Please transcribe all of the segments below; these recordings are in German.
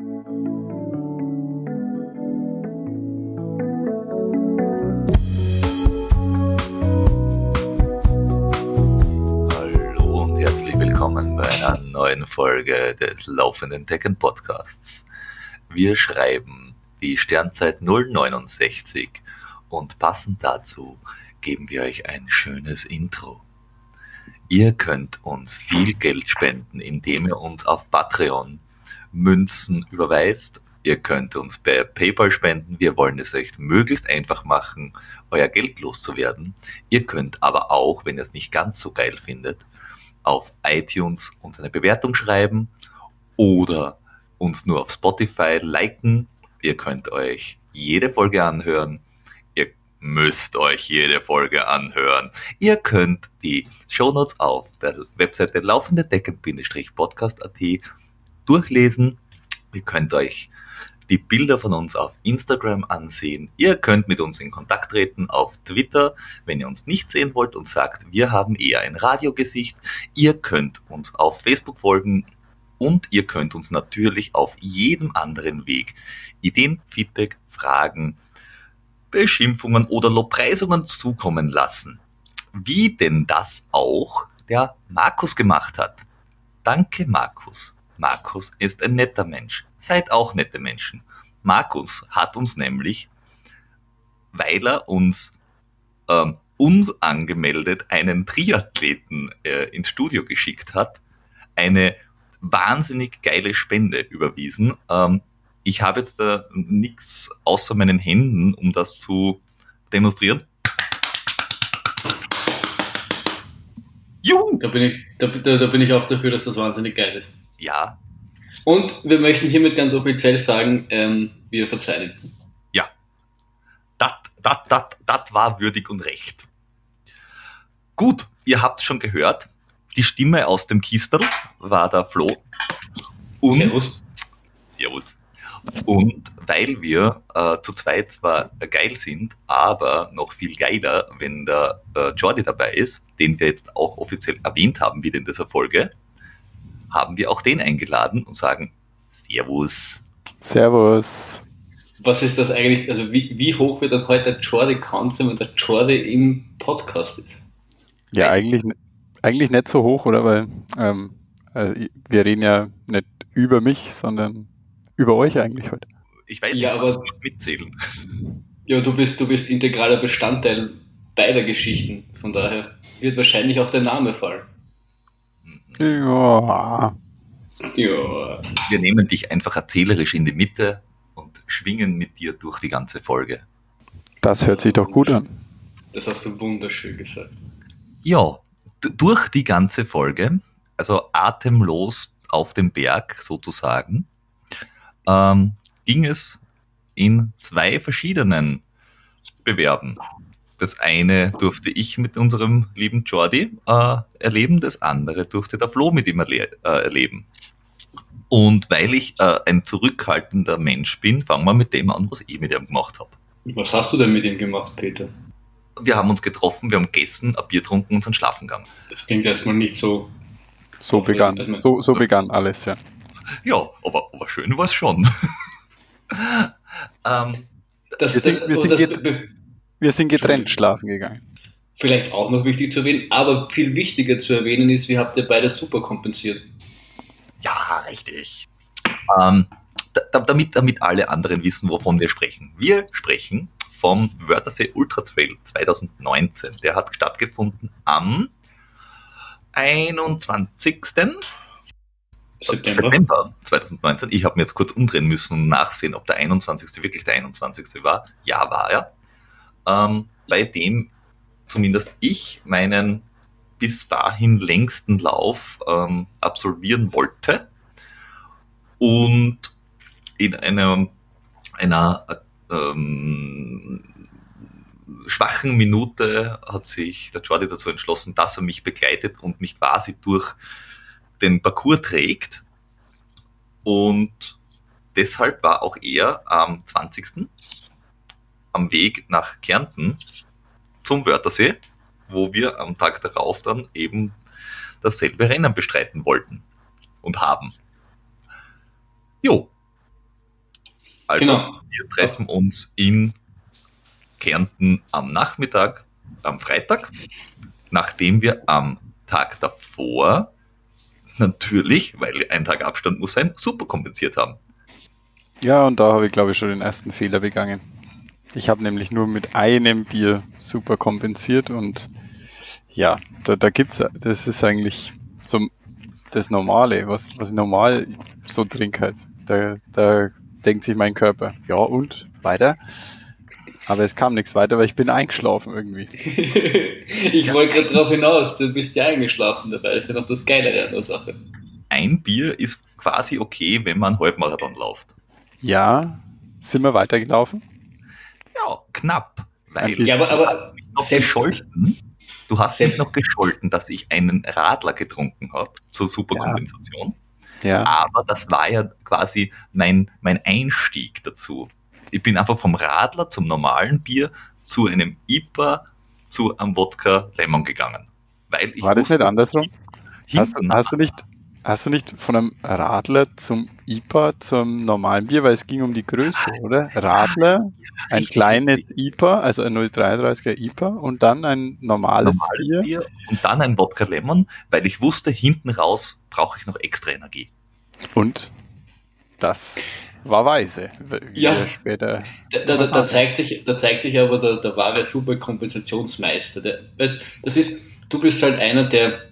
Hallo und herzlich willkommen bei einer neuen Folge des laufenden Tekken Podcasts. Wir schreiben die Sternzeit 069 und passend dazu geben wir euch ein schönes Intro. Ihr könnt uns viel Geld spenden, indem ihr uns auf Patreon Münzen überweist. Ihr könnt uns bei PayPal spenden. Wir wollen es euch möglichst einfach machen, euer Geld loszuwerden. Ihr könnt aber auch, wenn ihr es nicht ganz so geil findet, auf iTunes uns eine Bewertung schreiben oder uns nur auf Spotify liken. Ihr könnt euch jede Folge anhören. Ihr müsst euch jede Folge anhören. Ihr könnt die Shownotes auf der Webseite laufende Decken-podcast.at durchlesen. Ihr könnt euch die Bilder von uns auf Instagram ansehen. Ihr könnt mit uns in Kontakt treten auf Twitter, wenn ihr uns nicht sehen wollt und sagt, wir haben eher ein Radiogesicht. Ihr könnt uns auf Facebook folgen und ihr könnt uns natürlich auf jedem anderen Weg Ideen, Feedback, Fragen, Beschimpfungen oder Lobpreisungen zukommen lassen. Wie denn das auch der Markus gemacht hat. Danke, Markus. Markus ist ein netter Mensch. Seid auch nette Menschen. Markus hat uns nämlich, weil er uns ähm, unangemeldet einen Triathleten äh, ins Studio geschickt hat, eine wahnsinnig geile Spende überwiesen. Ähm, ich habe jetzt da nichts außer meinen Händen, um das zu demonstrieren. Juhu! Da bin, ich, da, da, bin ich auch dafür, dass das wahnsinnig geil ist. Ja. Und wir möchten hiermit ganz offiziell sagen, ähm, wir verzeihen. Ja. Das war würdig und recht. Gut, ihr habt schon gehört, die Stimme aus dem Kistel war der Flo. Und Servus. Servus. Und weil wir äh, zu zweit zwar geil sind, aber noch viel geiler, wenn der äh, Jordi dabei ist, den wir jetzt auch offiziell erwähnt haben, wieder in dieser Folge, haben wir auch den eingeladen und sagen Servus. Servus. Was ist das eigentlich, also wie, wie hoch wird dann heute der Jordi sein, wenn der Jordi im Podcast ist? Ja, eigentlich, eigentlich nicht so hoch, oder? Weil ähm, also wir reden ja nicht über mich, sondern über euch eigentlich heute. Ich weiß ja, nicht, aber mitzählen. Ja, du bist, du bist integraler Bestandteil beider Geschichten. Von daher wird wahrscheinlich auch der Name fallen. Ja. Ja. Wir nehmen dich einfach erzählerisch in die Mitte und schwingen mit dir durch die ganze Folge. Das hört sich doch gut an. Das hast du wunderschön gesagt. Ja, durch die ganze Folge, also atemlos auf dem Berg sozusagen, ähm, ging es in zwei verschiedenen Bewerben. Das eine durfte ich mit unserem lieben Jordi äh, erleben, das andere durfte der Flo mit ihm erle äh, erleben. Und weil ich äh, ein zurückhaltender Mensch bin, fangen wir mit dem an, was ich mit ihm gemacht habe. Was hast du denn mit ihm gemacht, Peter? Wir haben uns getroffen, wir haben gegessen, ein Bier getrunken und sind schlafen gegangen. Das klingt erstmal nicht so. So begann, so, so begann alles, ja. Ja, aber, aber schön war es schon. ähm, das, wir, sind, wir, sind das, wir sind getrennt schlafen gegangen. Vielleicht auch noch wichtig zu erwähnen, aber viel wichtiger zu erwähnen ist, wie habt ihr beide super kompensiert? Ja, richtig. Ähm, damit, damit alle anderen wissen, wovon wir sprechen. Wir sprechen vom Wörthersee Ultra Trail 2019. Der hat stattgefunden am 21. September, September 2019. Ich habe mir jetzt kurz umdrehen müssen und nachsehen, ob der 21. wirklich der 21. war. Ja, war er. Ähm, bei dem zumindest ich meinen bis dahin längsten Lauf ähm, absolvieren wollte. Und in einer, einer ähm, schwachen Minute hat sich der Jordi dazu entschlossen, dass er mich begleitet und mich quasi durch den Parcours trägt. Und deshalb war auch er am 20. am Weg nach Kärnten zum Wörthersee, wo wir am Tag darauf dann eben dasselbe Rennen bestreiten wollten und haben. Jo, Also Genau. wir treffen uns in Kärnten am Nachmittag, am Freitag, nachdem wir am Tag davor natürlich, weil ein Tag Abstand muss sein, super kompensiert haben. Ja, und da habe ich, glaube ich, schon den ersten Fehler begangen. Ich habe nämlich nur mit einem Bier super kompensiert und ja, da, da gibt's, das ist eigentlich so das Normale, was, was ich normal so trinke halt. Da, da denkt sich mein Körper, ja und, weiter. Aber es kam nichts weiter, weil ich bin eingeschlafen irgendwie. ich wollte gerade darauf hinaus, du bist ja eingeschlafen dabei, das ist ja noch das Geilere an der Sache. Ein Bier ist quasi okay, wenn man Halbmarathon läuft. Ja, sind wir weitergelaufen? Ja, knapp. Weil Ja, aber- aber du hast mich noch selbst- gescholten. Du hast mich selbst- noch gescholten, dass ich einen Radler getrunken habe zur Superkompensation. Ja. Aber das war ja quasi mein, mein Einstieg dazu. Ich bin einfach vom Radler zum normalen Bier zu einem IPA zu einem Wodka Lemon gegangen. Weil ich War das wusste, nicht andersrum? Hast, hast, du nicht, hast du nicht von einem Radler zum IPA zum normalen Bier, weil es ging um die Größe, oder? Radler, ein kleines. IPA, also ein 0,33er IPA und dann ein normales, normales Bier. Bier und dann ein Wodka Lemon, weil ich wusste, hinten raus brauche ich noch extra Energie. Und das war weise. wie Ja. Später. Da, da, da, da, zeigt sich, da zeigt sich aber der, der wahre Superkompensationsmeister. Der, das ist, du bist halt einer, der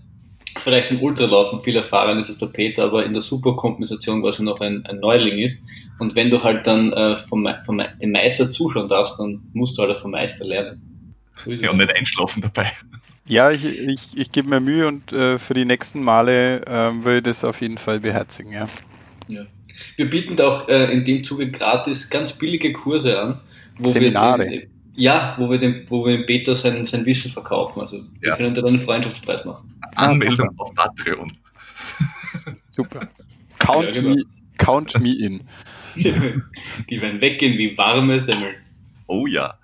vielleicht im Ultralaufen viel erfahren ist als der Peter, aber in der Superkompensation quasi noch ein, ein Neuling ist. Und wenn du halt dann äh, vom, vom, dem Meister zuschauen darfst, dann musst du halt auch vom Meister lernen. So. Ja, und nicht einschlafen dabei. Ja, ich, ich, ich gebe mir Mühe und äh, für die nächsten Male ähm, will ich das auf jeden Fall beherzigen, ja. Ja. Wir bieten da auch äh, in dem Zuge gratis ganz billige Kurse an. Wo Seminare. Wir ja, wo wir, dem, wo wir dem Peter sein, sein Wissen verkaufen. Also wir Ja. können da dann einen Freundschaftspreis machen. Anmeldung auf Patreon. Super. Count, Ja, genau. me, count me in. Die werden weggehen wie warme Semmeln. Oh ja.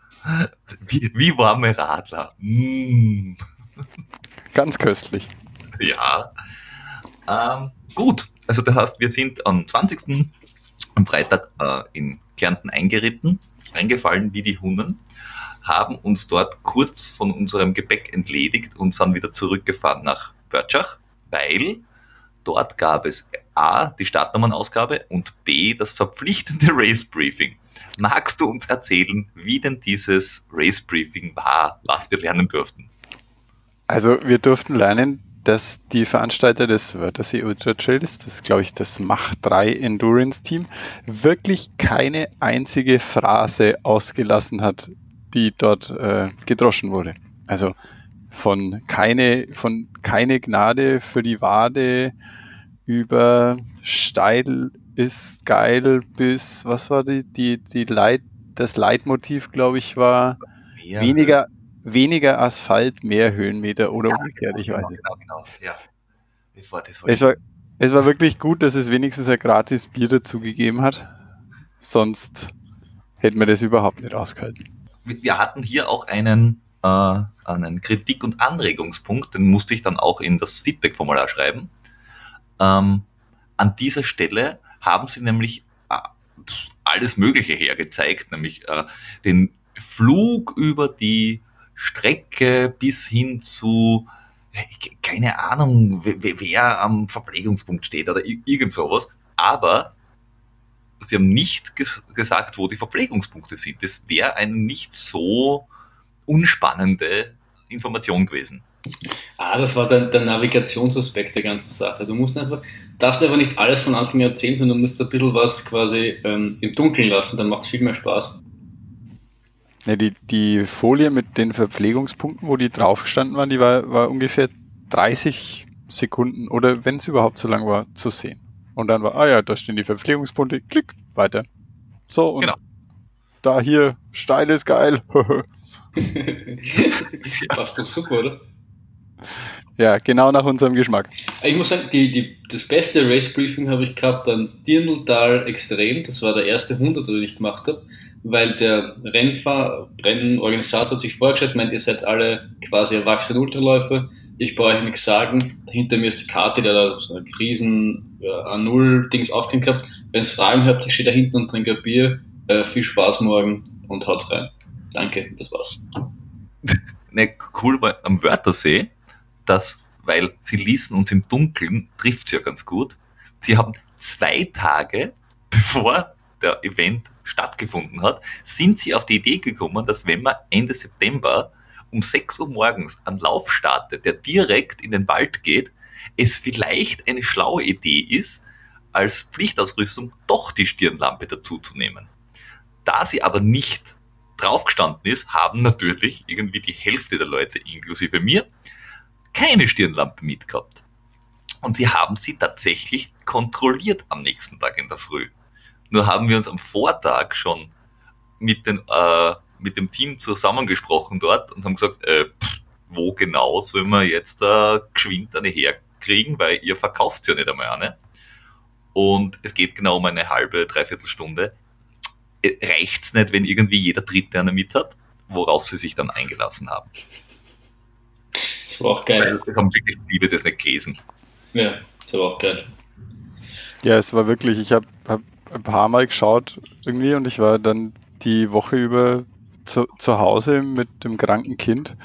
Wie, wie warme Radler. Mm. Ganz köstlich. Ja. Ähm, gut. Also das heißt, wir sind am 20. am Freitag äh, in Kärnten eingeritten, eingefallen wie die Hunden, haben uns dort kurz von unserem Gepäck entledigt und sind wieder zurückgefahren nach Börtschach, weil dort gab es A, die Startnummernausgabe und B, das verpflichtende Race Briefing. Magst du uns erzählen, wie denn dieses Race Briefing war, was wir lernen durften? Also wir durften lernen, dass die Veranstalter des Wörthersee Ultra Trails, das ist glaube ich das Mach 3 Endurance Team, wirklich keine einzige Phrase ausgelassen hat, die dort äh, gedroschen wurde. Also von keine, von keine Gnade für die Wade über steil ist geil bis, was war die, die, die Leit, das Leitmotiv, glaube ich, war Ja. weniger, weniger Asphalt, mehr Höhenmeter oder umgekehrt, ich weiß genau, nicht. genau, genau, ja. Das war, das war Es war, es war wirklich gut, dass es wenigstens ein gratis Bier dazu gegeben hat. Sonst hätten wir das überhaupt nicht ausgehalten. Wir hatten hier auch einen, äh, einen Kritik- und Anregungspunkt, den musste ich dann auch in das Feedback-Formular schreiben. Ähm, an dieser Stelle haben sie nämlich äh, alles Mögliche hergezeigt, nämlich äh, den Flug über die Strecke bis hin zu, keine Ahnung, wer, am Verpflegungspunkt steht oder irgend sowas. Aber sie haben nicht ges gesagt, wo die Verpflegungspunkte sind. Das wäre eine nicht so unspannende Information gewesen. Ah, das war der, der Navigationsaspekt der ganzen Sache. Du musst einfach, darfst einfach nicht alles von Anfang an erzählen, sondern du musst ein bisschen was quasi ähm, im Dunkeln lassen, dann macht es viel mehr Spaß. Ja, die, die Folie mit den Verpflegungspunkten, wo die draufgestanden waren, die war, war ungefähr 30 Sekunden oder wenn es überhaupt so lang war, zu sehen. Und dann war, ah ja, da stehen die Verpflegungspunkte, klick, weiter. So, und Genau. da hier, steil ist geil. Passt doch super, oder? ja, genau nach unserem Geschmack. Ich muss sagen, die, die, das beste Race Briefing habe ich gehabt am Dirndltal Extrem. Das war der erste 100, den ich gemacht habe, weil der Rennfahr Rennorganisator hat sich vorgestellt, meint, ihr seid alle quasi erwachsene Ultraläufer. Ich brauche euch nichts sagen. Hinter mir ist die Karte, der da so ein riesen ja, A0-Dings aufgehängt gehabt. Wenn es Fragen habt, ich stehe da hinten und trinke ein Bier. Äh, viel Spaß morgen und haut's rein. Danke, das war's. ne, cool war am Wörthersee, dass, weil sie ließen uns im Dunkeln, trifft ja ganz gut. Sie haben zwei Tage, bevor der Event stattgefunden hat, sind sie auf die Idee gekommen, dass wenn man Ende September um 6 Uhr morgens einen Lauf startet, der direkt in den Wald geht, es vielleicht eine schlaue Idee ist, als Pflichtausrüstung doch die Stirnlampe dazuzunehmen. Da sie aber nicht draufgestanden ist, haben natürlich irgendwie die Hälfte der Leute, inklusive mir, keine Stirnlampe mitgehabt. Und sie haben sie tatsächlich kontrolliert am nächsten Tag in der Früh. Nur haben wir uns am Vortag schon mit, den, äh, mit dem Team zusammengesprochen dort und haben gesagt, äh, pff, wo genau sollen wir jetzt äh, geschwind eine herkriegen, weil ihr verkauft ja nicht einmal eine. Und es geht genau um eine halbe, dreiviertel Stunde. Äh, reicht's nicht, wenn irgendwie jeder Dritte eine mit hat, worauf sie sich dann eingelassen haben. Das war auch geil. Das haben wirklich viele das nicht gelesen. Ja, das war auch geil. Ja, es war wirklich, ich habe hab ein paar Mal geschaut irgendwie und ich war dann die Woche über zu, zu Hause mit dem kranken Kind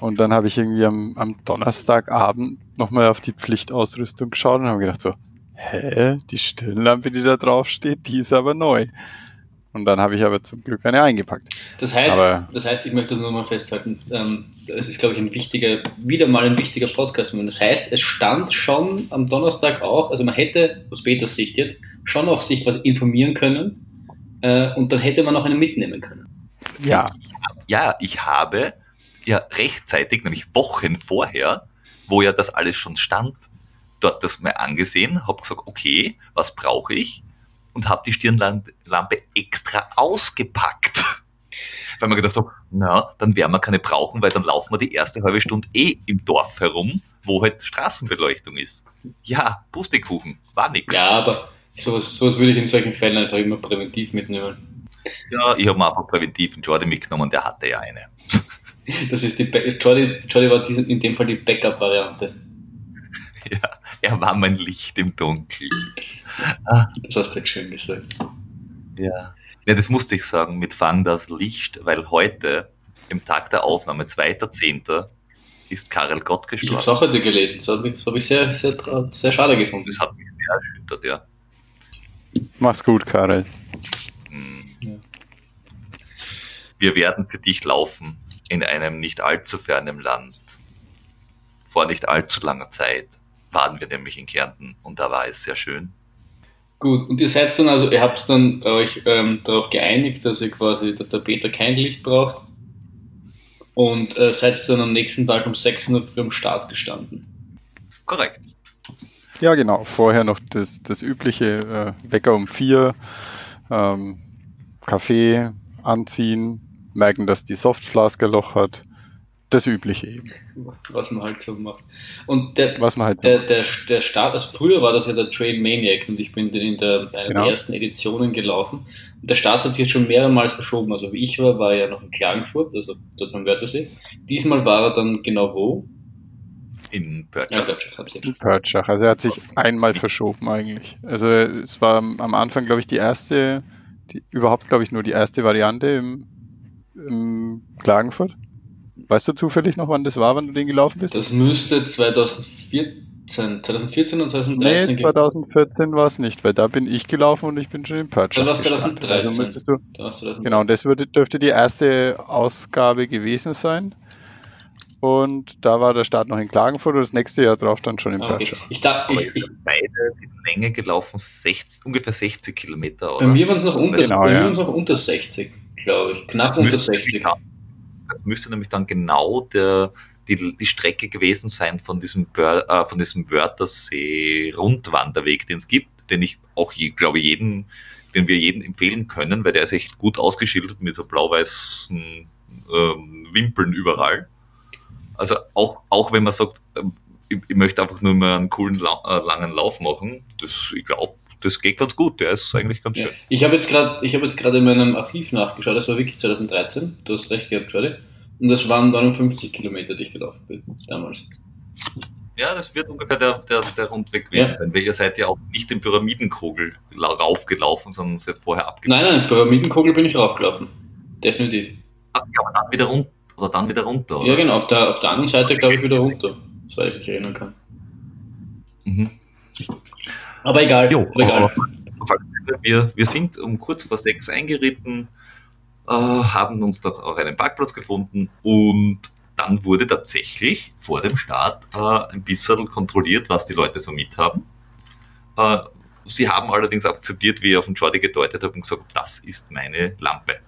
und dann habe ich irgendwie am, am Donnerstagabend nochmal auf die Pflichtausrüstung geschaut und habe gedacht so, hä, die Stirnlampe, die da drauf steht, die ist aber neu. Und dann habe ich aber zum Glück eine eingepackt. Das heißt, Aber- das heißt ich möchte nur mal festhalten, ähm, es ist, glaube ich, ein wichtiger, wieder mal ein wichtiger Podcast. Das heißt, es stand schon am Donnerstag auch, also man hätte aus Peters Sicht jetzt schon auch sich quasi informieren können äh, und dann hätte man auch einen mitnehmen können. Ja, Ja, ich habe ja rechtzeitig, nämlich Wochen vorher, wo ja das alles schon stand, dort das mal angesehen, habe gesagt, okay, was brauche ich? Und habe die Stirnlampe extra ausgepackt. Weil man gedacht habe, na, dann werden wir keine brauchen, weil dann laufen wir die erste halbe Stunde eh im Dorf herum, wo halt Straßenbeleuchtung ist. Ja, Pustekuchen, war nix. Ja, aber sowas, sowas würde ich in solchen Fällen einfach immer präventiv mitnehmen. Ja, ich habe mir einfach präventiv einen Jordi mitgenommen, der hatte ja eine. Das ist die Be Jordi, Jordi war in dem Fall die Backup-Variante. Ja, er war mein Licht im Dunkeln. Das hast du schön gesagt. Ja. ja, das musste ich sagen, mit Fang das Licht, weil heute, im Tag der Aufnahme, 2.10., ist Karel Gott Ich habe gestorben. es auch heute gelesen. Das habe ich, das hab ich sehr, sehr, sehr schade gefunden. Das hat mich sehr erschüttert, ja. mach's gut, Karel. Ja. Wir werden für dich laufen in einem nicht allzu fernen Land. Vor nicht allzu langer Zeit waren wir nämlich in Kärnten und da war es sehr schön. Gut, und ihr seid dann also, ihr habt dann euch ähm, darauf geeinigt, dass ihr quasi, dass der Peter kein Licht braucht. Und äh, seid dann am nächsten Tag um 6 Uhr früh am Start gestanden. Korrekt. Ja, genau. Vorher noch das, das übliche äh, Wecker um vier, ähm, Kaffee anziehen, merken, dass die Softflask ein Loch hat. Das übliche eben, Was man halt so macht. Und der, was man halt der, der, der Start, also früher war das ja der Trail Maniac und ich bin in der, einer Genau. der ersten Editionen gelaufen. Und der Start hat sich jetzt schon mehrmals verschoben. Also wie ich war, war er ja noch in Klagenfurt, also dort am Wörthersee. Diesmal war er dann genau wo? In Ja, Pörtschach. Jetzt schon. Pörtschach. Also er hat sich einmal verschoben eigentlich. Also es war am Anfang, glaube ich, die erste, die, überhaupt, glaube ich, nur die erste Variante im, im Klagenfurt. Weißt du zufällig noch, wann das war, wann du den gelaufen bist? Das müsste 2014, 2014 und 2013 Nee, gewesen 2014 war es nicht, weil da bin ich gelaufen und ich bin schon in Pörtschach Dann war's gestartet. 2013. Also du, Da hast du das genau, und das würde, dürfte die erste Ausgabe gewesen sein. Und da war der Start noch in Klagenfurt und das nächste Jahr drauf dann schon in Ah, okay. Pörtschach. Ich, da, Aber ich, ich, beide die Länge gelaufen, 60, ungefähr 60 Kilometer, oder? bei mir waren es noch unter, Genau, bei mir ja. noch unter 60, glaube ich. Knapp Das unter müsste 60. dann- Das müsste nämlich dann genau der, die, die Strecke gewesen sein von diesem, Bör, äh, von diesem Wörthersee-Rundwanderweg, den es gibt, den ich auch, je, glaube jeden, den wir jedem empfehlen können, weil der ist echt gut ausgeschildert mit so blau-weißen ähm, Wimpeln überall. Also auch, auch wenn man sagt, ähm, ich, ich möchte einfach nur mal einen coolen, la äh, langen Lauf machen, das, ich glaube, das geht ganz gut, der ist eigentlich ganz Ja. schön. Ich habe jetzt gerade ich habe jetzt gerade in meinem Archiv nachgeschaut, das war wirklich 2013, du hast recht gehabt, Jordi. Und das waren 59 Kilometer, die ich gelaufen bin, damals. Ja, das wird ungefähr der, der, der Rundweg gewesen ja. sein, weil ihr seid ja auch nicht den Pyramidenkogel raufgelaufen, sondern seid vorher abgelaufen. Nein, nein, Pyramidenkogel bin ich raufgelaufen. Definitiv. Ach, ja, aber dann wieder runter, oder dann wieder runter, oder? Ja, genau, auf der, auf der anderen Seite glaube ich wieder runter, soweit ich mich erinnern kann. Mhm. Aber egal. Jo, aber egal. Wir, wir sind um kurz vor sechs eingeritten, äh, haben uns dort auch einen Parkplatz gefunden und dann wurde tatsächlich vor dem Start äh, ein bisschen kontrolliert, was die Leute so mithaben. Äh, sie haben allerdings akzeptiert, wie ich auf den Jordi gedeutet habe und gesagt, das ist meine Lampe.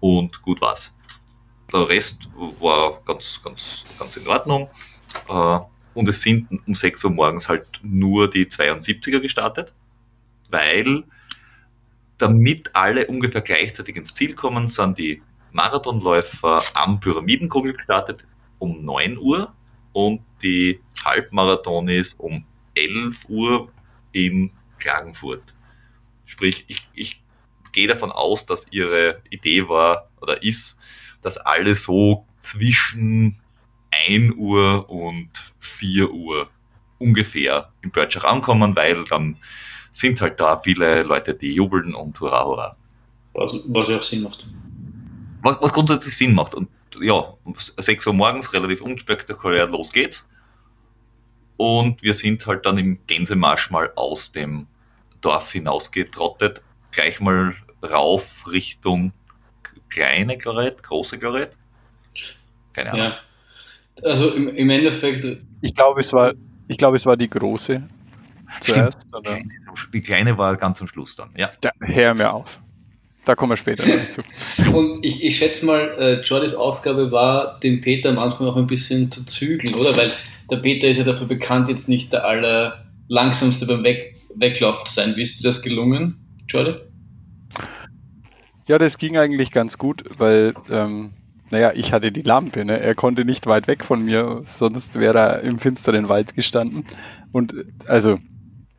Und gut war's. Der Rest war ganz, ganz, ganz in Ordnung. Äh, und es sind um 6 Uhr morgens halt nur die 72er gestartet, weil damit alle ungefähr gleichzeitig ins Ziel kommen, sind die Marathonläufer am Pyramidenkogel gestartet um 9 Uhr und die Halbmarathonis um 11 Uhr in Klagenfurt. Sprich, ich, ich gehe davon aus, dass ihre Idee war oder ist, dass alle so zwischen 1 Uhr und 4 Uhr ungefähr im Bircher Raum kommen, weil dann sind halt da viele Leute, die jubeln und hurra, hurra. Was, was ja auch Sinn macht. Was, was grundsätzlich Sinn macht. Und ja, um 6 Uhr morgens, relativ unspektakulär, los geht's. Und wir sind halt dann im Gänsemarsch mal aus dem Dorf hinausgetrottet, gleich mal rauf Richtung kleine Garett, große Garett. Keine Ahnung. Ja. Also im, im Endeffekt. Ich glaube, es war, ich glaube, es war die große. Zuerst, die kleine war ganz am Schluss dann, ja. Ja, hör mir auf. Da kommen wir später noch zu. Und ich, ich schätze mal, äh, Jordis Aufgabe war, den Peter manchmal auch ein bisschen zu zügeln, oder? Weil der Peter ist ja dafür bekannt, jetzt nicht der allerlangsamste beim Weg, Weglaufen zu sein. Wie ist dir das gelungen, Jordi? Ja, das ging eigentlich ganz gut, weil, ähm, naja, ich hatte die Lampe, ne? er konnte nicht weit weg von mir, sonst wäre er im finsteren Wald gestanden. Und also,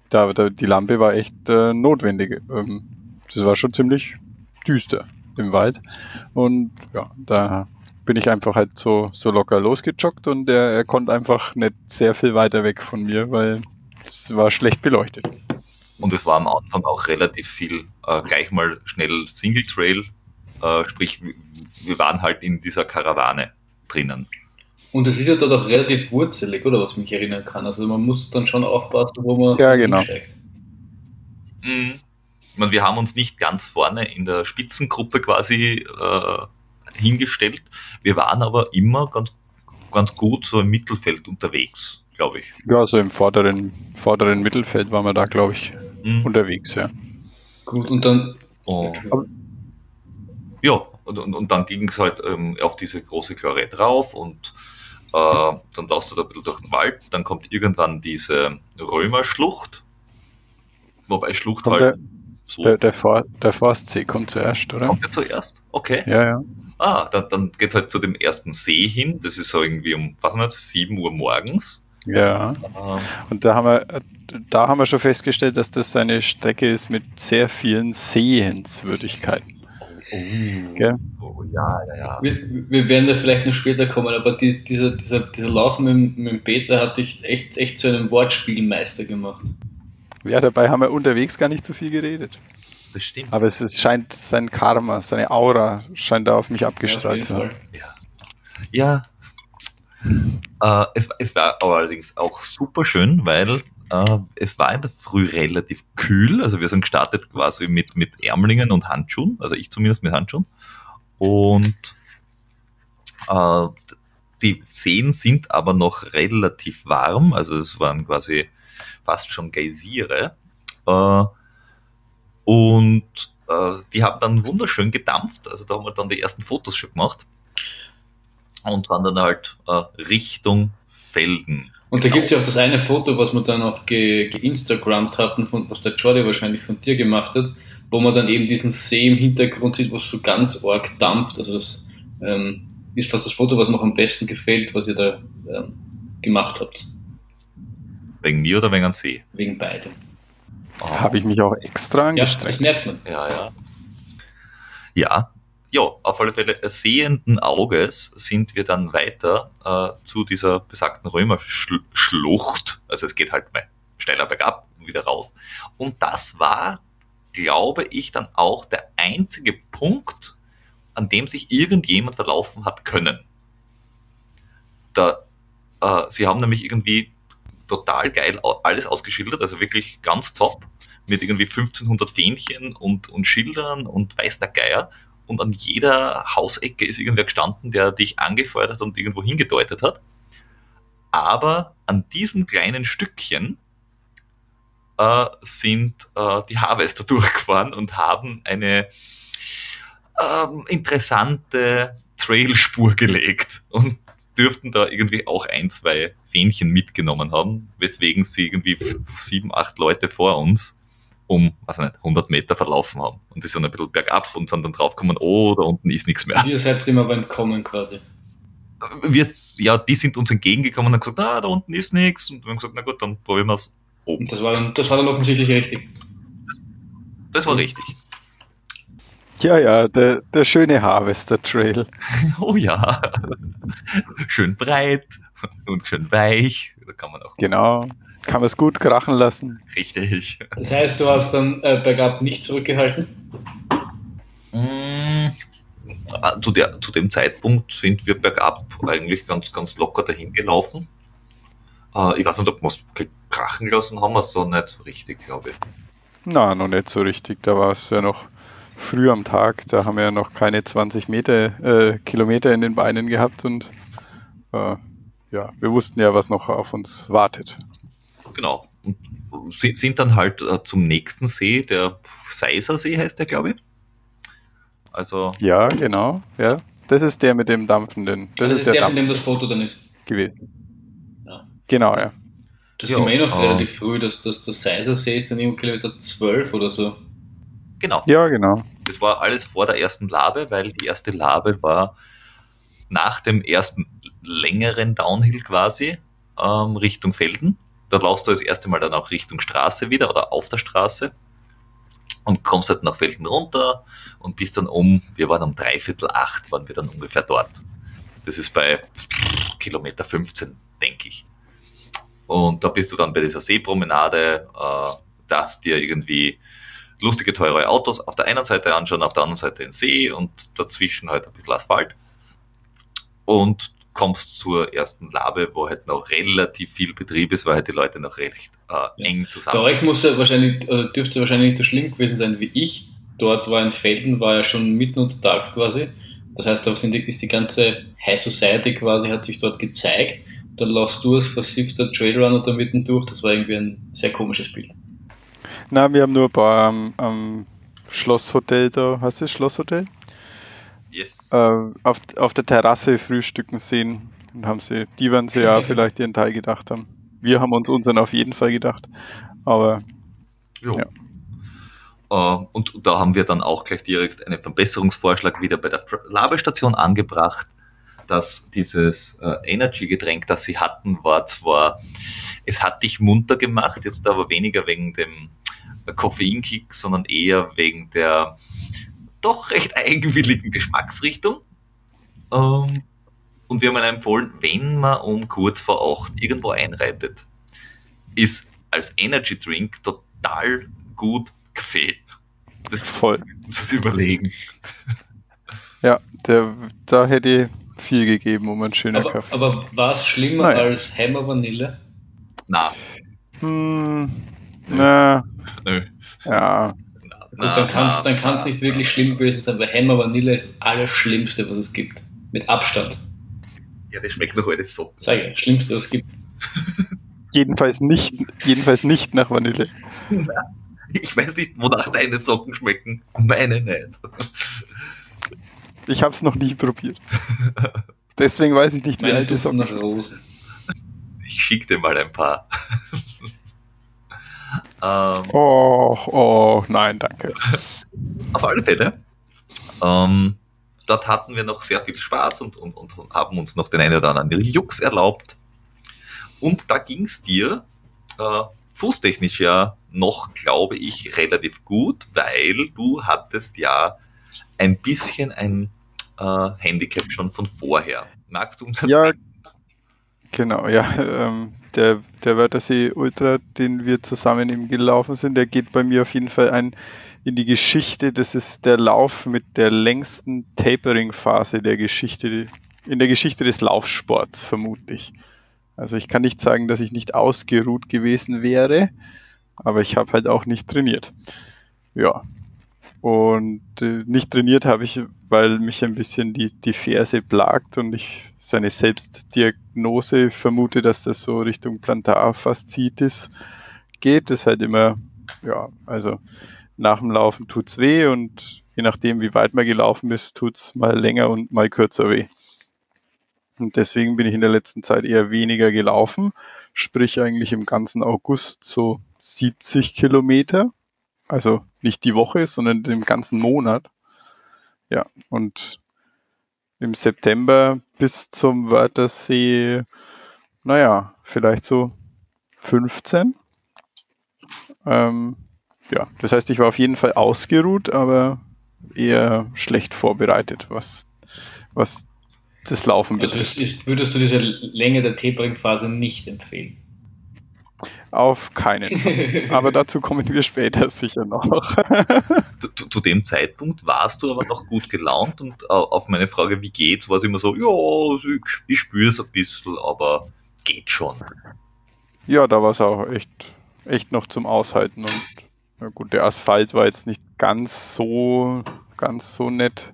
da, da die Lampe war echt äh, notwendig. Ähm, das war schon ziemlich düster im Wald. Und ja, da bin ich einfach halt so, so locker losgejoggt und er, er konnte einfach nicht sehr viel weiter weg von mir, weil es war schlecht beleuchtet. Und es war am Anfang auch relativ viel äh, gleich mal schnell Single Trail, äh, sprich wir waren halt in dieser Karawane drinnen. Und es ist ja dort auch relativ wurzelig, oder was mich erinnern kann. Also man muss dann schon aufpassen, wo man ja, genau. Mhm meine, wir haben uns nicht ganz vorne in der Spitzengruppe quasi äh, hingestellt. Wir waren aber immer ganz, ganz gut so im Mittelfeld unterwegs, glaube ich. Ja, also im vorderen, vorderen Mittelfeld waren wir da, glaube ich, mhm. unterwegs, ja. Gut, und dann. Oh. Ja, und, und, und dann ging es halt ähm, auf diese große Klorett rauf und äh, dann laufst du da ein bisschen durch den Wald, dann kommt irgendwann diese Römerschlucht, wobei Schlucht kommt halt. So. Der, der, For der Forstsee kommt zuerst, oder? Kommt der zuerst? Okay. Ja, ja. Ah, dann, dann geht es halt zu dem ersten See hin. Das ist so irgendwie um, was nicht, 7 Uhr morgens. Ja. Ah. Und da haben wir, da haben wir schon festgestellt, dass das eine Strecke ist mit sehr vielen Sehenswürdigkeiten. Oh, okay. oh ja, ja, ja. Wir, wir, werden da vielleicht noch später kommen, aber die, dieser, dieser, dieser Lauf mit, mit Peter hat dich echt, echt zu einem Wortspielmeister gemacht. Ja, dabei haben wir unterwegs gar nicht so viel geredet. Das stimmt. Aber es scheint sein Karma, seine Aura scheint da auf mich abgestrahlt ja, zu haben. Ja. ja. Äh, es, es war allerdings auch super schön, weil äh, es war in der Früh relativ kühl. Also wir sind gestartet quasi mit, mit Ärmlingen und Handschuhen, also ich zumindest mit Handschuhen. Und äh, die Seen sind aber noch relativ warm, also es waren quasi fast schon Geysire. Äh, und äh, die haben dann wunderschön gedampft. Also da haben wir dann die ersten Fotos schon gemacht. Und waren dann halt äh, Richtung Felden. Und da genau. gibt es ja auch das eine Foto, was wir dann auch ge geinstagrammt hatten, von, was der Jordi wahrscheinlich von dir gemacht hat, wo man dann eben diesen See im Hintergrund sieht, was so ganz arg dampft. Also das ähm, ist fast das Foto, was mir am besten gefällt, was ihr da ähm, gemacht habt. Wegen mir oder wegen an See? Wegen beidem. Oh. Habe ich mich auch extra angestrengt. Ja, das merkt man. Ja, ja. Ja, ja, auf alle Fälle sehenden Auges sind wir dann weiter äh, zu dieser besagten Römerschlucht. Also es geht halt mal schneller bergab und wieder rauf. Und das war, glaube ich, dann auch der einzige Punkt, an dem sich irgendjemand verlaufen hat können. Da, äh, sie haben nämlich irgendwie total geil alles ausgeschildert, also wirklich ganz top, mit irgendwie 1500 Fähnchen und, und Schildern und weiß der Geier und an jeder Hausecke ist irgendwer gestanden, der dich angefeuert hat und irgendwo hingedeutet hat. Aber an diesem kleinen Stückchen äh, sind äh, die Harvester durchgefahren und haben eine ähm, interessante Trailspur gelegt und dürften da irgendwie auch ein, zwei Fähnchen mitgenommen haben, weswegen sie irgendwie sieben, acht Leute vor uns um, also nicht, 100 Meter verlaufen haben. Und die sind ein bisschen bergab und sind dann draufgekommen, oh, da unten ist nichts mehr. Und ihr seid immer beim Kommen quasi. Wir, ja, die sind uns entgegengekommen und haben gesagt, ah, da unten ist nichts. Und wir haben gesagt, na gut, dann probieren wir es oben. Und das war, dann, das war dann offensichtlich richtig. Das war richtig. Ja, ja, der, der schöne Harvester Trail. Oh ja. Schön breit und schön weich. Da kann man auch. Genau. Kann man es gut krachen lassen. Richtig. Das heißt, du hast dann äh, bergab nicht zurückgehalten? Mm, zu, der, zu dem Zeitpunkt sind wir bergab eigentlich ganz, ganz locker dahin gelaufen. Äh, ich weiß nicht, ob wir es krachen lassen haben, wir so nicht so richtig, glaube ich. Na, noch nicht so richtig. Da war es ja noch früh am Tag. Da haben wir ja noch keine 20 Meter, äh, Kilometer in den Beinen gehabt und äh, ja, wir wussten ja, was noch auf uns wartet. Genau. Und sind dann halt äh, zum nächsten See, der Seiser See heißt der, glaube ich. Also. Ja, genau. Ja. Das ist der mit dem dampfenden. Das, das ist, der, der von dem das Foto dann ist. Gewesen. Ja. Genau, ja. Das ja, sind wir eh noch äh, relativ früh, dass das, das Seiser See ist dann irgendwo Kilometer 12 oder so. Genau. Ja, genau. Das war alles vor der ersten Labe, weil die erste Labe war nach dem ersten längeren Downhill quasi ähm, Richtung Felden. Da laufst du das erste Mal dann auch Richtung Straße wieder oder auf der Straße und kommst halt nach Felden runter und bist dann um, wir waren um dreiviertel acht, waren wir dann ungefähr dort. Das ist bei Kilometer 15, denke ich. Und da bist du dann bei dieser Seepromenade, äh, dass dir irgendwie lustige, teure Autos auf der einen Seite anschauen, auf der anderen Seite den See und dazwischen halt ein bisschen Asphalt. Und kommst zur ersten Labe, wo halt noch relativ viel Betrieb ist, weil halt die Leute noch recht äh, eng zusammen Bei euch muss ja wahrscheinlich, oder dürfte es wahrscheinlich nicht so schlimm gewesen sein wie ich. Dort war in Felden, war ja schon mitten untertags quasi. Das heißt, da ist die ganze High Society quasi, hat sich dort gezeigt. Dann laufst du als versiffter Trailrunner da mitten durch. Das war irgendwie ein sehr komisches Bild. Na, wir haben nur ein paar am, am Schlosshotel da. Hast du das Schlosshotel? Yes. Äh, auf, auf der Terrasse frühstücken sehen. Und haben sie, die werden sie ja vielleicht ihren Teil gedacht haben. Wir haben uns unseren auf jeden Fall gedacht. Aber jo. ja. Uh, und da haben wir dann auch gleich direkt einen Verbesserungsvorschlag wieder bei der Labestation angebracht, dass dieses uh, Energy-Getränk, das sie hatten, war zwar, es hat dich munter gemacht, jetzt aber weniger wegen dem Koffeinkick, sondern eher wegen der doch recht eigenwilligen Geschmacksrichtung. Ähm, und wir haben ihnen empfohlen, wenn man um kurz vor acht irgendwo einreitet, ist als Energy Drink total gut Kaffee. Das ist voll. Das überlegen. Ja, der, da hätte ich viel gegeben um einen schönen aber, Kaffee. Aber war es schlimmer Nein. als Hammer Vanille? Na. Hm, na. Nö. Ja. Und dann kann es dann kann's nicht wirklich schlimm gewesen sein, weil Hammer Vanille ist das Allerschlimmste, was es gibt. Mit Abstand. Ja, das schmeckt noch alles so. Sag ich, Schlimmste, was es gibt. jedenfalls, nicht, jedenfalls nicht nach Vanille. Ich weiß nicht, wonach deine Socken schmecken. Meine nicht. Ich habe es noch nie probiert. Deswegen weiß ich nicht, wie alte Socken nach Rosen. Ich schicke dir mal ein paar. Ähm, oh, oh, nein, danke. Auf alle Fälle. Ähm, dort hatten wir noch sehr viel Spaß und, und, und haben uns noch den einen oder anderen Jux erlaubt. Und da ging es dir äh, fußtechnisch ja noch, glaube ich, relativ gut, weil du hattest ja ein bisschen ein äh, Handicap schon von vorher. Magst du uns Ja, genau, ja. Ähm, der, der Wörthersee Ultra, den wir zusammen eben gelaufen sind, der geht bei mir auf jeden Fall ein in die Geschichte. Das ist der Lauf mit der längsten Tapering-Phase der Geschichte, in der Geschichte des Laufsports, vermutlich. Also ich kann nicht sagen, dass ich nicht ausgeruht gewesen wäre, aber ich habe halt auch nicht trainiert. Ja. Und äh, nicht trainiert habe ich, weil mich ein bisschen die, die Ferse plagt und ich seine Selbstdiagnose vermute, dass das so Richtung Plantarfaszitis geht. Das ist halt immer, ja, also nach dem Laufen tut's weh und je nachdem, wie weit man gelaufen ist, tut's mal länger und mal kürzer weh. Und deswegen bin ich in der letzten Zeit eher weniger gelaufen, sprich eigentlich im ganzen August so 70 Kilometer. Also nicht die Woche, sondern den ganzen Monat. Ja, und im September bis zum Wörthersee, naja, vielleicht so 15. Ähm, ja, das heißt, ich war auf jeden Fall ausgeruht, aber eher schlecht vorbereitet, was, was das Laufen also betrifft. Ist, würdest du diese Länge der Tapering-Phase nicht empfehlen? Auf keinen Fall. Aber dazu kommen wir später sicher noch. zu, zu, dem Zeitpunkt warst du aber noch gut gelaunt und auf meine Frage, wie geht's, war es immer so, ja, ich, ich spüre es ein bisschen, aber geht schon. Ja, da war es auch echt, echt noch zum Aushalten und na gut, der Asphalt war jetzt nicht ganz so, ganz so nett,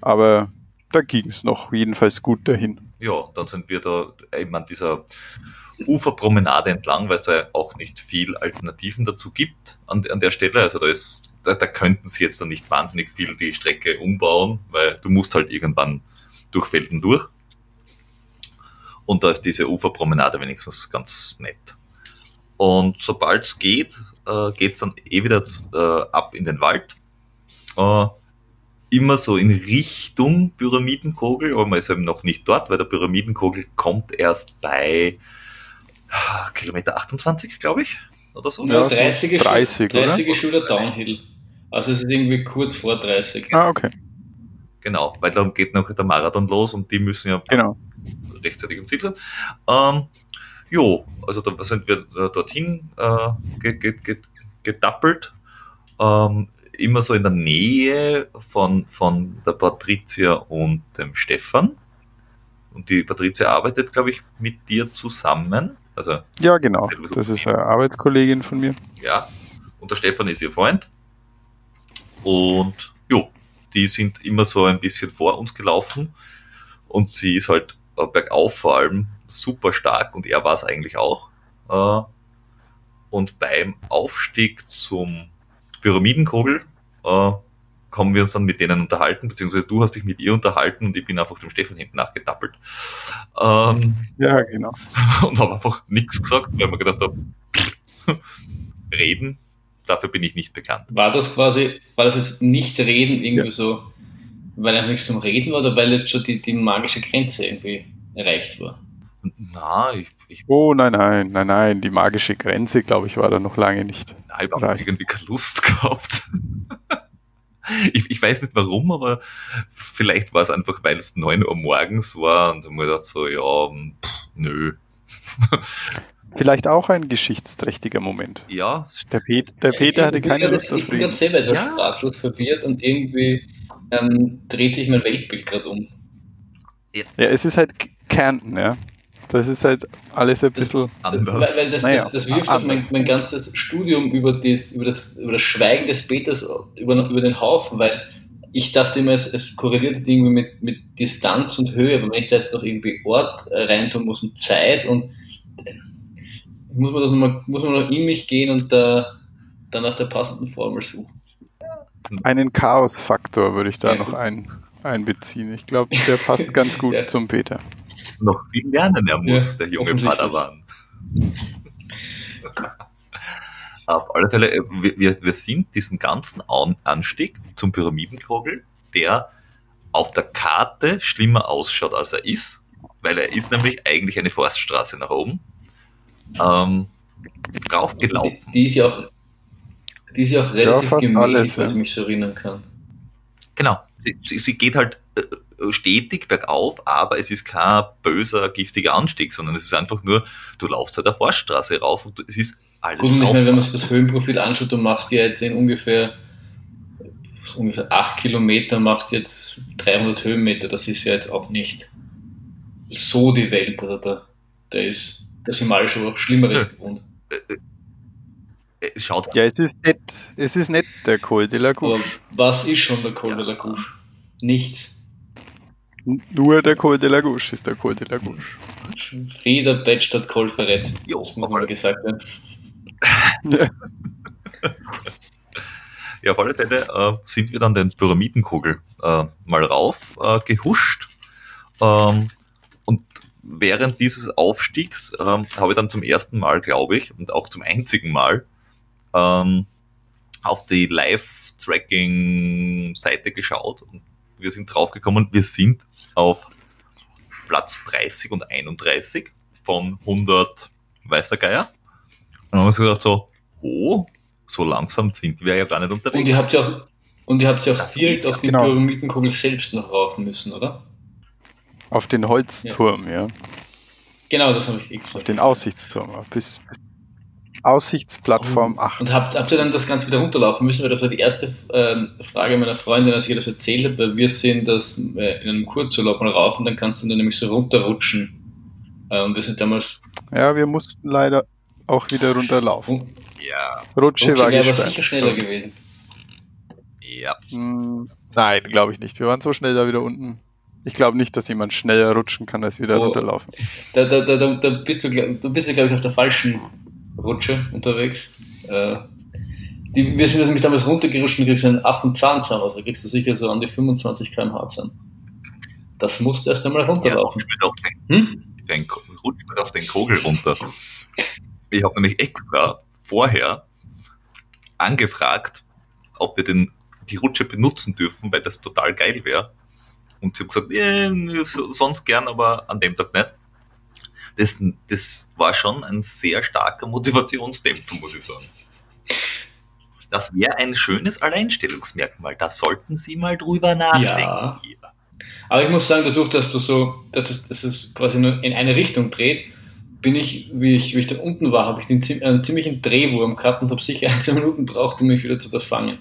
aber da ging es noch jedenfalls gut dahin. Ja, dann sind wir da eben an dieser Uferpromenade entlang, weil es da auch nicht viel Alternativen dazu gibt an, an der Stelle. Also da ist, da, da könnten sie jetzt dann nicht wahnsinnig viel die Strecke umbauen, weil du musst halt irgendwann durch Felden durch. Und da ist diese Uferpromenade wenigstens ganz nett. Und sobald es geht, äh, geht es dann eh wieder äh, ab in den Wald. Äh, immer so in Richtung Pyramidenkogel, aber man ist eben noch nicht dort, weil der Pyramidenkogel kommt erst bei ah, Kilometer 28, glaube ich, oder so. Ja, 30, 30, 30 Schüler Downhill. Also es ist irgendwie kurz vor 30. Ah, okay. Genau, weil dann geht noch der Marathon los und die müssen ja genau. rechtzeitig im Ziel sein. Ähm, jo, also da sind wir dorthin äh, gedappelt. Ähm, immer so in der Nähe von, von der Patricia und dem Stefan. Und die Patricia arbeitet, glaube ich, mit dir zusammen. Also, ja, genau. Das ist eine Arbeitskollegin von mir. Ja. Und der Stefan ist ihr Freund. Und jo, die sind immer so ein bisschen vor uns gelaufen. Und sie ist halt äh, bergauf vor allem super stark und er war es eigentlich auch. Äh, und beim Aufstieg zum Pyramidenkogel äh, haben wir uns dann mit denen unterhalten, beziehungsweise du hast dich mit ihr unterhalten und ich bin einfach dem Stefan hinten nachgetappelt. Ähm, ja, genau. Und habe einfach nichts gesagt, weil man gedacht habe, reden, dafür bin ich nicht bekannt. War das quasi, war das jetzt nicht reden irgendwie ja. so, weil einfach nichts zum Reden war oder weil jetzt schon die, die magische Grenze irgendwie erreicht war? Na, ich, ich, Oh nein, nein, nein, nein, die magische Grenze, glaube ich, war da noch lange nicht. Nein, ich habe irgendwie keine Lust gehabt. ich, ich weiß nicht warum, aber vielleicht war es einfach, weil es 9 Uhr morgens war und ich mir gedacht so, ja, pff, nö. Vielleicht auch ein geschichtsträchtiger Moment. Ja. Der, Pet der Peter hatte keine Lust auf Ich bin ganz selber etwas ja. sprachlos verwirrt und irgendwie ähm, dreht sich mein Weltbild gerade um. Ja. ja, es ist halt Kärnten, ja. Das ist halt alles ein bisschen das, anders. Weil, weil das, naja, das, das, wirft doch mein, mein, ganzes Studium über das, über, das, über das Schweigen des Peters über, über den Haufen, weil ich dachte immer, es, es korreliert irgendwie mit, mit Distanz und Höhe, aber wenn ich da jetzt noch irgendwie Ort reintun muss und Zeit und muss man, das noch muss man noch in mich gehen und da, dann nach der passenden Formel suchen. Einen Chaos-Faktor würde ich da ja. noch ein, einbeziehen. Ich glaube, der passt ganz gut ja. zum Peter noch viel lernen er muss, ja, der junge Padawan. Auf alle Fälle, äh, wir, wir sind diesen ganzen Anstieg zum Pyramidenkogel, der auf der Karte schlimmer ausschaut, als er ist, weil er ist nämlich eigentlich eine Forststraße nach oben, ähm, draufgelaufen. Die, die, ist ja auch, die ist ja auch relativ ja, gemächlich, ja. was ich mich so erinnern kann. Genau. Sie, sie, sie geht halt äh, stetig bergauf, aber es ist kein böser, giftiger Anstieg, sondern es ist einfach nur, du laufst halt der Forststraße rauf und es ist alles Gut, und ich meine, wenn man sich das Höhenprofil anschaut, du machst ja jetzt in ungefähr, ungefähr 8 Kilometer, machst jetzt 300 Höhenmeter, das ist ja jetzt auch nicht so die Welt, also da, da ist der Simal schon auch Schlimmeres gewohnt. Es schaut Ja, es ist nicht, es ist nicht der Col de la Aber Gouche. was ist schon der Col de la Gouche? Nichts. Nur der Col de la Gouche ist der Col de la Gouche. Feder, Bett statt Col Ferret. Jo, Das muss mal gesagt werden. Ja. Ja, auf alle Fälle äh, sind wir dann den Pyramidenkugel äh, mal rauf äh, gehuscht. Ähm, und während dieses Aufstiegs ähm, habe ich dann zum ersten Mal, glaube ich, und auch zum einzigen Mal ähm, auf die Live-Tracking-Seite geschaut und wir sind draufgekommen, wir sind auf Platz 30 und 31 von 100 weiß der Geier. Und dann haben wir uns gedacht so, oh, so langsam sind wir ja gar nicht unterwegs. Und ihr habt ja auch, und ihr habt ja auch Das direkt auf die genau. Pyramidenkugel selbst noch rauf müssen, oder? Auf den Holzturm, ja. Genau, das habe ich Auf gefragt. den Aussichtsturm. Bis Aussichtsplattform Und, 8. und habt, habt ihr dann das Ganze wieder runterlaufen müssen? Weil das war die erste ähm, Frage meiner Freundin, als ich ihr das erzählt habe, weil wir sehen das äh, in einem Kurzurlaub mal rauf und dann kannst du dann nämlich so runterrutschen. Ähm, wir sind damals. Ja, wir mussten leider auch wieder runterlaufen. Ja, Rutsche Rutsche war wäre aber sicher schneller gewesen. ja. Hm, Nein, glaube ich nicht. Wir waren so schnell da wieder unten. Ich glaube nicht, dass jemand schneller rutschen kann, als wieder Oh. runterlaufen. Da, da, da, da, da bist du, du bist ja, glaube ich, auf der falschen Rutsche unterwegs. Äh, die, wir sind jetzt nämlich damals runtergerutscht und kriegst einen Affenzahn also da kriegst du sicher so an die 25 km/h Zahn. Das musst du erst einmal Ja, runterlaufen. ich bin auf den, Hm? den, rutscht mir auf den Kogel runter. Ich habe nämlich extra vorher angefragt, ob wir den, die Rutsche benutzen dürfen, weil das total geil wäre. Und sie haben gesagt, so- sonst gern, aber an dem Tag nicht. Das, das war schon ein sehr starker Motivationsdämpfer, muss ich sagen. Das wäre ein schönes Alleinstellungsmerkmal. Da sollten Sie mal drüber nachdenken. Ja. Aber ich muss sagen, dadurch, dass du so, dass es, dass es quasi nur in eine Richtung dreht, bin ich, wie ich, wie ich da unten war, habe ich den, einen ziemlichen Drehwurm gehabt und habe sicher ein, zwei Minuten braucht, um mich wieder zu fangen.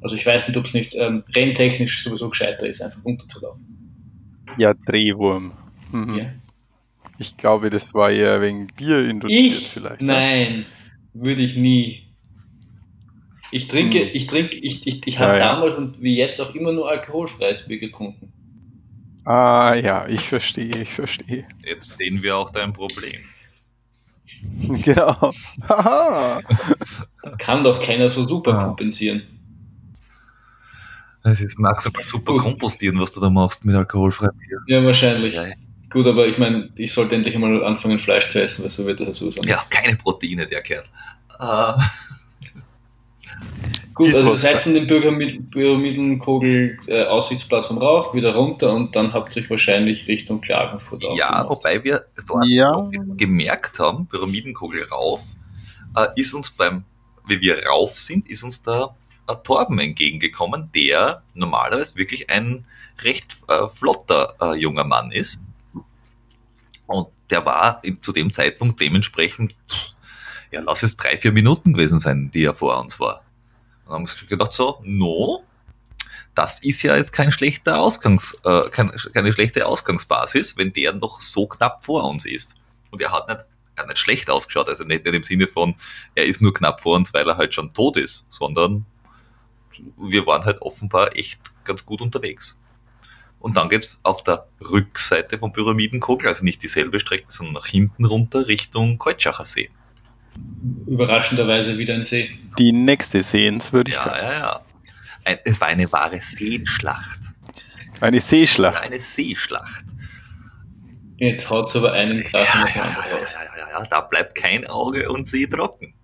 Also ich weiß nicht, ob es nicht ähm, renntechnisch sowieso gescheiter ist, einfach runterzulaufen. Ja, Drehwurm. Mhm. Ja. Ich glaube, das war eher wegen Bier induziert Ich? vielleicht. ja? Nein, würde ich nie. Ich trinke, Hm. ich trinke, ich, ich, ich Ja, habe ja. damals und wie jetzt auch immer nur alkoholfreies Bier getrunken. Ah ja, ich verstehe, ich verstehe. Jetzt sehen wir auch dein Problem. Genau. Haha. Kann doch keiner so super Ja. kompensieren. Das ist maximal super Gut. kompostieren, was du da machst mit alkoholfreiem Bier. Ja, wahrscheinlich. Ja, Gut, aber ich meine, ich sollte endlich mal anfangen, Fleisch zu essen, weil so wird das ja sowieso ja, nicht. keine Proteine, der Kerl. Äh, Gut, also seid von dem Pyramid- Pyramidenkogel äh, Aussichtsplattform rauf, wieder runter und dann habt ihr euch wahrscheinlich Richtung Klagenfurt ja, aufgemacht. wobei wir dort Ja. gemerkt haben, Pyramidenkugel rauf, äh, ist uns beim, wie wir rauf sind, ist uns da ein Torben entgegengekommen, der normalerweise wirklich ein recht äh, flotter äh, junger Mann ist. Und der war zu dem Zeitpunkt dementsprechend, ja, lass es drei, vier Minuten gewesen sein, die er vor uns war. Und dann haben wir gedacht so, no, das ist ja jetzt kein schlechter Ausgangs, äh, kein, keine schlechte Ausgangsbasis, wenn der noch so knapp vor uns ist. Und er hat nicht, er hat nicht schlecht ausgeschaut, also nicht, nicht im Sinne von, er ist nur knapp vor uns, weil er halt schon tot ist, sondern wir waren halt offenbar echt ganz gut unterwegs. Und dann geht's auf der Rückseite vom Pyramidenkogel, also nicht dieselbe Strecke, sondern nach hinten runter Richtung Keutschachar See. Überraschenderweise wieder ein See. Die nächste Sehenswürdigkeit. Ja, ja, ja. Ein, es war eine wahre Seenschlacht. Eine Seeschlacht. Eine Seeschlacht. Jetzt haut's aber einen dem Ja, anderen ja, raus. ja, ja, ja, da bleibt kein Auge und See trocken.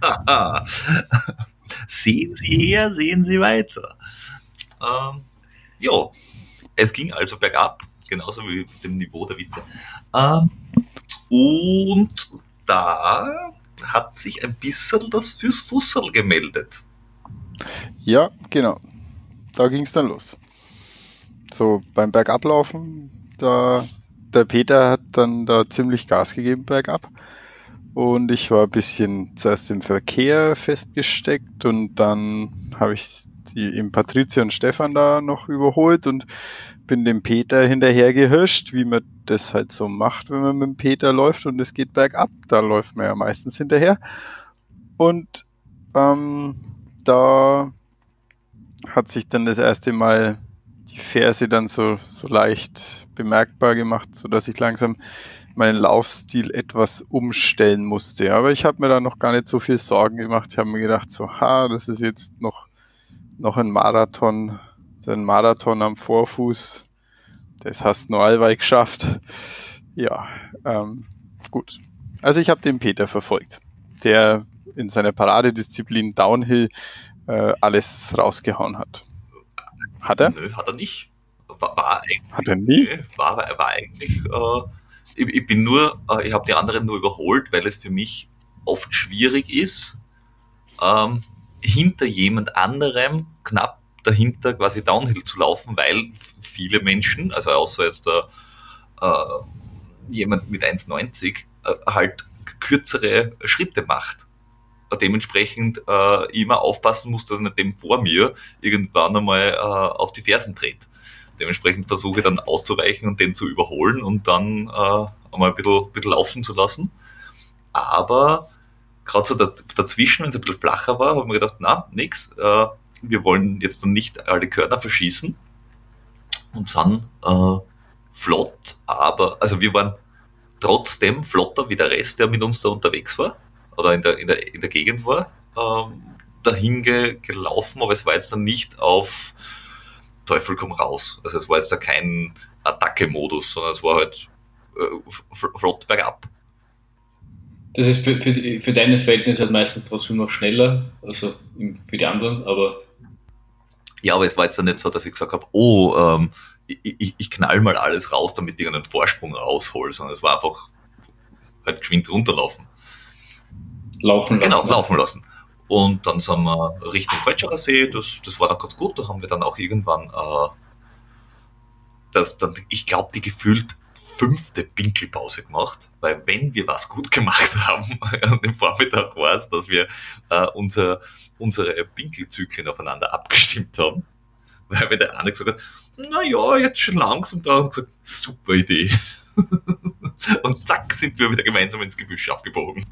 Sehen Sie her, sehen Sie weiter. Ähm, jo, es ging also bergab, genauso wie mit dem Niveau der Witze. Ähm, und da hat sich ein bisschen das fürs Fussel gemeldet. Ja, genau. da ging es dann los. So beim Bergablaufen, da der Peter hat dann da ziemlich Gas gegeben bergab. Und ich war ein bisschen zuerst im Verkehr festgesteckt und dann habe ich die im Patricia und Stefan da noch überholt und bin dem Peter hinterher gehirscht, wie man das halt so macht, wenn man mit dem Peter läuft und es geht bergab. Da läuft man ja meistens hinterher. Und ähm, da hat sich dann das erste Mal die Ferse dann so, so leicht bemerkbar gemacht, so dass ich langsam meinen Laufstil etwas umstellen musste. Aber ich habe mir da noch gar nicht so viel Sorgen gemacht. Ich habe mir gedacht, so, ha, das ist jetzt noch, noch ein Marathon, ein Marathon am Vorfuß. Das hast du nur allweil geschafft. Ja, ähm, gut. Also ich habe den Peter verfolgt, der in seiner Paradedisziplin Downhill äh, alles rausgehauen hat. Hat er? Nö, hat er nicht. War, war hat er nie? Nö, war, war eigentlich, äh, ich, ich, bin nur, äh, ich habe die anderen nur überholt, weil es für mich oft schwierig ist, ähm, hinter jemand anderem knapp dahinter quasi Downhill zu laufen, weil viele Menschen, also außer jetzt der, äh, jemand mit 1,90, äh, halt kürzere Schritte macht dementsprechend äh, immer aufpassen muss, dass nicht dem vor mir irgendwann einmal äh, auf die Fersen dreht. Dementsprechend versuche ich dann auszuweichen und den zu überholen und dann äh, einmal ein bisschen, ein bisschen laufen zu lassen. Aber gerade so dazwischen, wenn es ein bisschen flacher war, habe ich mir gedacht, na, nix, äh, wir wollen jetzt dann nicht alle Körner verschießen und sind äh, flott, aber, also wir waren trotzdem flotter wie der Rest, der mit uns da unterwegs war oder in der, in der, in der Gegend war, ähm, dahin ge, gelaufen, aber es war jetzt dann nicht auf Teufel komm raus. Also es war jetzt da kein Attacke-Modus, sondern es war halt äh, flott bergab. Das ist für, für, für deine Verhältnisse halt meistens trotzdem noch schneller, also für die anderen, aber. Ja, aber es war jetzt dann nicht so, dass ich gesagt habe, oh, ähm, ich, ich, ich knall mal alles raus, damit ich einen Vorsprung raushol, sondern es war einfach halt geschwind runterlaufen laufen lassen. Genau, laufen lassen. Und dann sind wir Richtung Kreutscherer See, das, das war dann ganz gut, da haben wir dann auch irgendwann, äh, das, dann, ich glaube, die gefühlt fünfte Pinkelpause gemacht, weil wenn wir was gut gemacht haben an dem Vormittag war es, dass wir äh, unser, unsere Pinkelzyklen aufeinander abgestimmt haben, weil wir der eine gesagt hat, na ja, jetzt schon langsam da und gesagt, super Idee. und zack, sind wir wieder gemeinsam ins Gebüsch abgebogen.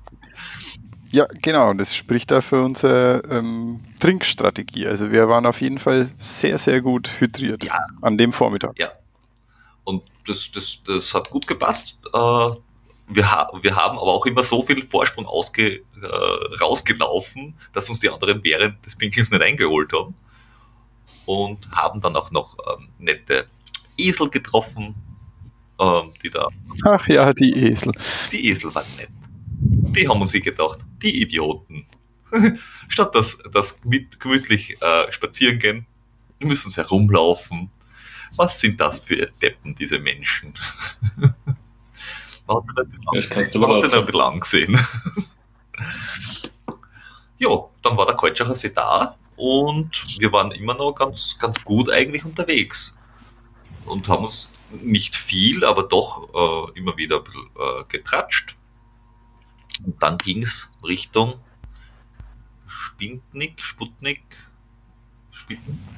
Ja, genau. Das spricht da für unsere ähm, Trinkstrategie. Also wir waren auf jeden Fall sehr, sehr gut hydriert ja. an dem Vormittag. Ja. Und das, das, das hat gut gepasst. Äh, wir, ha wir haben aber auch immer so viel Vorsprung ausge äh, rausgelaufen, dass uns die anderen während des Pinkens nicht eingeholt haben. Und haben dann auch noch ähm, nette Esel getroffen, ähm, die da. Ach ja, die Esel. Die Esel waren nett. Die haben uns gedacht, die Idioten. Statt dass, mit gemütlich äh, spazieren gehen, müssen sie herumlaufen. Was sind das für Deppen, diese Menschen? Man hat sie ein bisschen angesehen. ja, dann war der Kaltschacher See da und wir waren immer noch ganz, ganz gut eigentlich unterwegs. Und haben uns nicht viel, aber doch äh, immer wieder äh, getratscht. Und dann ging es Richtung Spintnik, Sputnik,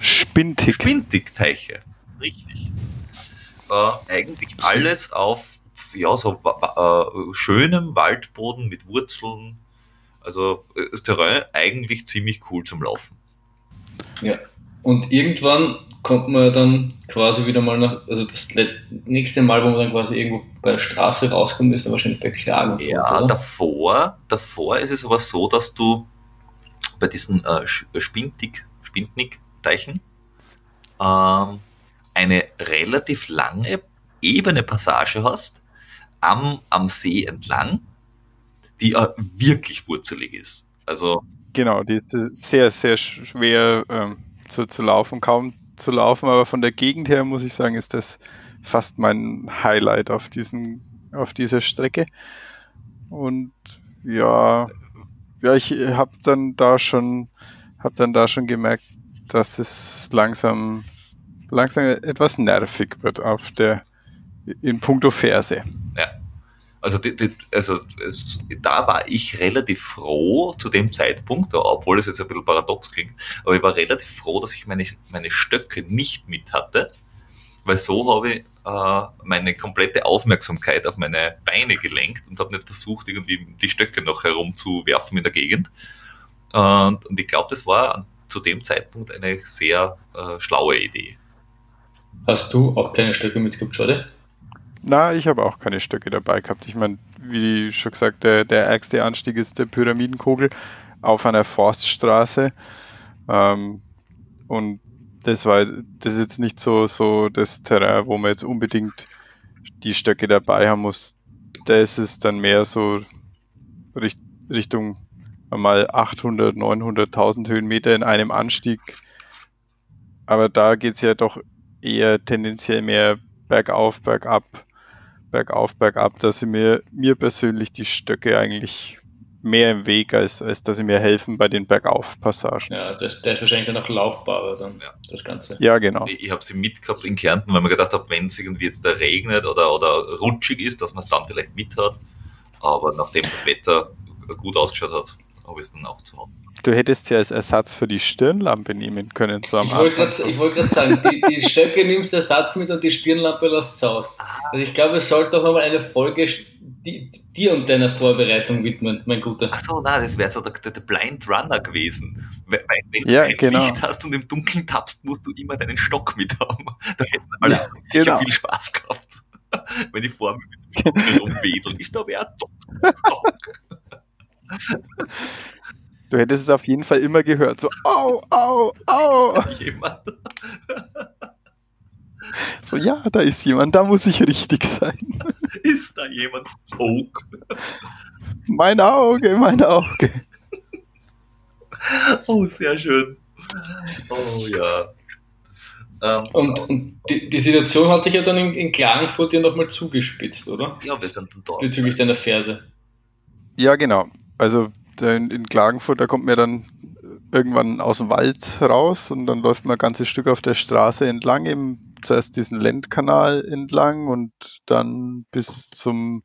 Spintig. Spintig-Teiche. Richtig. Äh, eigentlich alles auf ja, so äh, schönem Waldboden mit Wurzeln. Also äh, das Terrain eigentlich ziemlich cool zum Laufen. Ja. Und irgendwann kommt man dann quasi wieder mal nach, also das nächste Mal, wo man dann quasi irgendwo bei der Straße rauskommt, ist dann wahrscheinlich bei Klagenfurt. Ja, oder? davor, davor ist es aber so, dass du bei diesen äh, Spintig, Spintnik-Teichen ähm, eine relativ lange, ebene Passage hast, am, am See entlang, die wirklich wurzelig ist. Also Genau, die ist sehr, sehr schwer ähm, zu, zu laufen, kaum zu laufen, aber von der Gegend her muss ich sagen, ist das fast mein Highlight auf diesem, auf dieser Strecke. Und ja, ja, ich habe dann da schon, habe dann da schon gemerkt, dass es langsam, langsam etwas nervig wird auf der, in puncto Ferse. Ja. Also, die, die, also es, da war ich relativ froh zu dem Zeitpunkt, obwohl es jetzt ein bisschen paradox klingt, aber ich war relativ froh, dass ich meine, meine Stöcke nicht mit hatte, weil so habe ich äh, meine komplette Aufmerksamkeit auf meine Beine gelenkt und habe nicht versucht, irgendwie die Stöcke noch herumzuwerfen in der Gegend. Und, und ich glaube, das war zu dem Zeitpunkt eine sehr äh, schlaue Idee. Hast du auch keine Stöcke mitgehabt, schade? Na, ich habe auch keine Stöcke dabei gehabt. Ich meine, wie schon gesagt, der, der ärgste Anstieg ist der Pyramidenkogel auf einer Forststraße. Ähm, und das war das ist jetzt nicht so, so das Terrain, wo man jetzt unbedingt die Stöcke dabei haben muss. Da ist dann mehr so Richt, Richtung mal 800, 900, 1000 Höhenmeter in einem Anstieg. Aber da geht es ja doch eher tendenziell mehr bergauf, bergab bergauf, bergab, da sind mir, mir persönlich die Stöcke eigentlich mehr im Weg, als, als dass sie mir helfen bei den Bergaufpassagen. Ja, das, der ist wahrscheinlich dann auch laufbarer, dann, ja. das Ganze. Ja, genau. Ich, ich habe sie mitgehabt in Kärnten, weil man gedacht habe, wenn es irgendwie jetzt da regnet oder, oder rutschig ist, dass man es dann vielleicht mit hat. Aber nachdem das Wetter gut ausgeschaut hat, habe ich es dann auch zu Hause. Du hättest sie als Ersatz für die Stirnlampe nehmen können. So am ich wollte gerade wollt sagen, die, die Stöcke nimmst du Ersatz mit und die Stirnlampe lässt es aus. Also ich glaube, es sollte doch nochmal eine Folge dir und deiner Vorbereitung widmen, mein Guter. Ach so, nein, das wäre so der, der, Blind Runner gewesen. Wenn, wenn ja, du ein genau. Licht hast und im Dunkeln tappst, musst du immer deinen Stock mit haben. Da hätten alle ja, sicher genau. viel Spaß gehabt. wenn vor mir mit dem Stock rumwedel. Ich da wäre Stock. Du hättest es auf jeden Fall immer gehört. So, au, au, au. Jemand. So, ja, da ist jemand, da muss ich richtig sein. Ist da jemand? Poke. Mein Auge, mein Auge. Oh, sehr schön. Oh ja. Ähm, und, und die, die, Situation hat sich ja dann in, in Klagenfurt ja nochmal zugespitzt, oder? Ja, wir sind dort. Bezüglich deiner Ferse. Ja, genau. Also in, in Klagenfurt, da kommt mir dann irgendwann aus dem Wald raus und dann läuft man ein ganzes Stück auf der Straße entlang, eben zuerst diesen Lendkanal entlang und dann bis zum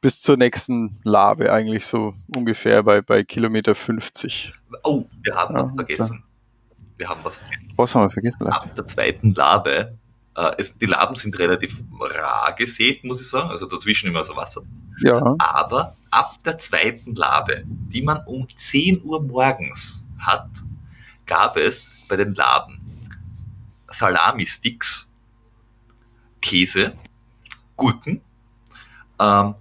bis zur nächsten Labe eigentlich so ungefähr bei, bei Kilometer 50. Oh, wir haben ja, was vergessen. Wir haben was vergessen. Was haben wir vergessen? Ab der zweiten Labe äh, es, die Laben sind relativ rar gesät, muss ich sagen. Also dazwischen immer so Wasser. Ja. Aber ab der zweiten Labe, die man um 10 Uhr morgens hat, gab es bei den Laben Salami-Sticks, Käse, Gurken, ähm,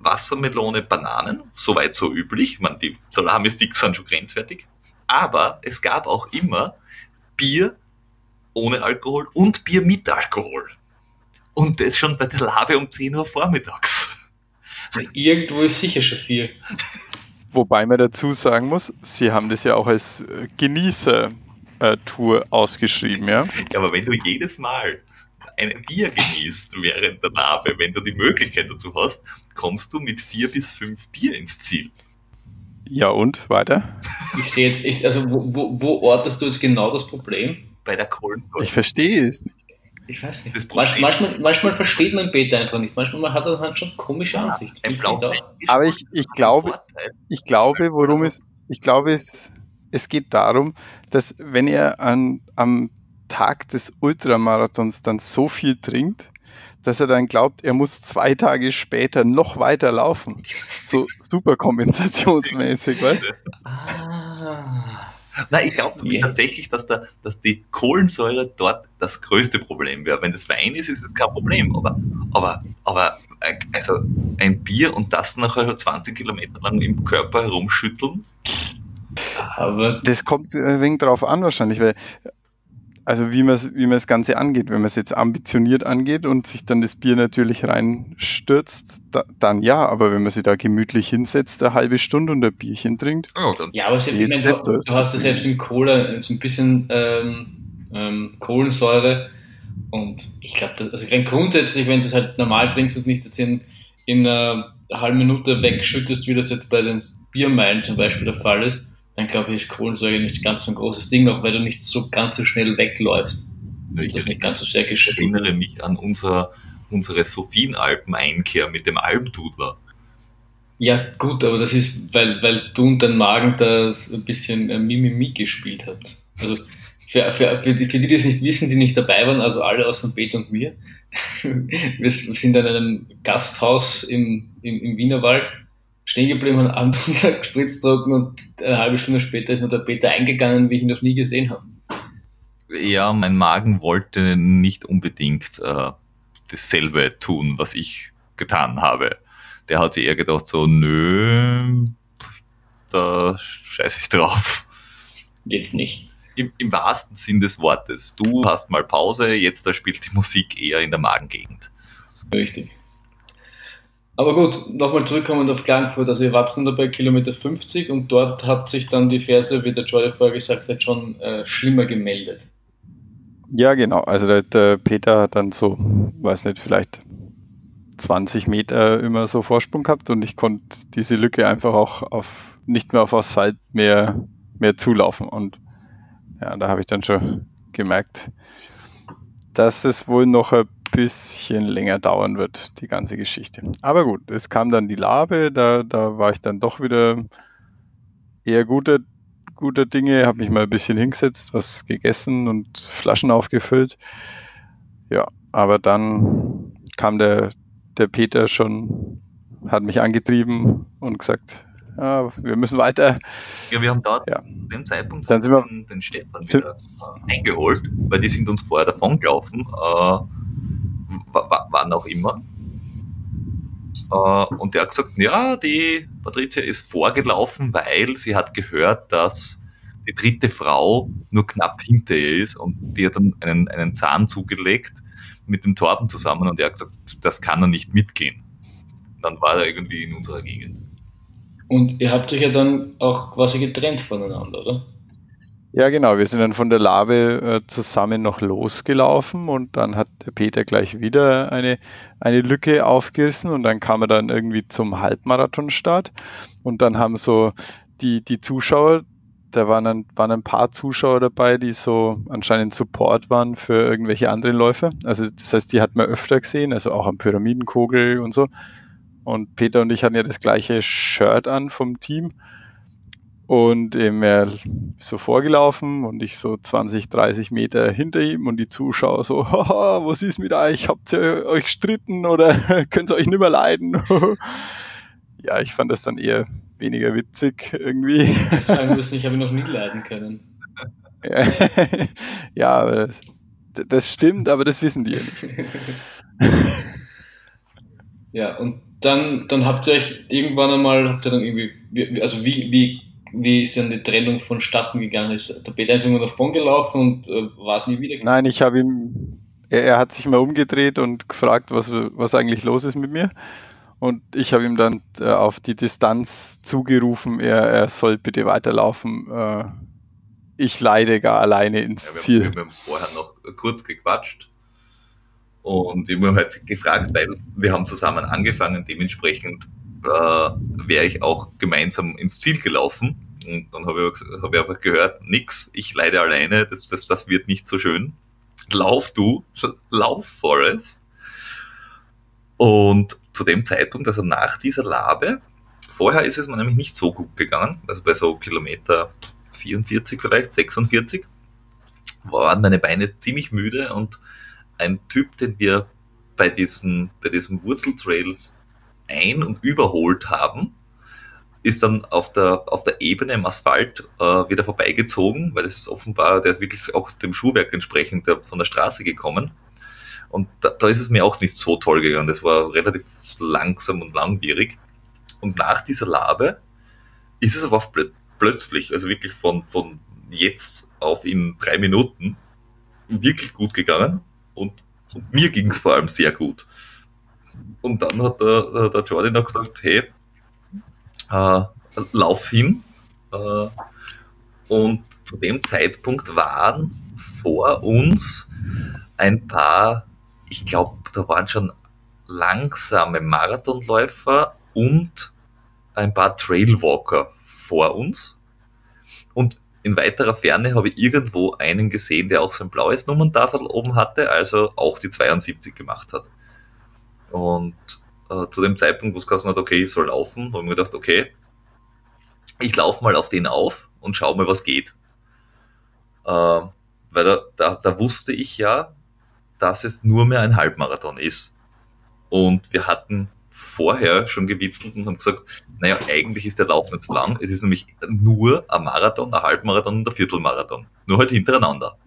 Wassermelone, Bananen, soweit so üblich. Ich meine, die Salami-Sticks sind schon grenzwertig. Aber es gab auch immer Bier, ohne Alkohol und Bier mit Alkohol. Und das schon bei der Labe um 10 Uhr vormittags. Irgendwo ist sicher schon viel. Wobei man dazu sagen muss, sie haben das ja auch als äh, Genießer-Tour ausgeschrieben, ja? Ja, aber wenn du jedes Mal ein Bier genießt während der Labe, wenn du die Möglichkeit dazu hast, kommst du mit vier bis fünf Bier ins Ziel. Ja, und weiter? Ich sehe jetzt, ich, also wo, wo, wo ortest du jetzt genau das Problem? bei der Kohlensäure. Ich verstehe es nicht. Ich weiß nicht. Manchmal, manchmal, versteht man Beta einfach nicht. Manchmal hat er halt schon komische Ansicht. Ja, Aber ich, ich glaube, ich glaube, worum es, ich glaube, es, es geht darum, dass wenn er an, am Tag des Ultramarathons dann so viel trinkt, dass er dann glaubt, er muss zwei Tage später noch weiter laufen. So super kompensationsmäßig, weißt du? Ah. Nein, ich glaube yeah. tatsächlich, dass, da, dass die Kohlensäure dort das größte Problem wäre. Wenn das Wein ist, ist es kein Problem. Aber, aber, aber äh, also ein Bier und das nachher 20 Kilometer lang im Körper herumschütteln. Aber das kommt ein wenig drauf an wahrscheinlich, weil also wie man wie man das Ganze angeht, wenn man es jetzt ambitioniert angeht und sich dann das Bier natürlich reinstürzt, da, dann ja, aber wenn man sich da gemütlich hinsetzt, eine halbe Stunde und ein Bierchen trinkt. Oh, ja, aber ich meine, du, du, hast ja selbst im Cola so ein bisschen ähm, ähm, Kohlensäure. Und ich glaube, also rein grundsätzlich, wenn du es halt normal trinkst und nicht jetzt in, in einer halben Minute wegschüttest, wie das jetzt bei den Biermeilen zum Beispiel der Fall ist, dann glaube ich, ist Kohlensäure nicht ganz so ein großes Ding, auch weil du nicht so ganz so schnell wegläufst. Ich das nicht ganz so sehr Ich erinnere mich an unser, unsere Sophienalpen-Einkehr mit dem Almdudler. Ja, gut, aber das ist, weil, weil du und dein Magen das ein bisschen äh, Mimimi gespielt habt. Also für, für, für, die, für die, die es nicht wissen, die nicht dabei waren, also alle außer Peter und mir, wir sind in einem Gasthaus im, im, im Wienerwald stehen geblieben, haben Abend gespritzt trocken und eine halbe Stunde später ist mir der Peter eingegangen, wie ich ihn noch nie gesehen habe. Ja, mein Magen wollte nicht unbedingt äh, dasselbe tun, was ich getan habe. Der hat sich eher gedacht, so, nö, da scheiße ich drauf. Jetzt nicht. Im, Im, wahrsten Sinn des Wortes. Du hast mal Pause, jetzt da spielt die Musik eher in der Magengegend. Richtig. Aber gut, nochmal zurückkommend auf Klagenfurt. Also ihr wart dann dabei Kilometer 50 und dort hat sich dann die Verse, wie der Jordi vorher gesagt hat, schon äh, schlimmer gemeldet. Ja, genau. Also der, der, Peter hat dann so, weiß nicht, vielleicht 20 Meter immer so Vorsprung gehabt und ich konnte diese Lücke einfach auch auf nicht mehr auf Asphalt mehr, mehr zulaufen. Und ja, da habe ich dann schon gemerkt, dass es wohl noch ein bisschen länger dauern wird, die ganze Geschichte. Aber gut, es kam dann die Labe, da, da war ich dann doch wieder eher guter guter Dinge, habe mich mal ein bisschen hingesetzt, was gegessen und Flaschen aufgefüllt. Ja, aber dann kam der, der Peter schon, hat mich angetrieben und gesagt, ja, wir müssen weiter. Ja, wir haben dort ja. zu dem Zeitpunkt dann sind wir, den, Stefan wieder eingeholt, weil die sind uns vorher davon gelaufen, äh, wann auch immer. Äh, und der hat gesagt, ja, die Patricia ist vorgelaufen, weil sie hat gehört, dass die dritte Frau nur knapp hinter ihr ist und die hat dann einen, einen Zahn zugelegt mit dem Torben zusammen und er hat gesagt, das kann er nicht mitgehen. Dann war er irgendwie in unserer Gegend. Und ihr habt euch ja dann auch quasi getrennt voneinander, oder? Ja, genau. Wir sind dann von der Lave äh, zusammen noch losgelaufen und dann hat der Peter gleich wieder eine, eine Lücke aufgerissen und dann kam er dann irgendwie zum Halbmarathonstart und dann haben so die, die Zuschauer, da waren ein, waren ein paar Zuschauer dabei, die so anscheinend Support waren für irgendwelche anderen Läufer. Also das heißt, die hat man öfter gesehen, also auch am Pyramidenkogel und so. Und Peter und ich hatten ja das gleiche Shirt an vom Team. Und eben er ist so vorgelaufen und ich so 20, 30 Meter hinter ihm und die Zuschauer so, haha, was ist mit euch? Habt ihr euch gestritten oder könnt ihr euch nicht mehr leiden? ja, ich fand das dann eher weniger witzig irgendwie. Ich sagen müssen, ich habe noch nie leiden können. ja, das, das stimmt, aber das wissen die ja nicht. ja, und dann, dann habt ihr euch irgendwann einmal, habt ihr dann irgendwie, also wie, wie wie ist denn die Trennung vonstatten gegangen? Ist der Peter einfach nur davon gelaufen und äh, war nie wieder? Nein, ich habe ihm, er, er, hat sich mal umgedreht und gefragt, was, was eigentlich los ist mit mir. Und ich habe ihm dann äh, auf die Distanz zugerufen, er, er soll bitte weiterlaufen. Äh, ich leide gar alleine ins ja, wir Ziel. Haben, wir haben vorher noch kurz gequatscht und ich habe halt gefragt, weil wir haben zusammen angefangen, dementsprechend äh, wäre ich auch gemeinsam ins Ziel gelaufen. Und dann habe ich, hab ich aber gehört, nix, ich leide alleine, das, das, das wird nicht so schön. Lauf du, lauf Forest. Und zu dem Zeitpunkt, also nach dieser Labe, vorher ist es mir nämlich nicht so gut gegangen, also bei so Kilometer 44 vielleicht, 46, waren meine Beine ziemlich müde und ein Typ, den wir bei diesen, bei diesen Wurzeltrails ein- und überholt haben, ist dann auf der, auf der Ebene im Asphalt äh, wieder vorbeigezogen, weil es ist offenbar, der ist wirklich auch dem Schuhwerk entsprechend der, von der Straße gekommen. Und da, da ist es mir auch nicht so toll gegangen. Das war relativ langsam und langwierig. Und nach dieser Labe ist es aber plö plötzlich, also wirklich von, von jetzt auf in drei Minuten, wirklich gut gegangen. Und, und mir ging es vor allem sehr gut. Und dann hat der, der Jordi noch gesagt, hey, äh, lauf hin. Äh, und zu dem Zeitpunkt waren vor uns ein paar, ich glaube, da waren schon langsame Marathonläufer und ein paar Trailwalker vor uns. Und in weiterer Ferne habe ich irgendwo einen gesehen, der auch so ein blaues Nummerntafel oben hatte, also auch die 72 gemacht hat. Und äh, zu dem Zeitpunkt, wo es gesagt hat, okay, ich soll laufen, habe ich mir gedacht, okay, ich laufe mal auf den auf und schau mal, was geht. Äh, weil da, da, da wusste ich ja, dass es nur mehr ein Halbmarathon ist. Und wir hatten vorher schon gewitzelt und haben gesagt, naja, eigentlich ist der Lauf nicht so lang. Es ist nämlich nur ein Marathon, ein Halbmarathon und ein Viertelmarathon. Nur halt hintereinander.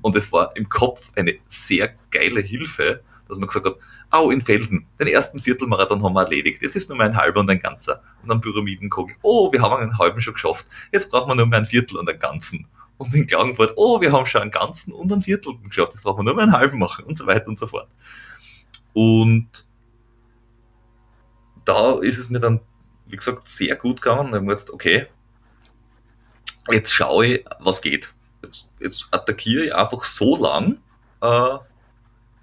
Und es war im Kopf eine sehr geile Hilfe, dass man gesagt hat, au, in Felden, den ersten Viertelmarathon haben wir erledigt. Jetzt ist nur mehr ein halber und ein ganzer. Und dann Pyramidenkogel, oh, wir haben einen halben schon geschafft. Jetzt brauchen wir nur mehr ein Viertel und einen ganzen. Und in Klagenfurt, oh, wir haben schon einen ganzen und einen Viertel geschafft. Jetzt brauchen wir nur mehr einen halben machen und so weiter und so fort. Und da ist es mir dann, wie gesagt, sehr gut gegangen. Da haben wir jetzt, okay, jetzt schaue ich, was geht. Jetzt, jetzt attackiere ich einfach so lang, äh,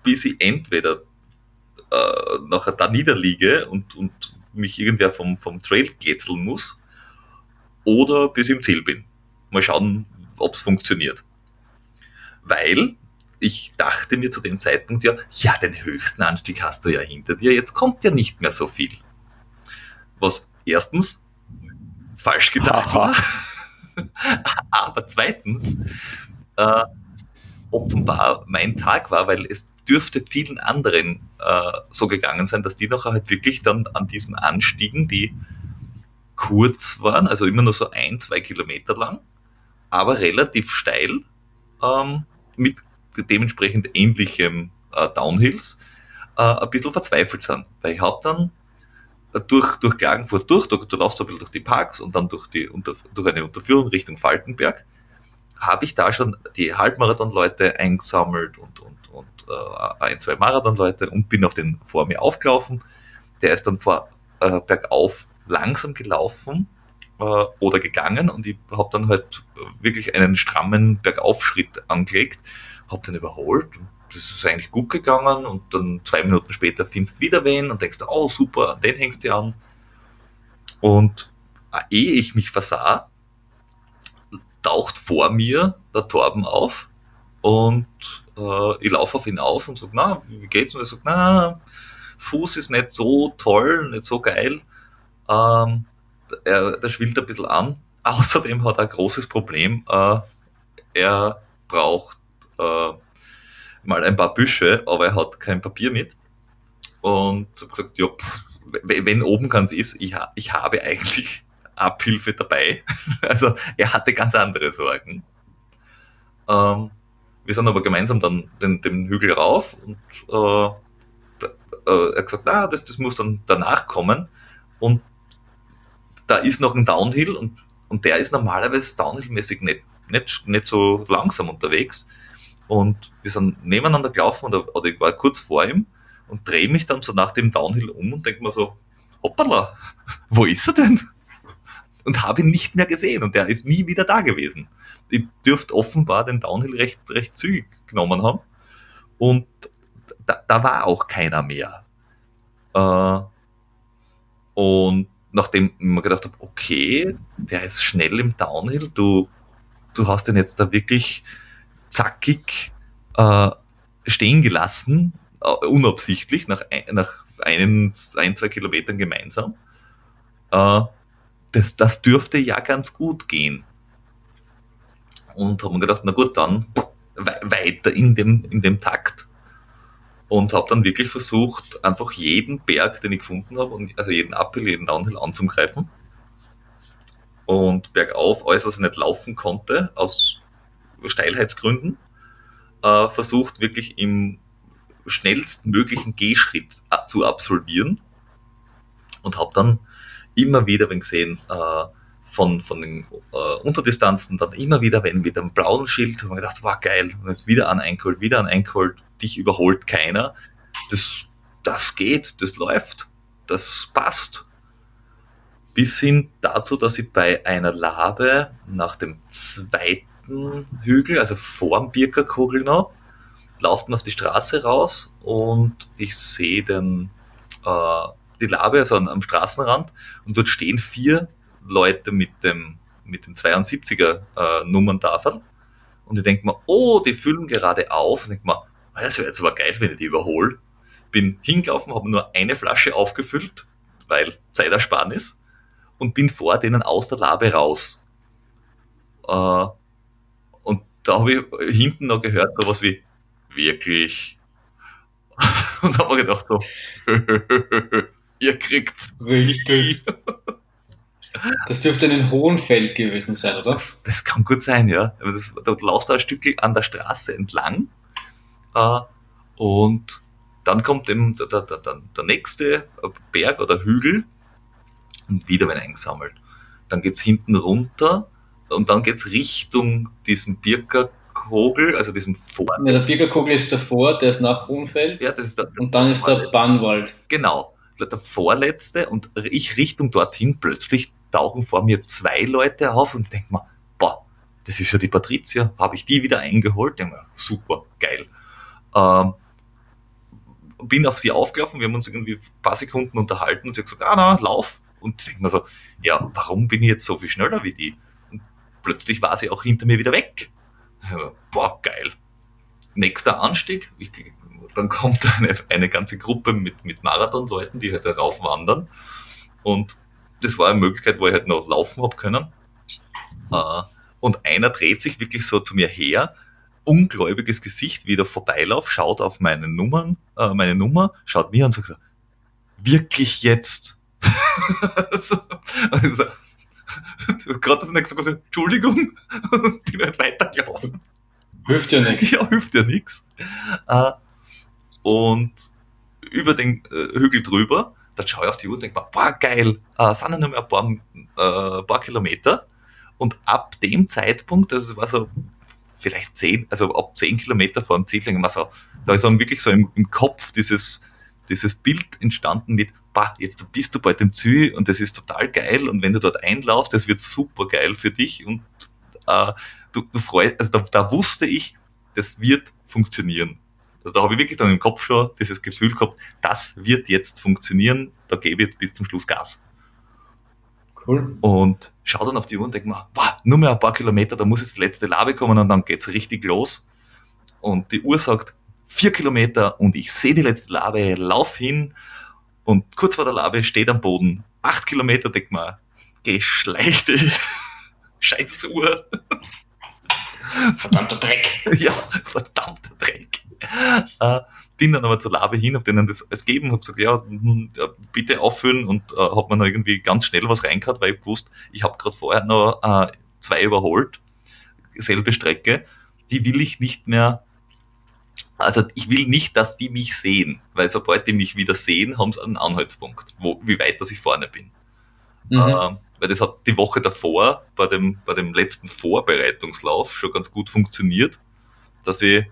bis ich entweder äh, nachher da niederliege und, und mich irgendwer vom, vom Trail getzeln muss oder bis ich im Ziel bin. Mal schauen, ob es funktioniert. Weil ich dachte mir zu dem Zeitpunkt ja, ja, den höchsten Anstieg hast du ja hinter dir, jetzt kommt ja nicht mehr so viel. Was erstens falsch gedacht war, aber zweitens äh, offenbar mein Tag war, weil es dürfte vielen anderen äh, so gegangen sein, dass die noch halt wirklich dann an diesen Anstiegen, die kurz waren, also immer nur so ein, zwei Kilometer lang, aber relativ steil, ähm, mit dementsprechend ähnlichem äh, Downhills, äh, ein bisschen verzweifelt sind. Weil ich habe dann durch, durch Klagenfurt durch, du, du laufst ein bisschen durch die Parks und dann durch, die, unter, durch eine Unterführung Richtung Falkenberg, habe ich da schon die Halbmarathon-Leute eingesammelt und, und, und äh, ein, zwei Marathon-Leute und bin auf den vor mir aufgelaufen. Der ist dann vor äh, bergauf langsam gelaufen äh, oder gegangen und ich habe dann halt wirklich einen strammen Bergaufschritt angelegt, habe den überholt. Das ist eigentlich gut gegangen und dann zwei Minuten später findest du wieder wen und denkst, oh super, den hängst du an. Und äh, ehe ich mich versah, taucht vor mir der Torben auf und äh, ich laufe auf ihn auf und sage, na, wie geht's? Und er sagt, na, Fuß ist nicht so toll, nicht so geil. Ähm, er, der schwillt ein bisschen an. Außerdem hat er ein großes Problem. Äh, er braucht äh, mal ein paar Büsche, aber er hat kein Papier mit. Und ich habe gesagt, ja, pff, wenn oben ganz ist, ich, ich habe eigentlich Abhilfe dabei. Also er hatte ganz andere Sorgen. Ähm, wir sind aber gemeinsam dann den, den Hügel rauf und äh, äh, er gesagt, ah, das, das muss dann danach kommen. Und da ist noch ein Downhill und, und der ist normalerweise downhillmäßig nicht, nicht, nicht so langsam unterwegs. Und wir sind nebeneinander gelaufen und, oder ich war kurz vor ihm und drehe mich dann so nach dem Downhill um und denke mir so, hoppala, wo ist er denn? Und habe ihn nicht mehr gesehen und der ist nie wieder da gewesen. Ich dürfte offenbar den Downhill recht, recht zügig genommen haben. Und da, da war auch keiner mehr. Äh, und nachdem ich mir gedacht habe, okay, der ist schnell im Downhill, du, du hast den jetzt da wirklich zackig äh, stehen gelassen, uh, unabsichtlich, nach, ein, nach einen, ein, zwei Kilometern gemeinsam. Das, das dürfte ja ganz gut gehen. Und haben gedacht, na gut, dann weiter in dem, in dem Takt. Und habe dann wirklich versucht, einfach jeden Berg, den ich gefunden habe, also jeden Uphill, jeden Downhill anzugreifen. Und bergauf, alles, was ich nicht laufen konnte, aus Steilheitsgründen, äh, versucht wirklich im schnellstmöglichen Gehschritt äh, zu absolvieren und habe dann immer wieder wenn gesehen äh, von, von den äh, Unterdistanzen, dann immer wieder, wenn mit einem blauen Schild, haben wir gedacht, war geil, und jetzt wieder an eingeholt, wieder an eingeholt, dich überholt keiner. Das, das geht, das läuft, das passt. Bis hin dazu, dass ich bei einer Labe nach dem zweiten Hügel, also vor dem Birkerkogel noch, lauft man auf die Straße raus und ich sehe den, äh, die Labe, also am Straßenrand, und dort stehen vier Leute mit dem mit dem 72er äh, Nummerntafel. Und ich denke mir, oh, die füllen gerade auf. Und ich denke mir, ah, das wäre jetzt aber geil, wenn ich die überhole. Bin hingelaufen, habe nur eine Flasche aufgefüllt, weil Zeitersparnis. Und bin vor denen aus der Labe raus. Äh, und da habe ich hinten noch gehört, sowas wie, wirklich. Und habe mir gedacht, so, ihr kriegt's. Richtig. Das dürfte ein Hohenfeld gewesen sein, oder? Das, das kann gut sein, ja. Aber das, da laufst du ein Stück an der Straße entlang äh, und dann kommt eben der, der, der, der nächste Berg oder Hügel und wieder werden eingesammelt. Dann geht's hinten runter und dann geht's Richtung diesem Birkerkogel, also diesem Vor. Ja, der Birkerkogel ist davor, der ist nach Hohenfeld. Ja, das ist der, und dann ist der Bannwald. Genau, der vorletzte und ich Richtung dorthin plötzlich tauchen vor mir zwei Leute auf und denke mir, boah, das ist ja die Patricia, habe ich die wieder eingeholt? Denk mir, super, geil. Ähm, bin auf sie aufgelaufen, wir haben uns irgendwie ein paar Sekunden unterhalten und sie hat gesagt, ah na, lauf. Und ich denke mir so, ja, warum bin ich jetzt so viel schneller wie die? Und plötzlich war sie auch hinter mir wieder weg. Boah, geil. Nächster Anstieg, ich, dann kommt eine, eine ganze Gruppe mit, mit Marathonleuten, die halt darauf wandern. Und das war eine Möglichkeit, wo ich halt noch laufen hab können. Äh, und einer dreht sich wirklich so zu mir her, ungläubiges Gesicht, wieder vorbeilauf, schaut auf meine Nummern, äh, meine Nummer, schaut mir an und sagt so, wirklich jetzt? so, also, Gerade das nächste gesagt, Entschuldigung, und bin halt weitergelaufen. Hilft ja nichts. Ja, hilft ja nichts. Äh, und über den äh, Hügel drüber dann schaue ich auf die Uhr und denke mir, boah, geil, äh, sind ja nur mehr ein paar, äh, paar Kilometer. Und ab dem Zeitpunkt, das war so vielleicht zehn, also ab zehn Kilometer vor dem Ziel, denke ich so, da ist dann wirklich so im, im Kopf dieses, dieses Bild entstanden mit, bah, jetzt bist du bald im Ziel und das ist total geil und wenn du dort einlaufst, das wird super geil für dich und äh, du, du freust, also da, da wusste ich, das wird funktionieren. Also da habe ich wirklich dann im Kopf schon dieses Gefühl gehabt, das wird jetzt funktionieren, da gebe ich bis zum Schluss Gas. Cool. Und schau dann auf die Uhr und denke mir, wow, nur mehr ein paar Kilometer, da muss jetzt die letzte Labe kommen und dann geht's richtig los. Und die Uhr sagt, vier Kilometer und ich sehe die letzte Labe, lauf hin und kurz vor der Labe steht am Boden, acht Kilometer, denk mal, geschleichte Scheiß Uhr. Verdammter Dreck. Ja, verdammter Dreck. Äh, bin dann aber zur Labe hin, habe denen das als gegeben, habe gesagt, ja, hm, ja, bitte auffüllen und äh, habe mir dann irgendwie ganz schnell was reingehauen, weil ich gewusst, ich habe gerade vorher noch äh, zwei überholt, selbe Strecke, die will ich nicht mehr, also ich will nicht, dass die mich sehen, weil sobald die mich wieder sehen, haben sie einen Anhaltspunkt, wo, wie weit dass ich vorne bin. Mhm. Äh, weil das hat die Woche davor bei dem, bei dem letzten Vorbereitungslauf schon ganz gut funktioniert, dass ich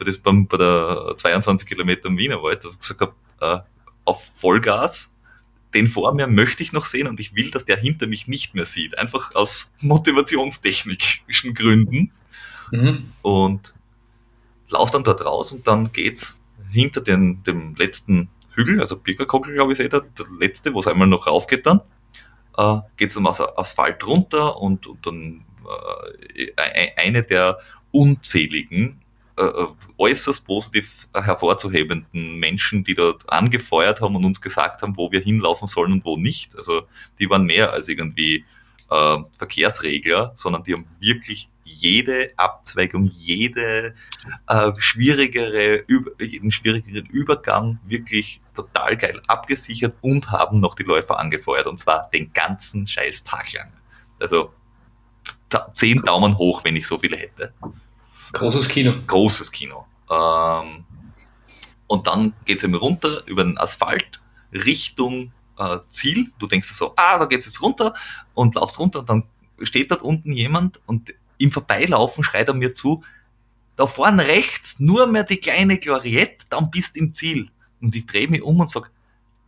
bei, das, beim, bei der 22 Kilometer im Wienerwald dass ich gesagt habe, äh, auf Vollgas, den vor mir möchte ich noch sehen und ich will, dass der hinter mich nicht mehr sieht. Einfach aus motivationstechnischen Gründen. Mhm. Und lauf dann dort raus und dann geht's hinter den, dem letzten Hügel, also Birkerkogel, glaube ich, ist eh der, der letzte, wo es einmal noch raufgeht dann äh, geht es dann aus Asphalt runter und, und dann äh, eine der unzähligen äh, äh, äußerst positiv hervorzuhebenden Menschen, die dort angefeuert haben und uns gesagt haben, wo wir hinlaufen sollen und wo nicht. Also die waren mehr als irgendwie äh, Verkehrsregler, sondern die haben wirklich jede Abzweigung, jede äh, schwierigere, jeden schwierigeren Übergang wirklich total geil abgesichert und haben noch die Läufer angefeuert und zwar den ganzen scheiß Tag lang. Also zehn Daumen hoch, wenn ich so viele hätte. Großes Kino. Großes Kino. Ähm, und dann geht es eben runter über den Asphalt Richtung äh, Ziel. Du denkst so, ah, da geht es jetzt runter und laufst runter und dann steht dort unten jemand und im Vorbeilaufen schreit er mir zu, da vorne rechts nur mehr die kleine Gloriette, dann bist im Ziel. Und ich drehe mich um und sage,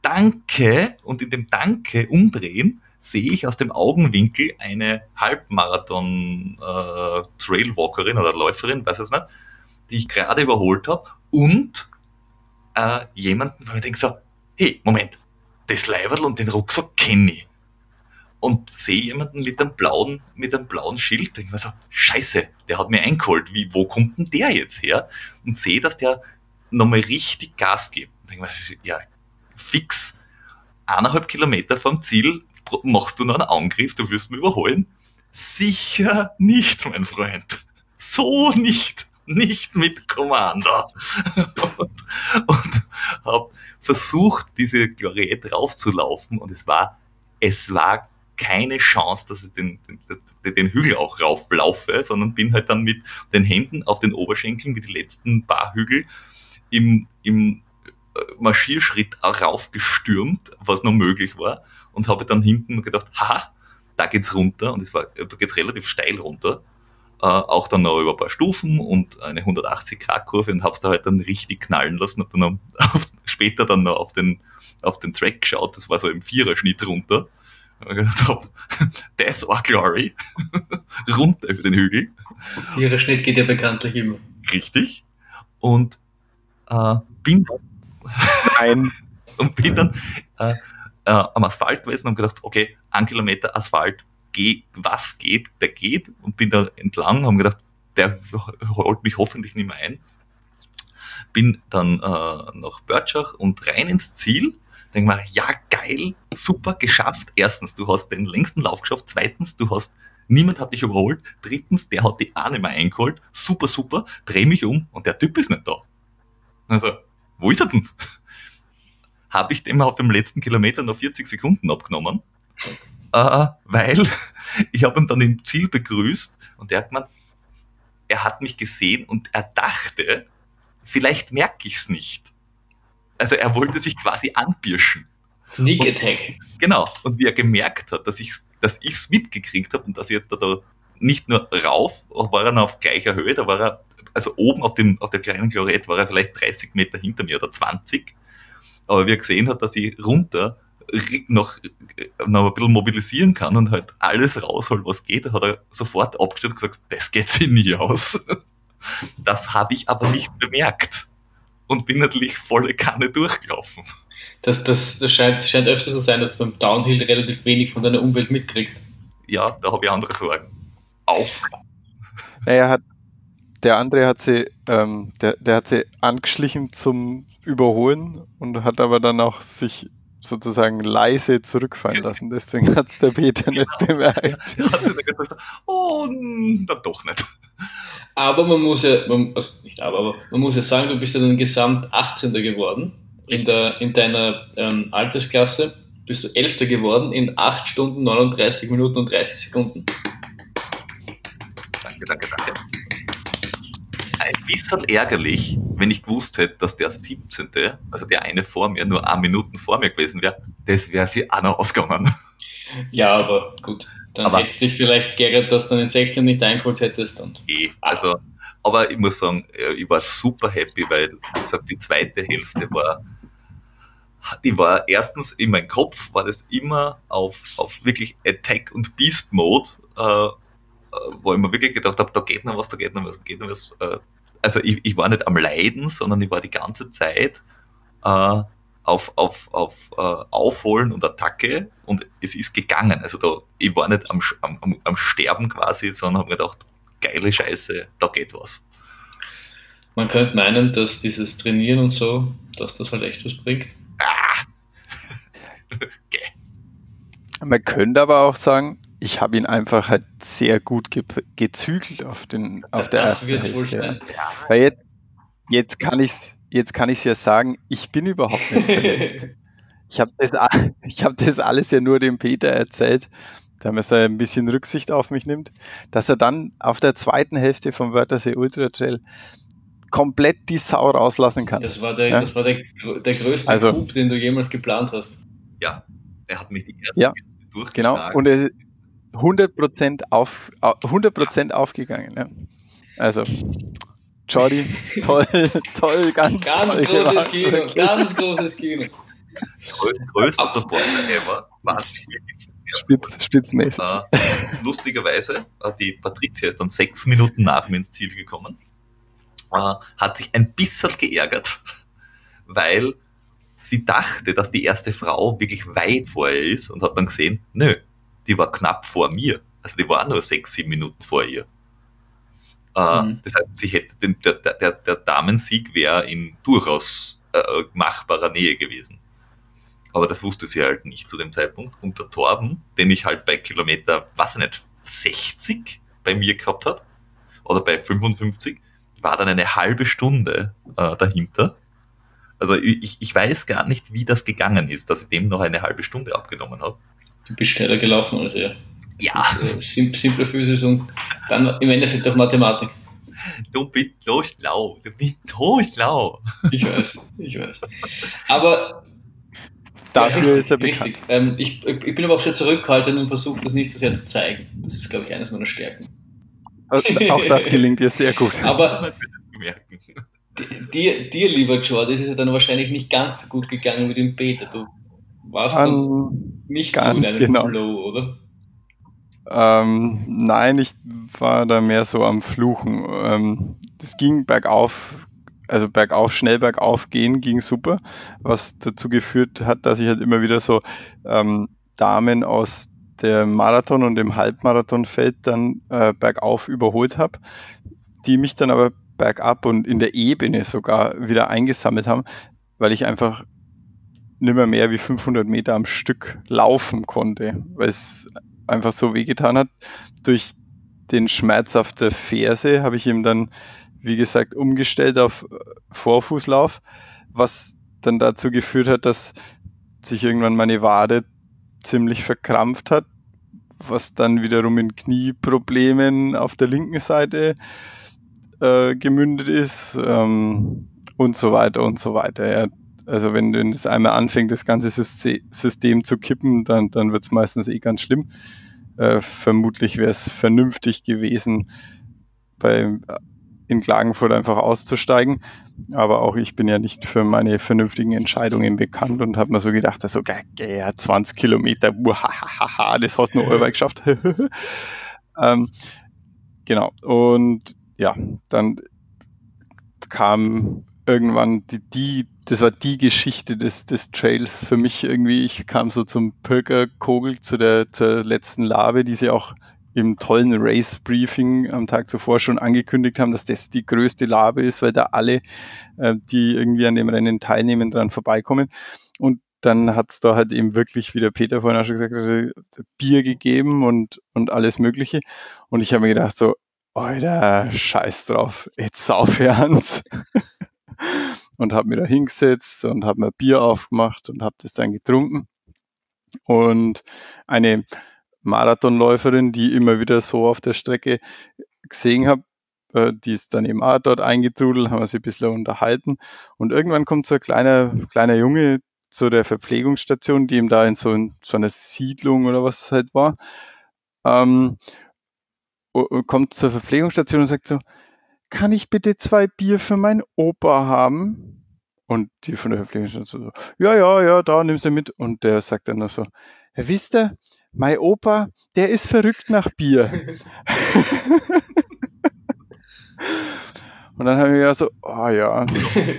danke, und in dem Danke umdrehen, sehe ich aus dem Augenwinkel eine Halbmarathon-Trailwalkerin äh, oder Läuferin, weiß es nicht, die ich gerade überholt habe und äh, jemanden, wo ich denke so, hey, Moment, das Leiberl und den Rucksack kenne ich. und sehe jemanden mit einem blauen, mit einem blauen Schild, denke mir so, scheiße, der hat mir eingeholt, wie, wo kommt denn der jetzt her? Und sehe, dass der nochmal richtig Gas gibt. Denke mir, ja, fix, eineinhalb Kilometer vom Ziel machst du noch einen Angriff, du wirst mich überholen? Sicher nicht, mein Freund. So nicht. Nicht mit Commander. und, und habe versucht, diese Gloriette raufzulaufen und es war, es war keine Chance, dass ich den, den, den Hügel auch rauflaufe, sondern bin halt dann mit den Händen auf den Oberschenkeln wie die letzten paar Hügel im, im äh, Marschierschritt raufgestürmt, was noch möglich war, und habe dann hinten gedacht, haha, da geht's runter, und es war, da geht's relativ steil runter, äh, auch dann noch über ein paar Stufen und eine 180 Grad Kurve und hab's da halt dann richtig knallen lassen, hab dann auf, später dann noch auf den, auf den Track geschaut, das war so im Viererschnitt runter, gedacht Death or Glory, runter über den Hügel. Ihrer Schnitt geht ja bekanntlich immer. Richtig. Und äh, bin Nein. und bin dann äh, äh, am Asphalt gewesen und gedacht, okay, ein Kilometer Asphalt, geh, was geht, der geht und bin da entlang, haben gedacht, der holt mich hoffentlich nicht mehr ein. Bin dann äh, nach Börtschach und rein ins Ziel denke mal, ja, geil, super, geschafft. Erstens, du hast den längsten Lauf geschafft. Zweitens, du hast, niemand hat dich überholt. Drittens, der hat die auch nicht mehr eingeholt. Super, super. Dreh mich um und der Typ ist nicht da. Also, wo ist er denn? Habe ich dem auf dem letzten Kilometer noch 40 Sekunden abgenommen, äh, weil ich habe ihn dann im Ziel begrüßt und der hat gemeint, er hat mich gesehen und er dachte, vielleicht merke ich es nicht. Also er wollte sich quasi anpirschen. Sneak Attack. Genau. Und wie er gemerkt hat, dass ich dass ich's mitgekriegt habe und dass ich jetzt da, da nicht nur rauf, war er noch auf gleicher Höhe, da war er, also oben auf, dem, auf der kleinen Gloriette war er vielleicht 30 Meter hinter mir oder 20. Aber wie er gesehen hat, dass ich runter noch, noch ein bisschen mobilisieren kann und halt alles rausholt, was geht, hat er sofort abgestellt und gesagt, das geht sich nie aus. Das habe ich aber nicht bemerkt und bin natürlich volle Kanne durchgelaufen. Das, das, das scheint, scheint öfter so sein, dass du beim Downhill relativ wenig von deiner Umwelt mitkriegst. Ja, da habe ich andere Sorgen. Auf. Naja, hat, der andere hat sie, ähm, der, der hat sie angeschlichen zum Überholen und hat aber dann auch sich sozusagen leise zurückfallen lassen. Deswegen hat es der Peter nicht bemerkt. Ja, hat sie dann gedacht, oh, dann doch nicht. Aber man muss ja, man, also nicht aber, aber man muss ja sagen, du bist ja dann gesamt 18. geworden. In, der, in deiner ähm, Altersklasse bist du 11. geworden in 8 Stunden, 39 Minuten und 30 Sekunden. Danke, danke, danke. Ein bisschen ärgerlich, wenn ich gewusst hätte, dass der 17., also der eine vor mir, nur eine Minuten vor mir gewesen wäre, das wäre sie auch noch ausgegangen. Ja, aber gut. Dann aber hättest du dich vielleicht geärgert, dass du den 16 nicht eingeholt hättest. Und eh, also, aber ich muss sagen, ich war super happy, weil, wie gesagt, die zweite Hälfte war, die war erstens in meinem Kopf, war das immer auf, auf wirklich Attack und Beast Mode, äh, wo ich mir wirklich gedacht habe, da geht noch was, da geht noch was, da geht noch was. Äh, also ich, ich war nicht am Leiden, sondern ich war die ganze Zeit äh, auf, auf, auf uh, Aufholen und Attacke und es ist gegangen. Also da, ich war nicht am, am, am Sterben quasi, sondern habe mir gedacht, geile Scheiße, da geht was. Man könnte meinen, dass dieses Trainieren und so, dass das halt echt was bringt. Ah. okay. Man könnte aber auch sagen, ich habe ihn einfach halt sehr gut ge gezügelt auf, den, auf der das ersten Hälfte. Ja. Weil jetzt, jetzt kann ich es jetzt kann ich ja sagen, ich bin überhaupt nicht verletzt. ich habe das, hab das alles ja nur dem Peter erzählt, damit er ein bisschen Rücksicht auf mich nimmt, dass er dann auf der zweiten Hälfte vom Wörthersee Ultra Trail komplett die Sau rauslassen kann. Das war der, ja? das war der, der größte also, Coup, den du jemals geplant hast. Ja, er hat mich die erste ja, Genau, und ist 100% auf, 100 aufgegangen. Ja. Also, Jordi, toll, toll, ganz, ganz toll großes gemacht. Kino, ganz großes Kino. Größter Supporter ever. Spitz, spitzmäßig. Uh, lustigerweise, uh, die Patricia ist dann sechs Minuten nach mir ins Ziel gekommen, uh, hat sich ein bisschen geärgert, weil sie dachte, dass die erste Frau wirklich weit vor ihr ist und hat dann gesehen, nö, die war knapp vor mir. Also die war nur sechs, sieben Minuten vor ihr. Äh, mhm. Das heißt, sie hätte den, der, der, der Damensieg wäre in durchaus äh, machbarer Nähe gewesen. Aber das wusste sie halt nicht zu dem Zeitpunkt. Und der Torben, den ich halt bei Kilometer, was nicht, 60 bei mir gehabt hat, oder bei 55, war dann eine halbe Stunde äh, dahinter. Also ich, ich weiß gar nicht, wie das gegangen ist, dass ich dem noch eine halbe Stunde abgenommen habe. Du bist schneller gelaufen als er. Ja. Äh, sim simple Physis und dann im Endeffekt auch Mathematik. Du bist so schlau. Du bist so schlau. Ich weiß, ich weiß. Aber Dafür ja, richtig, ist er bekannt. Ähm, ich, ich, bin aber auch sehr zurückhaltend und versuche das nicht so sehr zu zeigen. Das ist, glaube ich, eines meiner Stärken. Auch das gelingt dir sehr gut. Aber dir, dir, lieber George, ist es ja dann wahrscheinlich nicht ganz so gut gegangen wie dem Peter. Du warst um, dann nicht so in einem genau. Flow, oder? Ähm, nein, ich war da mehr so am Fluchen. Ähm, das ging bergauf, also bergauf, schnell bergauf gehen ging super, was dazu geführt hat, dass ich halt immer wieder so ähm, Damen aus dem Marathon und dem Halbmarathonfeld dann äh, bergauf überholt habe, die mich dann aber bergab und in der Ebene sogar wieder eingesammelt haben, weil ich einfach nimmer mehr wie 500 Meter am Stück laufen konnte, weil es einfach so wehgetan hat. Durch den Schmerz auf der Ferse habe ich ihm dann, wie gesagt, umgestellt auf Vorfußlauf, was dann dazu geführt hat, dass sich irgendwann meine Wade ziemlich verkrampft hat, was dann wiederum in Knieproblemen auf der linken Seite äh, gemündet ist ähm, und so weiter und so weiter. Ja. Also wenn es einmal anfängt, das ganze System zu kippen, dann, dann wird es meistens eh ganz schlimm. Äh, vermutlich wäre es vernünftig gewesen, bei, in Klagenfurt einfach auszusteigen. Aber auch ich bin ja nicht für meine vernünftigen Entscheidungen bekannt und habe mir so gedacht, so, ja, 20 Kilometer, uhahaha, das hast du nur einmal geschafft. ähm, genau. Und ja, dann kam irgendwann die, die, das war die Geschichte des, des Trails für mich irgendwie. Ich kam so zum Pirker-Kogel, zu der, zur letzten Labe, die sie auch im tollen Race-Briefing am Tag zuvor schon angekündigt haben, dass das die größte Labe ist, weil da alle, äh, die irgendwie an dem Rennen teilnehmen, dran vorbeikommen. Und dann hat es da halt eben wirklich, wie der Peter vorhin auch schon gesagt hat, Bier gegeben und, und alles Mögliche. Und ich habe mir gedacht, so, Alter, scheiß drauf, jetzt sauf ernst. und habe mir da hingesetzt und habe mir Bier aufgemacht und habe das dann getrunken. Und eine Marathonläuferin, die immer wieder so auf der Strecke gesehen habe, äh, die ist dann eben auch dort eingetrudelt, haben wir sie ein bisschen unterhalten. Und irgendwann kommt so ein kleiner, kleiner Junge zu der Verpflegungsstation, die ihm da in so, in so einer Siedlung oder was es halt war, ähm, kommt zur Verpflegungsstation und sagt so, kann ich bitte zwei Bier für meinen Opa haben? Und die von der Verpflegungsstation so, ja, ja, ja, da nimm sie mit. Und der sagt dann noch so, ja, wisst ihr, mein Opa, der ist verrückt nach Bier. Und dann haben wir ja so, oh ja,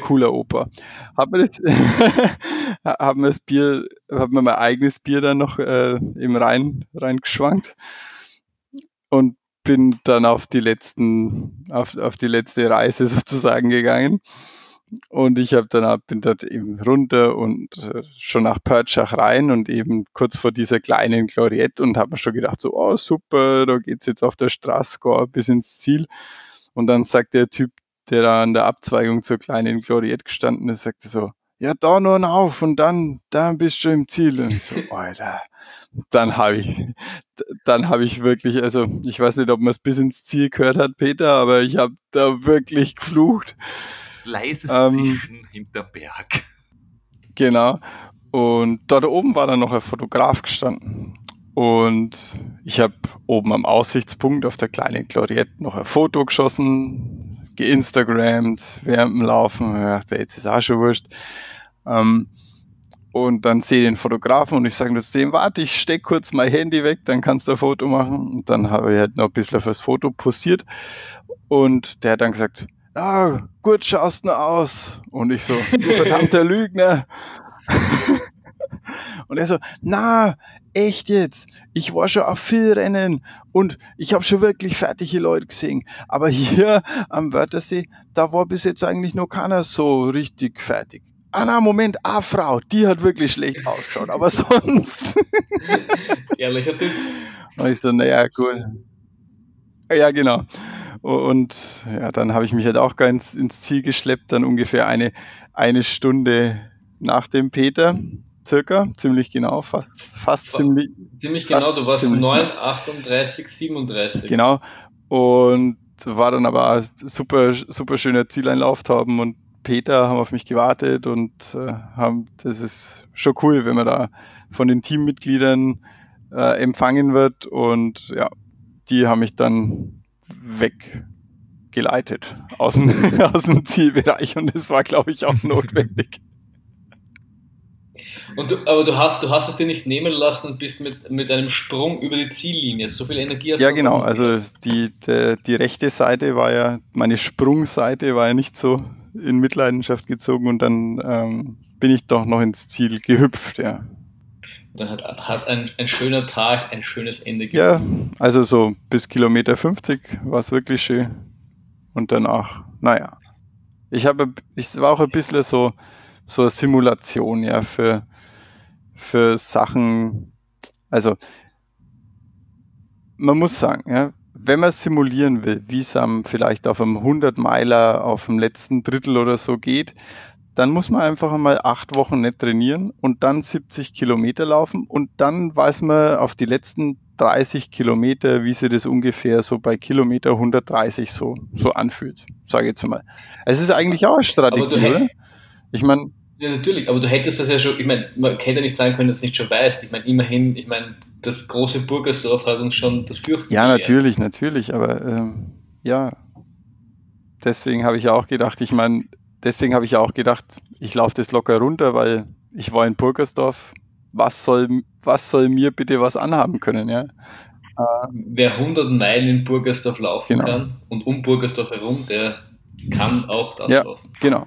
cooler Opa. Hab mir das, das Bier, hab mir mein eigenes Bier dann noch äh, im Rhein reingeschwankt und bin dann auf die letzten, auf, auf die letzte Reise sozusagen gegangen. Und ich habe dann bin dort eben runter und äh, schon nach Pörtschach rein und eben kurz vor dieser kleinen Gloriette und habe mir schon gedacht, so, oh super, da geht's jetzt auf der Straße bis ins Ziel. Und dann sagt der Typ, der da an der Abzweigung zur kleinen Gloriette gestanden ist, sagte so, ja, da nur noch auf und dann, dann bist du im Ziel. Und ich so, Alter, dann habe ich, dann habe ich wirklich, also ich weiß nicht, ob man es bis ins Ziel gehört hat, Peter, aber ich habe da wirklich geflucht. Leises ähm, Zischen hinterm Berg. Genau. Und dort oben war dann noch ein Fotograf gestanden. Und ich habe oben am Aussichtspunkt auf der kleinen Gloriette noch ein Foto geschossen, geinstagrammt, während dem Laufen. Ich dachte, jetzt ist auch schon wurscht. Ähm, und dann sehe ich den Fotografen und ich sage zu dem, warte, ich steck kurz mein Handy weg, dann kannst du ein Foto machen. Und dann habe ich halt noch ein bisschen fürs Foto posiert. Und der hat dann gesagt, ah, gut schaust du aus. Und ich so, du verdammter Lügner. Und er so, na, echt jetzt? Ich war schon auf viel Rennen und ich habe schon wirklich fertige Leute gesehen. Aber hier am Wörthersee, da war bis jetzt eigentlich noch keiner so richtig fertig. Ah na, Moment, ah Frau, die hat wirklich schlecht ausgeschaut, aber sonst. Ehrlicher Typ. Und ich so, naja, cool. Ja, genau. Und ja, dann habe ich mich halt auch ganz ins Ziel geschleppt, dann ungefähr eine, eine Stunde nach dem Peter, circa, ziemlich genau, fast, fast Fa- ziemlich, Ziemlich genau, du warst Ziemlich. 9, 38, 37. genau. Und war dann aber super, super schöner Zieleinlauf haben und Peter haben auf mich gewartet und äh, haben, das ist schon cool, wenn man da von den Teammitgliedern äh, empfangen wird und ja, die haben mich dann weggeleitet aus dem, aus dem Zielbereich und das war, glaube ich, auch notwendig. Und du, aber du hast, du hast es dir nicht nehmen lassen und bist mit, mit einem Sprung über die Ziellinie. So viel Energie hast Ja, du genau. noch nicht Also die, die, die rechte Seite war ja, meine Sprungseite war ja nicht so in Mitleidenschaft gezogen und dann ähm, bin ich doch noch ins Ziel gehüpft, ja. Dann hat, hat ein, ein schöner Tag ein schönes Ende Ja, also so bis Kilometer 50 war es wirklich schön. Und danach, naja. Ich habe, ich war auch ein bisschen so, so eine Simulation, ja, für, für Sachen. Also, man muss sagen, ja, wenn man simulieren will, wie es am, vielleicht auf einem 100 Meiler auf dem letzten Drittel oder so geht, dann muss man einfach einmal acht Wochen nicht trainieren und dann 70 Kilometer laufen und dann weiß man auf die letzten 30 Kilometer, wie sich das ungefähr so bei Kilometer 130 so, so anfühlt, sage ich jetzt mal. Es ist eigentlich auch eine Strategie, oder? Ich meine, Ja, natürlich, aber du hättest das ja schon, ich meine, man hätte ja nicht sagen können, dass du es nicht schon weißt. Ich meine, immerhin, ich meine, das große Burgersdorf hat uns schon das Fürchten ja, natürlich, natürlich, aber ähm, ja, deswegen habe ich ja auch gedacht, ich meine, deswegen habe ich ja auch gedacht, ich laufe das locker runter, weil ich war in Burgersdorf. Was soll, was soll mir bitte was anhaben können, ja? Wer 100 Meilen in Burgersdorf laufen Genau. kann und um Burgersdorf herum, der kann auch das Ja. laufen. Genau.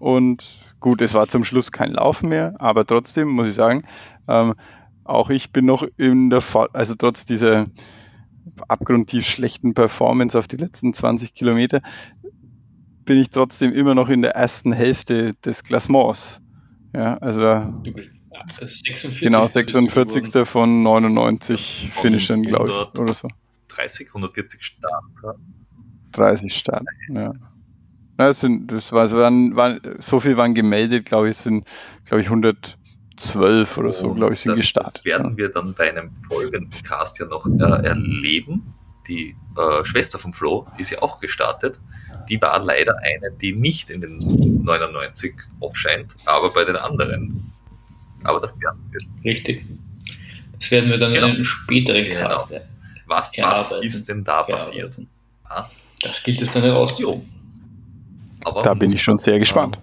Und gut, es war zum Schluss kein Laufen mehr, aber trotzdem muss ich sagen, ähm, auch ich bin noch in der, Fa also trotz dieser abgrundtief schlechten Performance auf die letzten 20 Kilometer, bin ich trotzdem immer noch in der ersten Hälfte des Klassements. Ja, also da, Du bist ja, 46. genau, bist du 46. geworden. von 99 Von Finishern, glaube ich, 100. oder so. 30, 140 Starter. 30 Starten, ja. Na, es sind, das war, waren, waren, so viel waren gemeldet, glaube ich, sind, glaube ich, 112 oder so, Und glaube ich, sind das, gestartet. Das werden wir dann bei einem folgenden Cast ja noch äh, erleben. Die äh, Schwester vom Flo ist ja auch gestartet. Die war leider eine, die nicht in den 99 aufscheint, aber bei den anderen. Aber das werden wir. Richtig. Das werden wir dann Genau. in einem späteren Genau. Cast Was, was Erarbeiten. ist denn da passiert? Ah. Das gilt es dann herauszufinden. Aber Da bin ich schon sehr gespannt.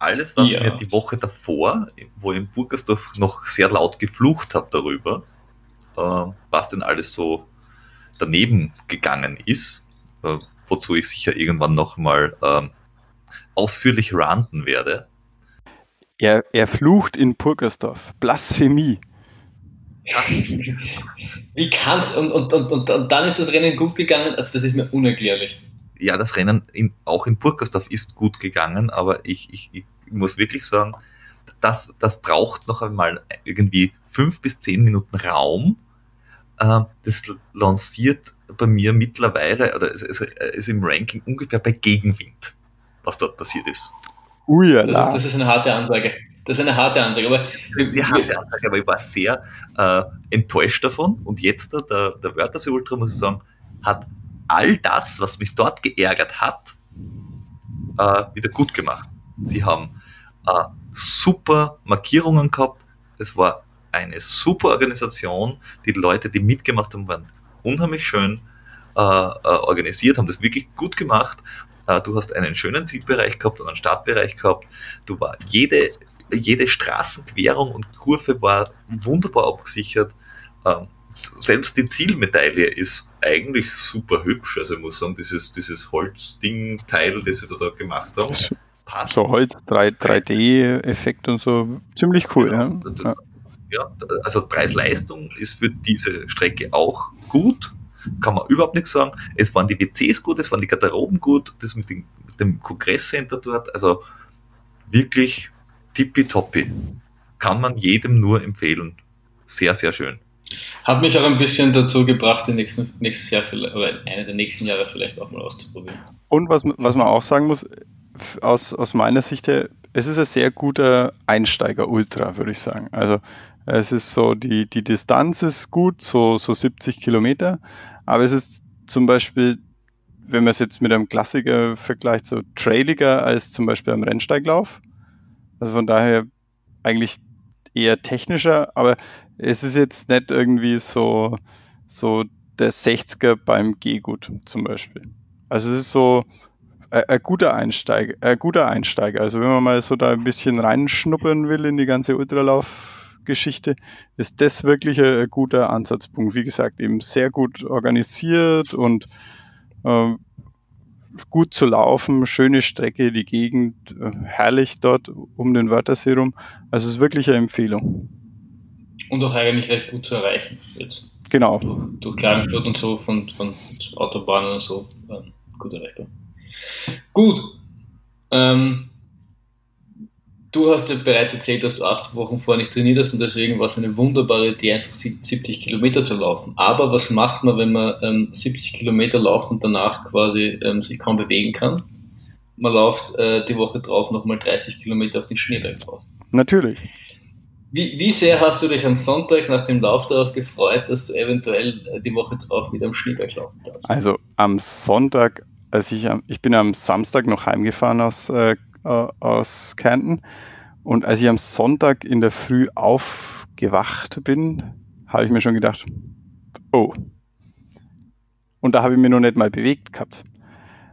alles, was Ja. mir die Woche davor, wo ich in Burgersdorf noch sehr laut geflucht habe darüber, äh, was denn alles so daneben gegangen ist, äh, wozu ich sicher irgendwann nochmal ähm, ausführlich ranten werde. Er, er flucht in Purgersdorf. Blasphemie. Wie kann's? Und, und, und, und, und dann ist das Rennen gut gegangen. Also das ist mir unerklärlich. Ja, das Rennen in, auch in Burgersdorf ist gut gegangen, aber ich, ich, ich muss wirklich sagen, das, das braucht noch einmal irgendwie fünf bis zehn Minuten Raum. Äh, das lanciert bei mir mittlerweile, oder es ist, ist im Ranking ungefähr bei Gegenwind, was dort passiert ist. Das Ujala. ist, das ist eine harte Ansage. Das ist eine harte Ansage. Aber Die harte Ansage, aber ich war sehr äh, enttäuscht davon. Und jetzt der, der Wörthersee Ultra, muss ich sagen, hat all das, was mich dort geärgert hat, äh, wieder gut gemacht. Sie haben äh, super Markierungen gehabt. Es war eine super Organisation. Die Leute, die mitgemacht haben, waren unheimlich schön äh, äh, organisiert, haben das wirklich gut gemacht. Äh, du hast einen schönen Zielbereich gehabt und einen Startbereich gehabt. Du war jede, jede Straßenquerung und Kurve war wunderbar abgesichert. Ähm, selbst die Zielmedaille ist eigentlich super hübsch. Also ich muss sagen, dieses, dieses Holzding-Teil, das sie da, gemacht haben, passt. So Holz, 3D-Effekt und so, ziemlich cool. Genau. Ja. ja. also Preis-Leistung ist für diese Strecke auch gut, kann man überhaupt nichts sagen. Es waren die WCs gut, es waren die Garderoben gut, das mit dem, mit dem Kongresscenter dort, also wirklich tippitoppi. Kann man jedem nur empfehlen. Sehr, sehr schön. Hat mich auch ein bisschen dazu gebracht, nächsten, nächstes Jahr oder eine der nächsten Jahre vielleicht auch mal auszuprobieren. Und was, was man auch sagen muss, aus, aus meiner Sicht her, es ist ein sehr guter Einsteiger-Ultra, würde ich sagen. Also es ist so, die, die Distanz ist gut, so, so 70 Kilometer, aber es ist zum Beispiel, wenn man es jetzt mit einem Klassiker vergleicht, so trailiger als zum Beispiel am Rennsteiglauf. Also von daher eigentlich eher technischer, aber es ist jetzt nicht irgendwie so, so der 60er beim G-Gut zum Beispiel. Also es ist so ein, ein guter Einsteiger, ein guter Einsteiger. Also wenn man mal so da ein bisschen reinschnuppern will in die ganze Ultralauf-Geschichte, ist das wirklich ein, ein, guter Ansatzpunkt. Wie gesagt, eben sehr gut organisiert und äh, gut zu laufen, schöne Strecke, die Gegend, äh, herrlich dort um den Wörthersee rum. Also es ist wirklich eine Empfehlung. Und auch eigentlich recht gut zu erreichen jetzt. Genau. Durch, durch Klagenstadt und so, von, von Autobahnen und so, ähm, gut erreichbar. Gut. Ähm, du hast ja bereits erzählt, dass du acht Wochen vorher nicht trainiert hast und deswegen war es eine wunderbare Idee, einfach 70 Kilometer zu laufen. Aber was macht man, wenn man ähm, 70 Kilometer läuft und danach quasi ähm, sich kaum bewegen kann? Man läuft äh, die Woche drauf nochmal 30 Kilometer auf den Schneeberg drauf. Natürlich. Wie, wie sehr hast du dich am Sonntag nach dem Lauf darauf gefreut, dass du eventuell äh, die Woche drauf wieder am Schneeberg laufen darfst? Also am Sonntag, als ich, ich bin am Samstag noch heimgefahren aus, äh, aus Kärnten und als ich am Sonntag in der Früh aufgewacht bin, habe ich mir schon gedacht, oh. Und da habe ich mich noch nicht mal bewegt gehabt.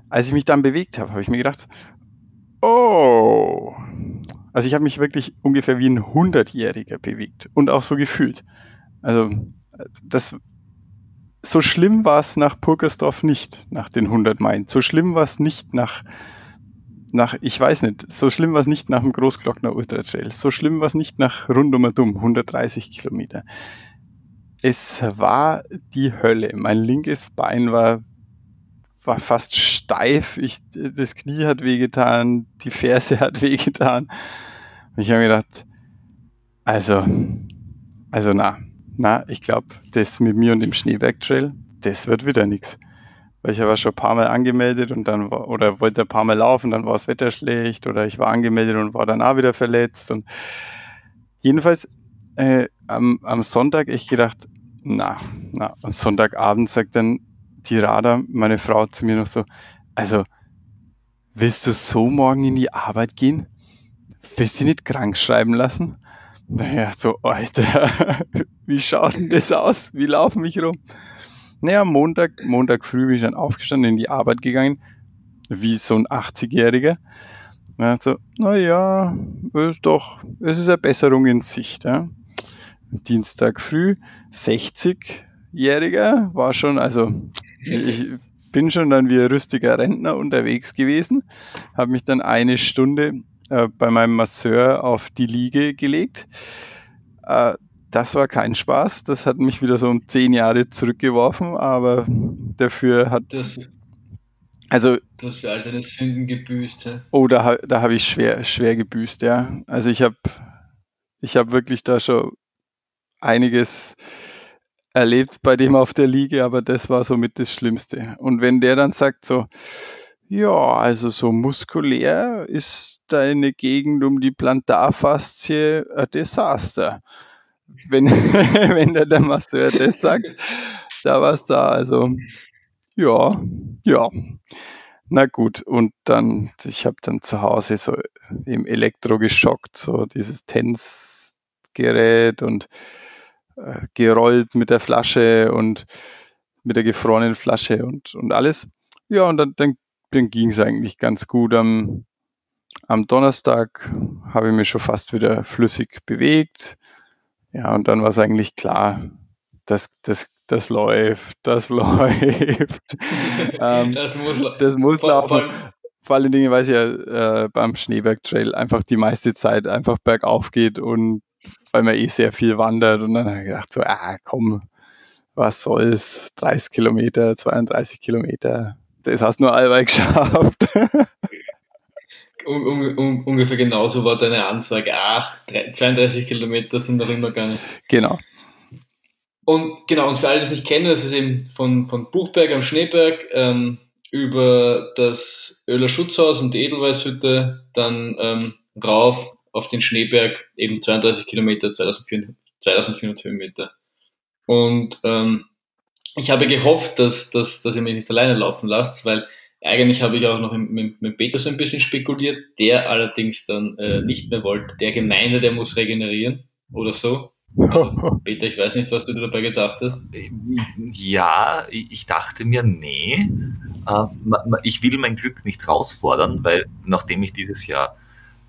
Als ich mich dann bewegt habe, habe ich mir gedacht, oh, also ich habe mich wirklich ungefähr wie ein Hundertjähriger bewegt und auch so gefühlt. Also das, so schlimm war es nach Purkersdorf nicht, nach den 100 Meilen. So schlimm war es nicht nach, nach, ich weiß nicht, so schlimm war es nicht nach dem Großglockner Ultra Trail. So schlimm war es nicht nach Rundumadum, 130 Kilometer. Es war die Hölle. Mein linkes Bein war war fast steif. Ich, das Knie hat wehgetan, die Ferse hat wehgetan. Und ich habe mir gedacht, also, also na, na, ich glaube, das mit mir und dem Schneeberg-Trail, das wird wieder nichts. Weil ich habe schon ein paar Mal angemeldet und dann war, oder wollte ein paar Mal laufen, dann war das Wetter schlecht oder ich war angemeldet und war dann auch wieder verletzt. Und jedenfalls äh, am, am Sonntag ich gedacht, na, na, und Sonntagabend sagt dann die Radar, meine Frau zu mir noch so, also willst du so morgen in die Arbeit gehen? Willst du nicht krank schreiben lassen? Naja, so, Alter, wie schaut denn das aus? Wie laufen mich rum? Naja, Montag, Montag früh bin ich dann aufgestanden, in die Arbeit gegangen, wie so ein 80-Jähriger. Ja, so, naja, ist doch, es ist eine Besserung in Sicht. Ja. Dienstag früh, 60-Jähriger, war schon, also ich bin schon dann wie ein rüstiger Rentner unterwegs gewesen, habe mich dann eine Stunde äh, bei meinem Masseur auf die Liege gelegt. Äh, das war kein Spaß. Das hat mich wieder so um zehn Jahre zurückgeworfen, aber dafür hat. Das, also, du hast für all deine Sünden gebüßt. Ja? Oh, da, da habe ich schwer, schwer gebüßt, ja. Also ich habe ich hab wirklich da schon einiges erlebt bei dem auf der Liege, aber das war somit das Schlimmste. Und wenn der dann sagt so, ja, also so muskulär ist deine Gegend um die Plantarfaszie ein Desaster. Wenn, wenn der, der Masseur das sagt, da war es da. Also, ja, ja. Na gut, und dann, ich habe dann zu Hause so im Elektro geschockt, so dieses Tensgerät und äh, gerollt mit der Flasche und mit der gefrorenen Flasche und, und alles. Ja, und dann, dann dann ging es eigentlich ganz gut. Am, am Donnerstag habe ich mich schon fast wieder flüssig bewegt. Ja, und dann war es eigentlich klar, das, das, das läuft, das läuft. ähm, das muss, das muss laufen. vor allen Dingen, weil es ja äh, beim Schneeberg Trail einfach die meiste Zeit einfach bergauf geht und weil man eh sehr viel wandert und dann habe ich gedacht so, ah komm, was soll's, 30 Kilometer, 32 Kilometer, das hast nur allweil geschafft. Um, um, um, ungefähr genauso war deine Ansage, ach, 32 Kilometer sind noch immer gegangen. Genau. Und genau, und für alle, die es nicht kennen, das ist eben von, von Buchberg am Schneeberg ähm, über das Öler Schutzhaus und die Edelweißhütte dann ähm, rauf auf den Schneeberg, eben 32 Kilometer, 2400, 2400 Höhenmeter. Und ähm, ich habe gehofft, dass, dass, dass ihr mich nicht alleine laufen lasst, weil eigentlich habe ich auch noch mit, mit Peter so ein bisschen spekuliert, der allerdings dann äh, nicht mehr wollte. Der Gemeinde, der muss regenerieren oder so. Also, Peter, ich weiß nicht, was du dabei gedacht hast. Ja, ich dachte mir, nee, äh, ich will mein Glück nicht herausfordern, weil nachdem ich dieses Jahr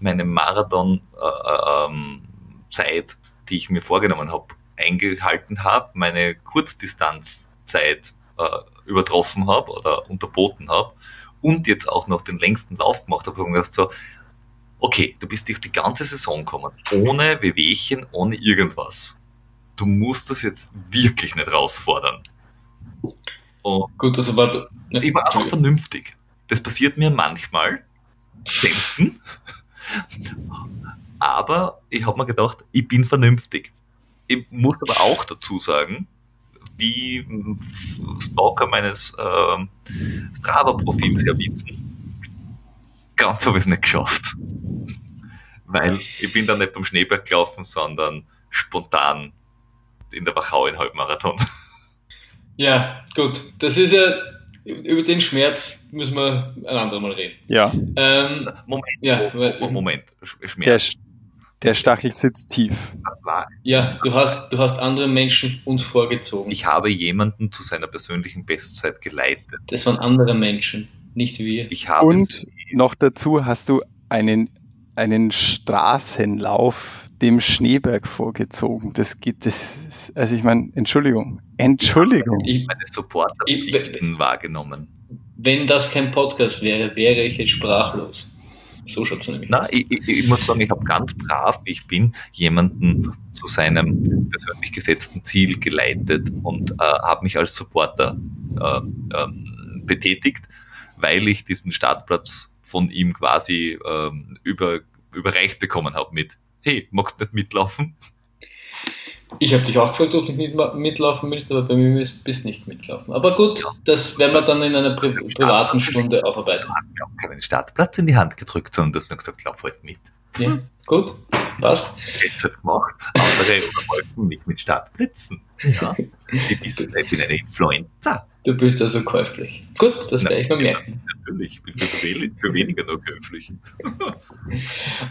meine Marathon-Zeit, äh, die ich mir vorgenommen habe, eingehalten habe, meine Kurzdistanzzeit äh, übertroffen habe oder unterboten habe und jetzt auch noch den längsten Lauf gemacht habe, habe ich mir gedacht so, okay, du bist durch die ganze Saison gekommen, ohne Wehwehchen, ohne irgendwas. Du musst das jetzt wirklich nicht herausfordern. Und Gut, also war ne, ich war einfach vernünftig. Das passiert mir manchmal, selten. Aber ich habe mir gedacht, ich bin vernünftig. Ich muss aber auch dazu sagen, wie Stalker meines äh, Strava-Profils ja wissen, ganz habe ich es nicht geschafft. Weil ich bin dann nicht beim Schneeberg gelaufen, sondern spontan in der Wachau in Halbmarathon. Ja, gut. Das ist ja, über den Schmerz müssen wir ein andermal reden. Ja. Ähm, Moment, ja, weil, Moment, Schmerz. Der, der Stachel sitzt tief. Ja, du hast, du hast andere Menschen uns vorgezogen. Ich habe jemanden zu seiner persönlichen Bestzeit geleitet. Das waren andere Menschen, nicht wir. Ich habe Und noch dazu hast du einen, einen Straßenlauf dem Schneeberg vorgezogen. Das geht, das, also ich meine, Entschuldigung, Entschuldigung. Ich meine Supporter wahrgenommen. Wenn das kein Podcast wäre, wäre ich jetzt sprachlos. So schaut es nämlich aus. Ich, ich, ich, muss sagen, ich habe ganz brav, wie ich bin, jemanden zu seinem persönlich gesetzten Ziel geleitet und äh, habe mich als Supporter äh, äh, betätigt, weil ich diesen Startplatz von ihm quasi ähm, über, überreicht bekommen habe mit, hey, magst du nicht mitlaufen? Ich habe dich auch gefragt, ob du nicht mitlaufen willst, aber bei mir bist du nicht mitlaufen. Aber gut, das werden wir dann in einer pri privaten Stunde aufarbeiten. Mir auch keinen Startplatz in die Hand gedrückt, sondern du hast nur gesagt, lauf halt mit. Ja, gut, passt. Jetzt hat gemacht. Andere wollten mich mit Startplätzen. Ja, ich bin eine Influencer. Du bist also käuflich. Gut, das werde ich mal merken. Natürlich, ich bin für, für weniger nur käuflich.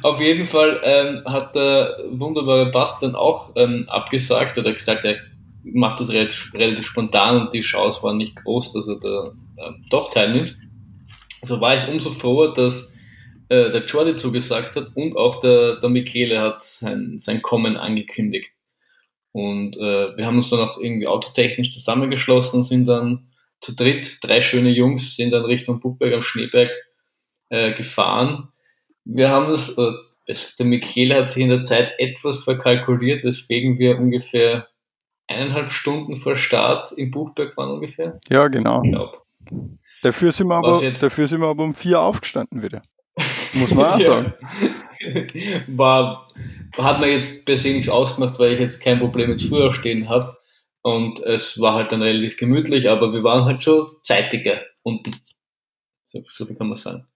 Auf jeden Fall ähm, hat der wunderbare Bass dann auch ähm, abgesagt oder gesagt, er macht das relativ, relativ, spontan und die Chance war nicht groß, dass er da ähm, doch teilnimmt. So war ich umso froher, dass äh, der Jordi zugesagt hat und auch der, der Michele hat sein, sein Kommen angekündigt. Und äh, wir haben uns dann auch irgendwie autotechnisch zusammengeschlossen, sind dann zu dritt, drei schöne Jungs, sind dann Richtung Buchberg am Schneeberg äh, gefahren. Wir haben das, äh, der Michele hat sich in der Zeit etwas verkalkuliert, weswegen wir ungefähr eineinhalb Stunden vor Start im Buchberg waren ungefähr. Ja, genau. Dafür sind, wir aber, dafür sind wir aber um vier aufgestanden wieder. Muss man auch sagen. War, hat mir jetzt per se nichts ausgemacht, weil ich jetzt kein Problem mit früher stehen habe. Und es war halt dann relativ gemütlich, aber wir waren halt schon zeitiger unten. So, so viel kann man sagen.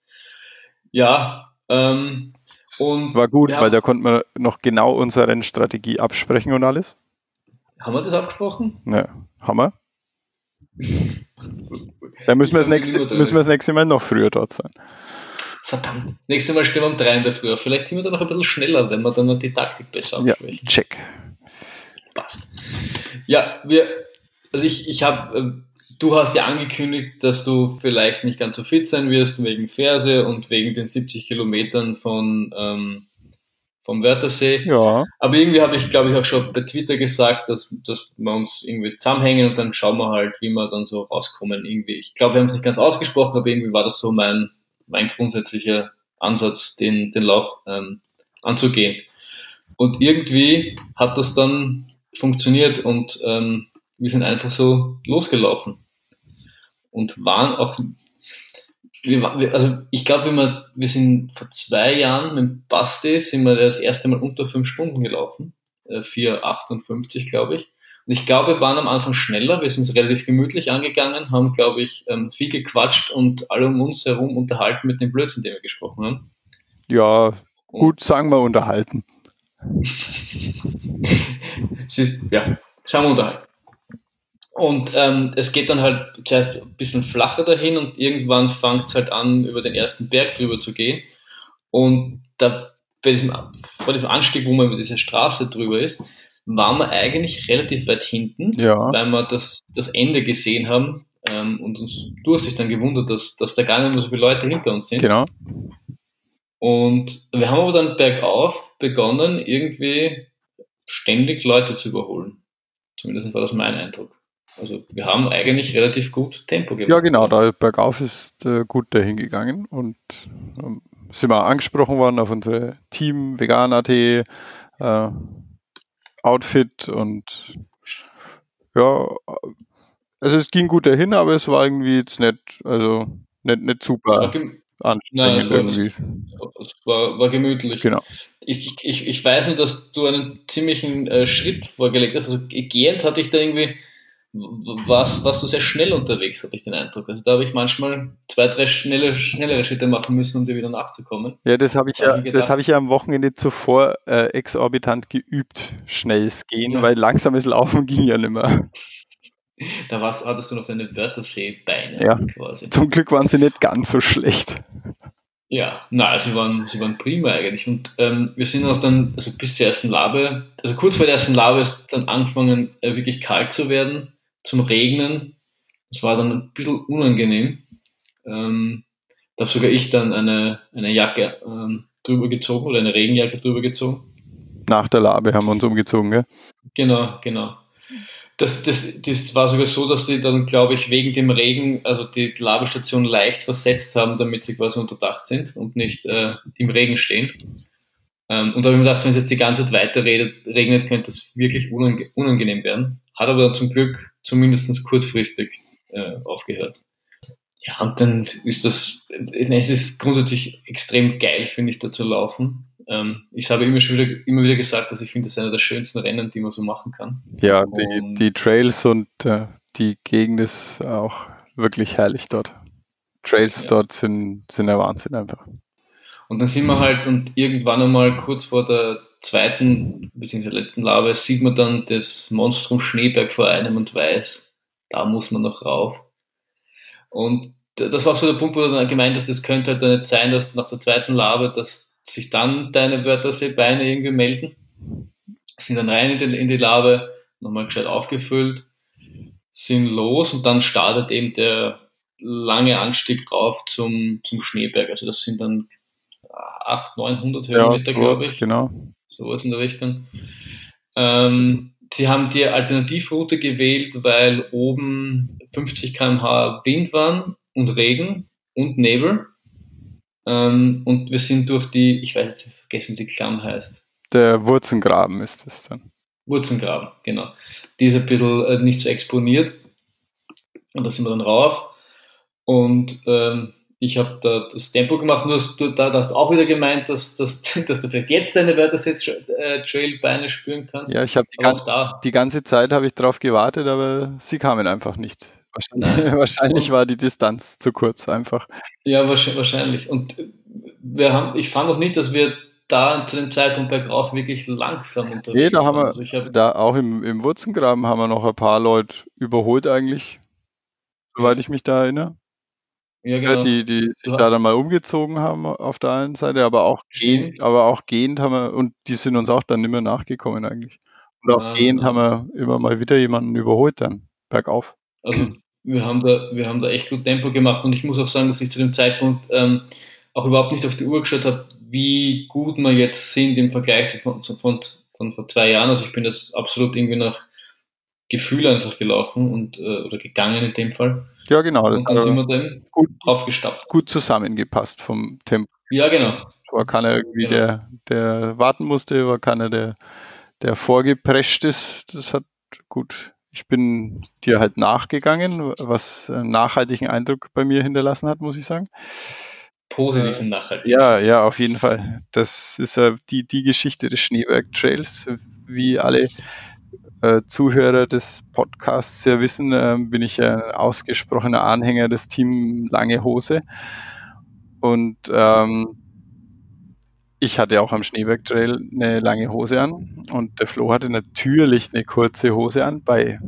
Ja, ähm, und war gut, weil da konnten wir noch genau unsere Rennstrategie absprechen und alles. Haben wir das abgesprochen? Ja, haben wir. Dann müssen wir, das nächste, müssen wir das nächste Mal noch früher dort sein. Verdammt. Nächstes Mal stehen wir um drei in der Früh. Vielleicht sind wir dann noch ein bisschen schneller, wenn wir dann noch die Taktik besser absprechen. Ja, check. Passt. Ja, wir, also ich, ich habe, äh, du hast ja angekündigt, dass du vielleicht nicht ganz so fit sein wirst wegen Ferse und wegen den 70 Kilometern von, ähm, vom Wörthersee. Ja. Aber irgendwie habe ich, glaube ich, auch schon bei Twitter gesagt, dass, dass wir uns irgendwie zusammenhängen und dann schauen wir halt, wie wir dann so rauskommen. Irgendwie. Ich glaube, wir haben es nicht ganz ausgesprochen, aber irgendwie war das so mein, mein grundsätzlicher Ansatz, den, den Lauf ähm, anzugehen. Und irgendwie hat das dann funktioniert und ähm, wir sind einfach so losgelaufen und waren auch, wir, also ich glaube, wir, wir sind vor zwei Jahren mit Basti sind wir das erste Mal unter fünf Stunden gelaufen, äh, 4,58 glaube ich. Und ich glaube, wir waren am Anfang schneller, wir sind es relativ gemütlich angegangen, haben, glaube ich, ähm, viel gequatscht und alle um uns herum unterhalten mit dem Blödsinn, den wir gesprochen haben. Ja, gut, sagen wir unterhalten. ist, ja, sagen wir unterhalten. Und ähm, es geht dann halt zuerst ein bisschen flacher dahin und irgendwann fängt es halt an, über den ersten Berg drüber zu gehen. Und da, bei diesem, vor diesem Anstieg, wo man über diese Straße drüber ist, waren wir eigentlich relativ weit hinten, Ja. weil wir das, das Ende gesehen haben. Ähm, und uns, du hast dich dann gewundert, dass, dass da gar nicht mehr so viele Leute hinter uns sind. Genau. Und wir haben aber dann bergauf begonnen, irgendwie ständig Leute zu überholen. Zumindest war das mein Eindruck. Also wir haben eigentlich relativ gut Tempo gemacht. Ja, genau, da bergauf ist äh, gut dahin gegangen und ähm, sind wir angesprochen worden auf unsere Team Vegan.at äh, Outfit und ja, also es ging gut dahin, aber es war irgendwie jetzt nicht, also nicht, nicht super anstrengend Nein, es war- irgendwie. es war, war gemütlich. Genau. Ich, ich, ich weiß nur, dass du einen ziemlichen äh, Schritt vorgelegt hast. Also gehend hatte ich da irgendwie, w- was, warst du sehr schnell unterwegs, hatte ich den Eindruck. Also da habe ich manchmal zwei, drei schnelle, schnellere Schritte machen müssen, um dir wieder nachzukommen. Ja, das habe ich Da hab ja, ich gedacht- das habe ich ja am Wochenende zuvor äh, exorbitant geübt, schnelles Gehen, Ja. weil langsames Laufen ging ja nicht mehr. Da warst, hattest du noch deine Wörterseebeine Ja. quasi. Zum Glück waren sie nicht ganz so schlecht. Ja, na, sie waren, sie waren prima eigentlich. Und ähm, wir sind auch dann, also bis zur ersten Labe, also kurz vor der ersten Labe ist dann angefangen, äh, wirklich kalt zu werden, zum Regnen. Das war dann ein bisschen unangenehm. Ähm, da habe sogar ich dann eine, eine Jacke ähm, drüber gezogen oder eine Regenjacke drüber gezogen. Nach der Labe haben wir uns umgezogen, gell? Genau, genau. Das, das, das war sogar so, dass die dann, glaube ich, wegen dem Regen, also die Labestation leicht versetzt haben, damit sie quasi unter Dach sind und nicht äh, im Regen stehen. Ähm, und da habe ich mir gedacht, wenn es jetzt die ganze Zeit weiter regnet, könnte es wirklich unange unangenehm werden. Hat aber dann zum Glück zumindest kurzfristig äh, aufgehört. Ja, und dann ist das, äh, es ist grundsätzlich extrem geil, finde ich, da zu laufen. Ähm, ich habe immer, schon wieder, immer wieder gesagt, dass ich finde, das ist einer der schönsten Rennen, die man so machen kann. Ja, die, die Trails und äh, die Gegend ist auch wirklich herrlich dort. Trails Ja. dort sind, sind der Wahnsinn einfach. Und dann sind wir halt und irgendwann einmal kurz vor der zweiten bzw. letzten Labe sieht man dann das Monstrum Schneeberg vor einem und weiß, da muss man noch rauf. Und das war auch so der Punkt, wo du dann gemeint hast, das könnte halt dann nicht sein, dass nach der zweiten Labe, dass sich dann deine Wörterseebeine irgendwie melden. Sind dann rein in die, in die Labe, nochmal gescheit aufgefüllt, sind los und dann startet eben der lange Anstieg rauf zum, zum Schneeberg. Also das sind dann 800, 900 Höhenmeter, glaube dort, ich. Genau. Sowas in der Richtung. Ähm, sie haben die Alternativroute gewählt, weil oben 50 km/h Wind waren und Regen und Nebel. Ähm, und wir sind durch die, ich weiß jetzt vergessen, wie die Klamm heißt. Der Wurzengraben ist es dann. Wurzengraben, genau. Die ist ein bisschen äh, nicht so exponiert. Und da sind wir dann rauf. Und ähm, ich habe da das Tempo gemacht, nur hast du, da, da hast du auch wieder gemeint, dass, dass, dass du vielleicht jetzt deine Wörterset-Trail-Beine spüren kannst. Ja, ich habe die, Aber gan auch da, die ganze Zeit habe ich drauf gewartet, aber sie kamen einfach nicht. Wahrscheinlich, wahrscheinlich war die Distanz zu kurz einfach. ja, wahrsch- wahrscheinlich. Und äh, wir haben, ich fand auch nicht, dass wir da zu dem Zeitpunkt bergauf wirklich langsam unterwegs Nee, da haben waren. wir, Also hab, da auch im, im Wurzengraben haben wir noch ein paar Leute überholt eigentlich, soweit ich mich da erinnere. Ja, Ja, genau. die, die sich da dann mal umgezogen haben auf der einen Seite, aber auch gehend, aber auch gehend haben wir, und die sind uns auch dann nicht mehr nachgekommen eigentlich. Und auch Ah, gehend genau. haben wir immer mal wieder jemanden überholt dann, bergauf. Also wir haben da, wir haben da echt gut Tempo gemacht und ich muss auch sagen, dass ich zu dem Zeitpunkt ähm, auch überhaupt nicht auf die Uhr geschaut habe, wie gut wir jetzt sind im Vergleich zu von, von, von vor zwei Jahren. Also ich bin das absolut irgendwie nach Gefühl einfach gelaufen und äh, oder gegangen in dem Fall. Ja, genau. Und dann Also sind wir dann gut, draufgestapft. gut zusammengepasst vom Tempo. Ja, genau. War keiner irgendwie, Genau. der, der warten musste, war keiner, der, der vorgeprescht ist. Das hat gut. Ich bin dir halt nachgegangen, was einen nachhaltigen Eindruck bei mir hinterlassen hat, muss ich sagen. Positiv und nachhaltig. Ja, ja, auf jeden Fall. Das ist ja die, die Geschichte des Schneeberg Trails. Wie alle äh, Zuhörer des Podcasts ja wissen, äh, bin ich ein ausgesprochener Anhänger des Team Lange Hose. Und ähm, ich hatte auch am Schneeberg Trail eine lange Hose an und der Flo hatte natürlich eine kurze Hose an bei,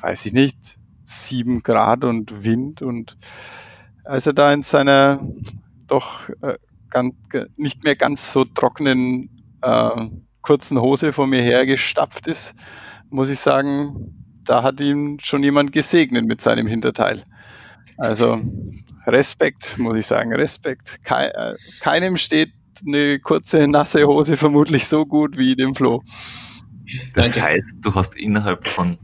weiß ich nicht, sieben Grad und Wind und als er da in seiner doch äh, ganz, nicht mehr ganz so trockenen äh, kurzen Hose vor mir hergestapft ist, muss ich sagen, da hat ihn schon jemand gesegnet mit seinem Hinterteil. Also Respekt, muss ich sagen, Respekt. Äh, keinem steht eine kurze, nasse Hose vermutlich so gut wie dem Flo. Das Danke. heißt, du hast innerhalb von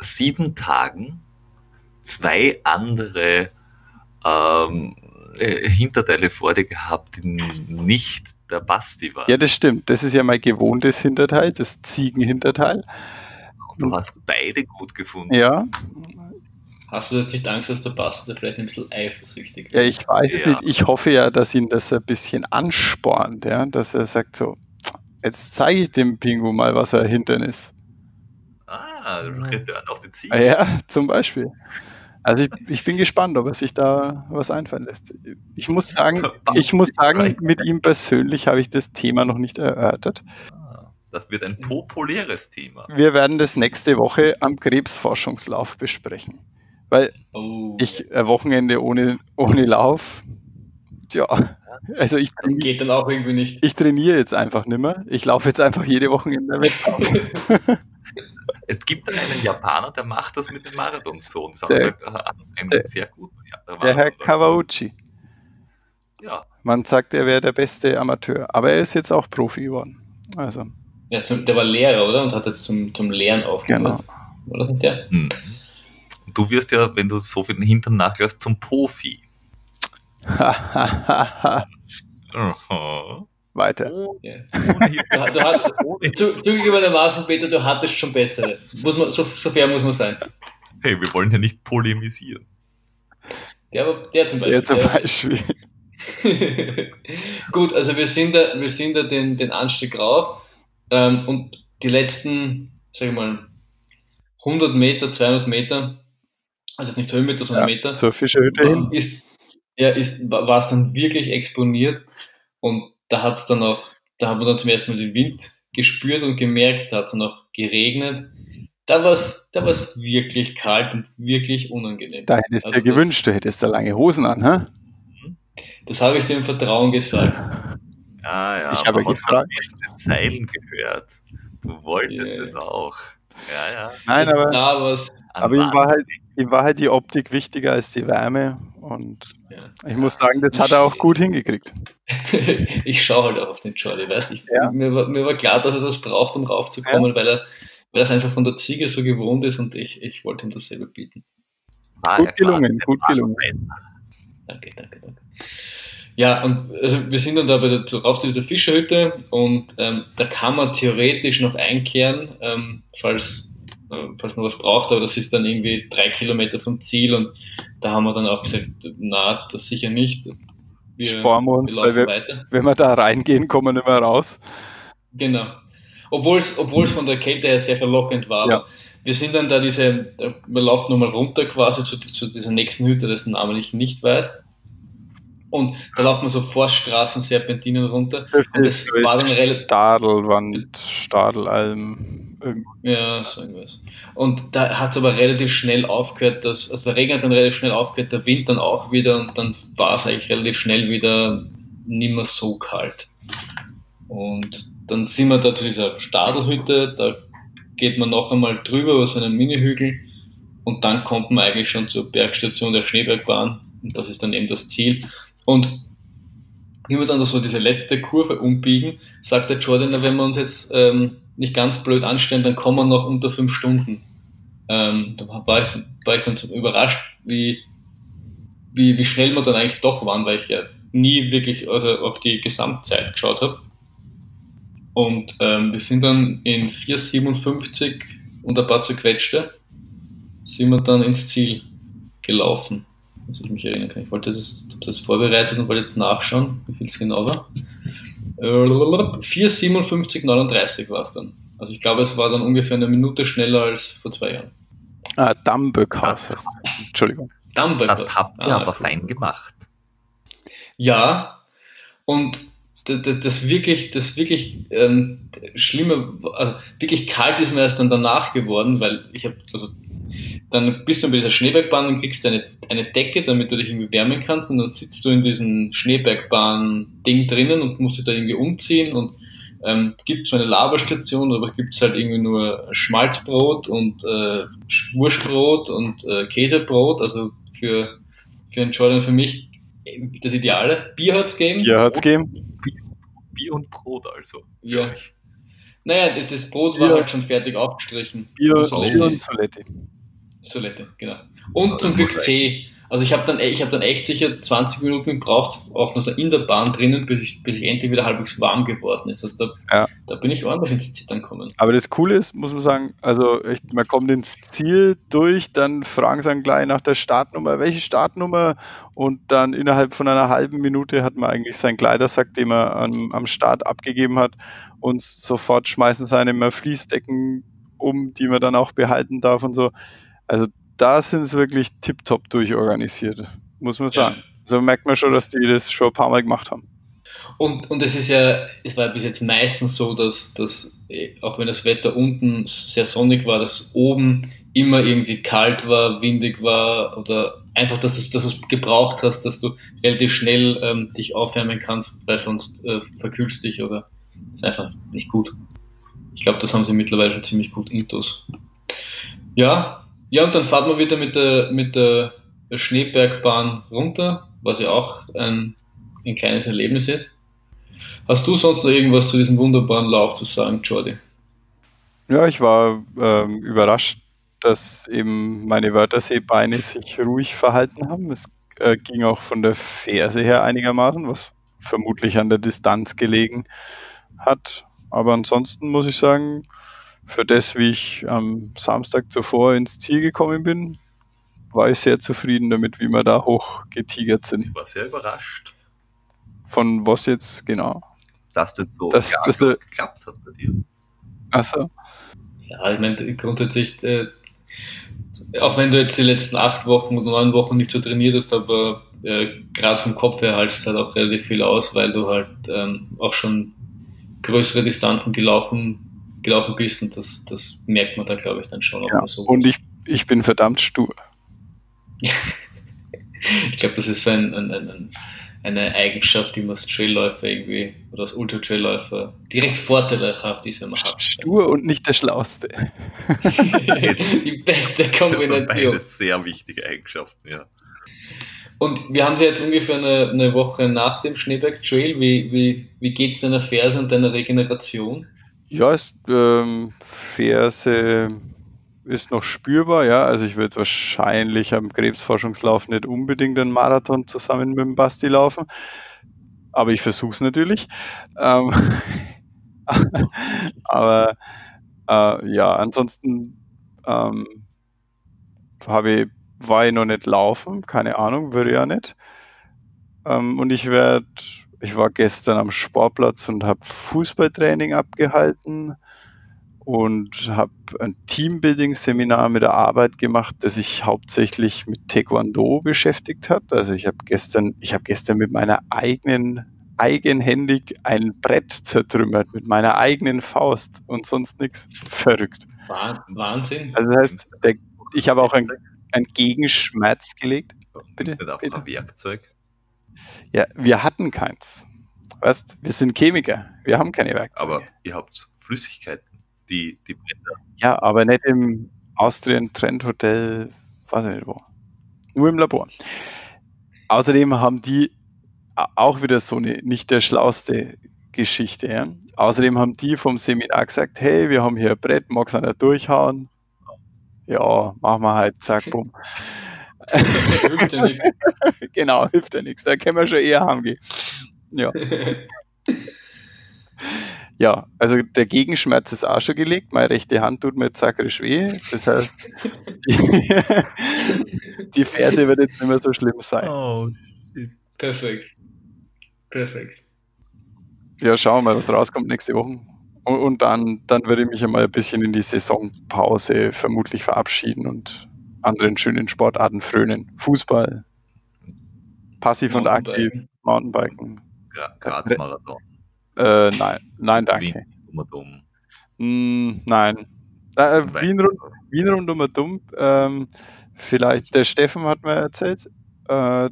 sieben Tagen zwei andere ähm, äh, Hinterteile vor dir gehabt, die nicht der Basti waren. Ja, das stimmt. Das ist ja mein gewohntes Hinterteil, das Ziegenhinterteil. Du hast beide gut gefunden. Ja, Hast du jetzt nicht Angst, dass der Basti vielleicht ein bisschen eifersüchtig Ja, ich weiß es Ja. nicht. Ich hoffe ja, dass ihn das ein bisschen anspornt, ja, dass er sagt so, jetzt zeige ich dem Pingu mal, was er hintern ist. Ah, Return auf die Ziel. Ah Ja, zum Beispiel. Also ich, ich bin gespannt, ob er sich da was einfallen lässt. Ich muss sagen, ich muss sagen, mit ihm persönlich habe ich das Thema noch nicht erörtert. Ah, Das wird ein populäres Thema. Wir werden das nächste Woche am Krebsforschungslauf besprechen. Weil Oh, ich ein Wochenende ohne, ohne Lauf, tja, also ich, traini- geht dann auch irgendwie nicht. ich trainiere jetzt einfach nicht mehr. Ich laufe jetzt einfach jede Woche in der Wettkampf. Es gibt einen Japaner, der macht das mit dem Marathon so. Das Der- einen der- sehr guten ja, Der Herr. Kawauchi. Ja, Man sagt, er wäre der beste Amateur, aber er ist jetzt auch Profi geworden. Also, Ja, zum, der war Lehrer, oder? Und hat jetzt zum, zum Lehren aufgehört. genau. War das nicht der? Hm. Du wirst ja, wenn du so viel Hintern nachlässt, zum Profi. Weiter. Ja. Ohne hier- Du, du, hat- ohne- zu, zugegebenermaßen, Peter, du hattest schon bessere. Muss man, so, so fair muss man sein. Hey, wir wollen ja nicht polemisieren. Der, der zum Beispiel. Ja, zum der- Beispiel. Gut, also wir sind da, wir sind da den, den Anstieg rauf ähm, und die letzten, sag ich mal, 100 Meter, 200 Meter, also nicht Höhenmeter, sondern Meter, Zur Fischerhütte hin. ist, ja, ist, war es dann wirklich exponiert und da hat es dann auch, da haben wir dann zum ersten Mal den Wind gespürt und gemerkt, da hat es dann auch geregnet. Da war es da war's wirklich kalt und wirklich unangenehm. Da hättest du Also dir gewünscht, du hättest da lange Hosen an, hä? Das, habe ich dem Vertrauen gesagt. Ja, ja. Ich habe gefragt. Zeilen gehört. Du wolltest Ja. es auch. Ja, ja. Nein, aber, An aber ihm, war halt, ihm war halt die Optik wichtiger als die Wärme und ja. ich muss sagen, das hat er auch gut hingekriegt. ich schaue halt auch auf den Jordi, weißt ich, Ja. mir, war, mir war klar, dass er das braucht, um raufzukommen, weil er weil er es einfach von der Ziege so gewohnt ist und ich, ich wollte ihm dasselbe bieten. war Gut gelungen, gut gelungen. Danke, danke, danke. Ja, und also wir sind dann da bei der, rauf zu dieser Fischerhütte und ähm, da kann man theoretisch noch einkehren, ähm, falls, äh, falls man was braucht, aber das ist dann irgendwie drei Kilometer vom Ziel und da haben wir dann auch gesagt, na, das sicher nicht. Wir, Sparen wir uns, laufen weil wir- weiter. Wenn wir da reingehen, kommen wir nicht mehr raus. Genau. Obwohl es von der Kälte her sehr verlockend war. Ja. Wir sind dann da diese, wir laufen nochmal runter quasi zu, zu dieser nächsten Hütte, dessen Namen ich nicht weiß. Und da laufen wir so Forststraßen, Serpentinen runter. Und das war dann relativ, Stadelwand, Stadelalm. ja, so irgendwas. Und da hat es aber relativ schnell aufgehört, dass, also der Regen hat dann relativ schnell aufgehört, der Wind dann auch wieder und dann war es eigentlich relativ schnell wieder nicht mehr so kalt. Und dann sind wir da zu dieser Stadelhütte, da geht man noch einmal drüber über so einen Mini-Hügel und dann kommt man eigentlich schon zur Bergstation der Schneebergbahn und das ist dann eben das Ziel. Und wie wir dann so diese letzte Kurve umbiegen, sagt der Jordan, wenn wir uns jetzt ähm, nicht ganz blöd anstellen, dann kommen wir noch unter fünf Stunden. ähm, da war ich, war ich dann so überrascht, wie, wie, wie schnell wir dann eigentlich doch waren, weil ich ja nie wirklich also auf die Gesamtzeit geschaut habe. Und ähm, wir sind dann in 4,57 und ein paar zerquetschte sind wir dann ins Ziel gelaufen. Muss ich mich erinnern kann. Ich wollte das, das vorbereitet und wollte jetzt nachschauen, wie viel es genau war. 4,57,39 war es dann. Also ich glaube, es war dann ungefähr eine Minute schneller als vor zwei Jahren. Ah, Damböckhaus heißt Entschuldigung. Damböck. Das habt ihr ah, aber cool. fein gemacht. Ja, und das, das wirklich, das wirklich ähm, Schlimme, also wirklich kalt ist mir erst dann danach geworden, weil ich habe, also dann bist du bei dieser Schneebergbahn und kriegst eine, eine Decke, damit du dich irgendwie wärmen kannst und dann sitzt du in diesem Schneebergbahn-Ding drinnen und musst dich da irgendwie umziehen und ähm, gibt so eine Laberstation, aber gibt es halt irgendwie nur Schmalzbrot und äh, Wurstbrot und äh, Käsebrot, also für, für einen Jordan für mich das Ideale. Bier hat's gegeben. Bier hat's gegeben. Bier und Brot also. Ja. Naja, das, das Brot war halt schon fertig aufgestrichen. Bier, und, Bier und Solette. Solette, genau. Und ja, zum Glück C. Also ich habe dann, ich hab dann echt sicher 20 Minuten gebraucht, auch noch in der Bahn drinnen, bis ich, bis ich endlich wieder halbwegs warm geworden ist. Also da, ja. da bin ich ordentlich ins Zittern gekommen. Aber das Coole ist, muss man sagen, also echt, man kommt ins Ziel durch, dann fragen sie dann gleich nach der Startnummer, welche Startnummer und dann innerhalb von einer halben Minute hat man eigentlich seinen Kleidersack, den man am, am Start abgegeben hat und sofort schmeißen seine immer Fließdecken um, die man dann auch behalten darf und so. Also da sind es wirklich tiptop durchorganisiert, muss man sagen. Ja. Also merkt man schon, dass die das schon ein paar Mal gemacht haben. Und, und es ist ja, es war bis jetzt meistens so, dass, dass auch wenn das Wetter unten sehr sonnig war, dass oben immer irgendwie kalt war, windig war oder einfach, dass du, dass du es gebraucht hast, dass du relativ schnell ähm, dich aufwärmen kannst, weil sonst äh, verkühlst dich oder ist einfach nicht gut. Ich glaube, das haben sie mittlerweile schon ziemlich gut intus. Ja, ja, und dann fahrt man wieder mit der, mit der Schneebergbahn runter, was ja auch ein, ein kleines Erlebnis ist. Hast du sonst noch irgendwas zu diesem wunderbaren Lauf zu sagen, Jordi? Ja, ich war ähm, überrascht, dass eben meine Wörterseebeine sich ruhig verhalten haben. Es äh, ging auch von der Ferse her einigermaßen, was vermutlich an der Distanz gelegen hat. Aber ansonsten muss ich sagen, für das, wie ich am Samstag zuvor ins Ziel gekommen bin, war ich sehr zufrieden damit, wie wir da hochgetigert sind. Ich war sehr überrascht. Von was jetzt genau? Dass das so dass, dass das geklappt hat bei dir. Achso. Ja, ich meine, grundsätzlich, äh, auch wenn du jetzt die letzten acht Wochen oder neun Wochen nicht so trainiert hast, aber äh, gerade vom Kopf her haltest du halt auch relativ viel aus, weil du halt ähm, auch schon größere Distanzen gelaufen gelaufen bist und das, das merkt man da, glaube ich, dann schon. Ja, so und ich, ich bin verdammt stur. ich glaube, das ist so ein, ein, ein, eine Eigenschaft, die man als Trailläufer irgendwie oder als Ultra-Trailläufer direkt vorteilhaft ist, wenn man hat. Stur und nicht der Schlauste. die beste Kombination. Das sind sehr wichtige Eigenschaften, ja. Und wir haben sie jetzt ungefähr eine, eine Woche nach dem Schneeberg Trail. Wie, wie, wie geht es deiner Ferse und deiner Regeneration? Ja, ist, ähm, Ferse ist noch spürbar, ja. Also ich würde wahrscheinlich am Krebsforschungslauf nicht unbedingt einen Marathon zusammen mit dem Basti laufen. Aber ich versuche es natürlich. Ähm, aber äh, ja, ansonsten ähm, habe ich, war ich noch nicht laufen, keine Ahnung, würde ja nicht. Ähm, und ich werde ich war gestern am Sportplatz und habe Fußballtraining abgehalten und habe ein Teambuilding-Seminar mit der Arbeit gemacht, das sich hauptsächlich mit Taekwondo beschäftigt hat. Also ich habe gestern, ich habe gestern mit meiner eigenen eigenhändig ein Brett zertrümmert mit meiner eigenen Faust und sonst nichts. Verrückt. Wahnsinn. Also das heißt, der, ich habe auch ein, ein Gegenschmerz gelegt. Bitte, bitte. Ein Werkzeug. Ja, wir hatten keins. Weißt, wir sind Chemiker, wir haben keine Werkzeuge. Aber ihr habt Flüssigkeiten, die, die Blätter. Ja, aber nicht im Austrian Trend Hotel, weiß ich nicht wo. Nur im Labor. Außerdem haben die auch wieder so eine nicht der schlauste Geschichte. Ja? Außerdem haben die vom Seminar gesagt, hey, wir haben hier ein Brett, magst du nicht durchhauen? ja, machen wir halt, zack, bumm. hilft ja nichts. Genau, hilft ja nichts. Da können wir schon eher heimgehen. Ja. Ja, also der Gegenschmerz ist auch schon gelegt. Meine rechte Hand tut mir jetzt sakrisch weh. Das heißt, die, die Fährte wird jetzt nicht mehr so schlimm sein. Oh, perfekt. Perfekt. Ja, schauen wir mal, was rauskommt nächste Woche. Und, und dann, dann würde ich mich einmal ein bisschen in die Saisonpause vermutlich verabschieden und anderen schönen Sportarten frönen. Fußball, passiv und aktiv, Mountainbiken. Graz-Marathon. Äh, nein, nein, danke. Wien mm, nein. Äh, Wien, rund, Wien rundum dumm. Ähm, vielleicht, der Steffen hat mir erzählt, äh,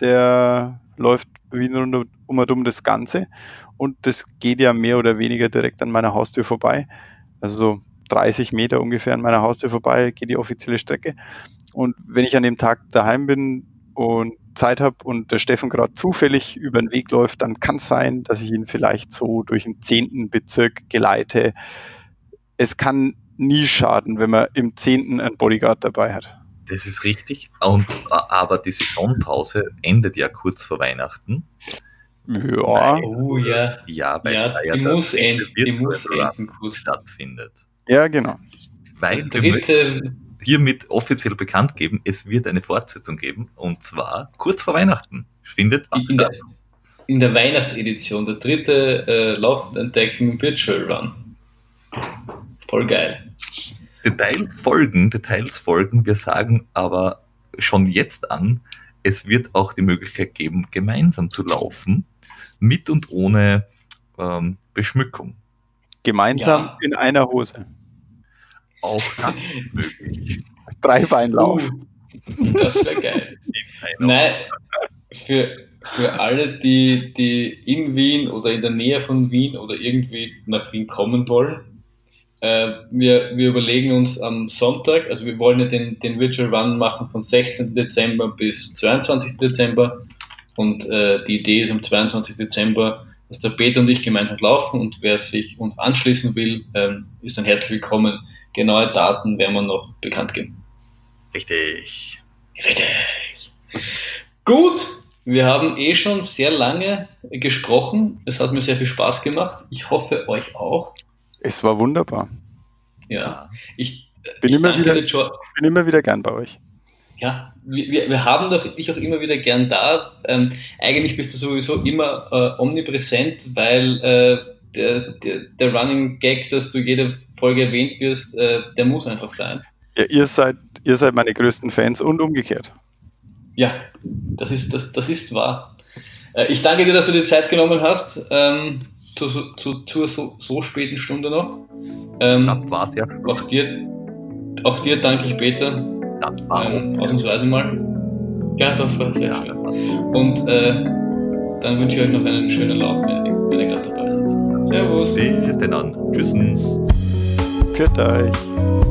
der läuft Wien rundum dumm das Ganze und das geht ja mehr oder weniger direkt an meiner Haustür vorbei. Also so 30 Meter ungefähr an meiner Haustür vorbei geht die offizielle Strecke. Und wenn ich an dem Tag daheim bin und Zeit habe und der Steffen gerade zufällig über den Weg läuft, dann kann es sein, dass ich ihn vielleicht so durch den zehnten Bezirk geleite. Es kann nie schaden, wenn man im zehnten einen Bodyguard dabei hat. Das ist richtig. Und, aber die Saisonpause endet ja kurz vor Weihnachten. Ja. oh, ja. Ja, weil ja, ja die muss enden, die muss enden kurz. stattfindet. Ja, genau. Weil Dritte, hiermit offiziell bekannt geben, es wird eine Fortsetzung geben und zwar kurz vor Weihnachten. Findet in der, in der Weihnachtsedition, der dritte äh, Lauf entdecken Virtual Run. Voll geil. Details folgen, Details folgen. Wir sagen aber schon jetzt an, es wird auch die Möglichkeit geben, gemeinsam zu laufen, mit und ohne ähm, Beschmückung. Gemeinsam ja. in einer Hose. Auch das möglich. Dreibeinlauf. Uh, das wäre geil. Nein, für, für alle, die, die in Wien oder in der Nähe von Wien oder irgendwie nach Wien kommen wollen, äh, wir, wir überlegen uns am Sonntag, also wir wollen ja den, den Virtual Run machen von 16. Dezember bis 22. Dezember und äh, die Idee ist am 22. Dezember, dass der Peter und ich gemeinsam laufen und wer sich uns anschließen will, ähm, ist dann herzlich willkommen. Genaue Daten werden wir noch bekannt geben. Richtig. Richtig. Gut, wir haben eh schon sehr lange gesprochen. Es hat mir sehr viel Spaß gemacht. Ich hoffe, euch auch. Es war wunderbar. Ja, ich bin, ich immer, wieder, bin immer wieder gern bei euch. Ja, wir, wir haben doch dich auch immer wieder gern da. Ähm, eigentlich bist du sowieso immer äh, omnipräsent, weil äh, der, der, der Running Gag, dass du jede Folge erwähnt wirst, äh, der muss einfach sein. Ja, ihr seid, ihr seid meine größten Fans und umgekehrt. Ja, das ist, das, das ist wahr. Äh, ich danke dir, dass du dir Zeit genommen hast, ähm, zu, zu, zur so, so, späten Stunde noch. Ähm, das war's ja. Auch dir, auch dir danke ich, Peter. War ähm, Ausnahmsweise mal. Ja, das war sehr ja, schön. Und äh, dann wünsche ich euch noch einen schönen Lauf, wenn ihr, wenn ihr gerade dabei seid. Servus. Bis denn dann. Tschüssens. Pfiat euch.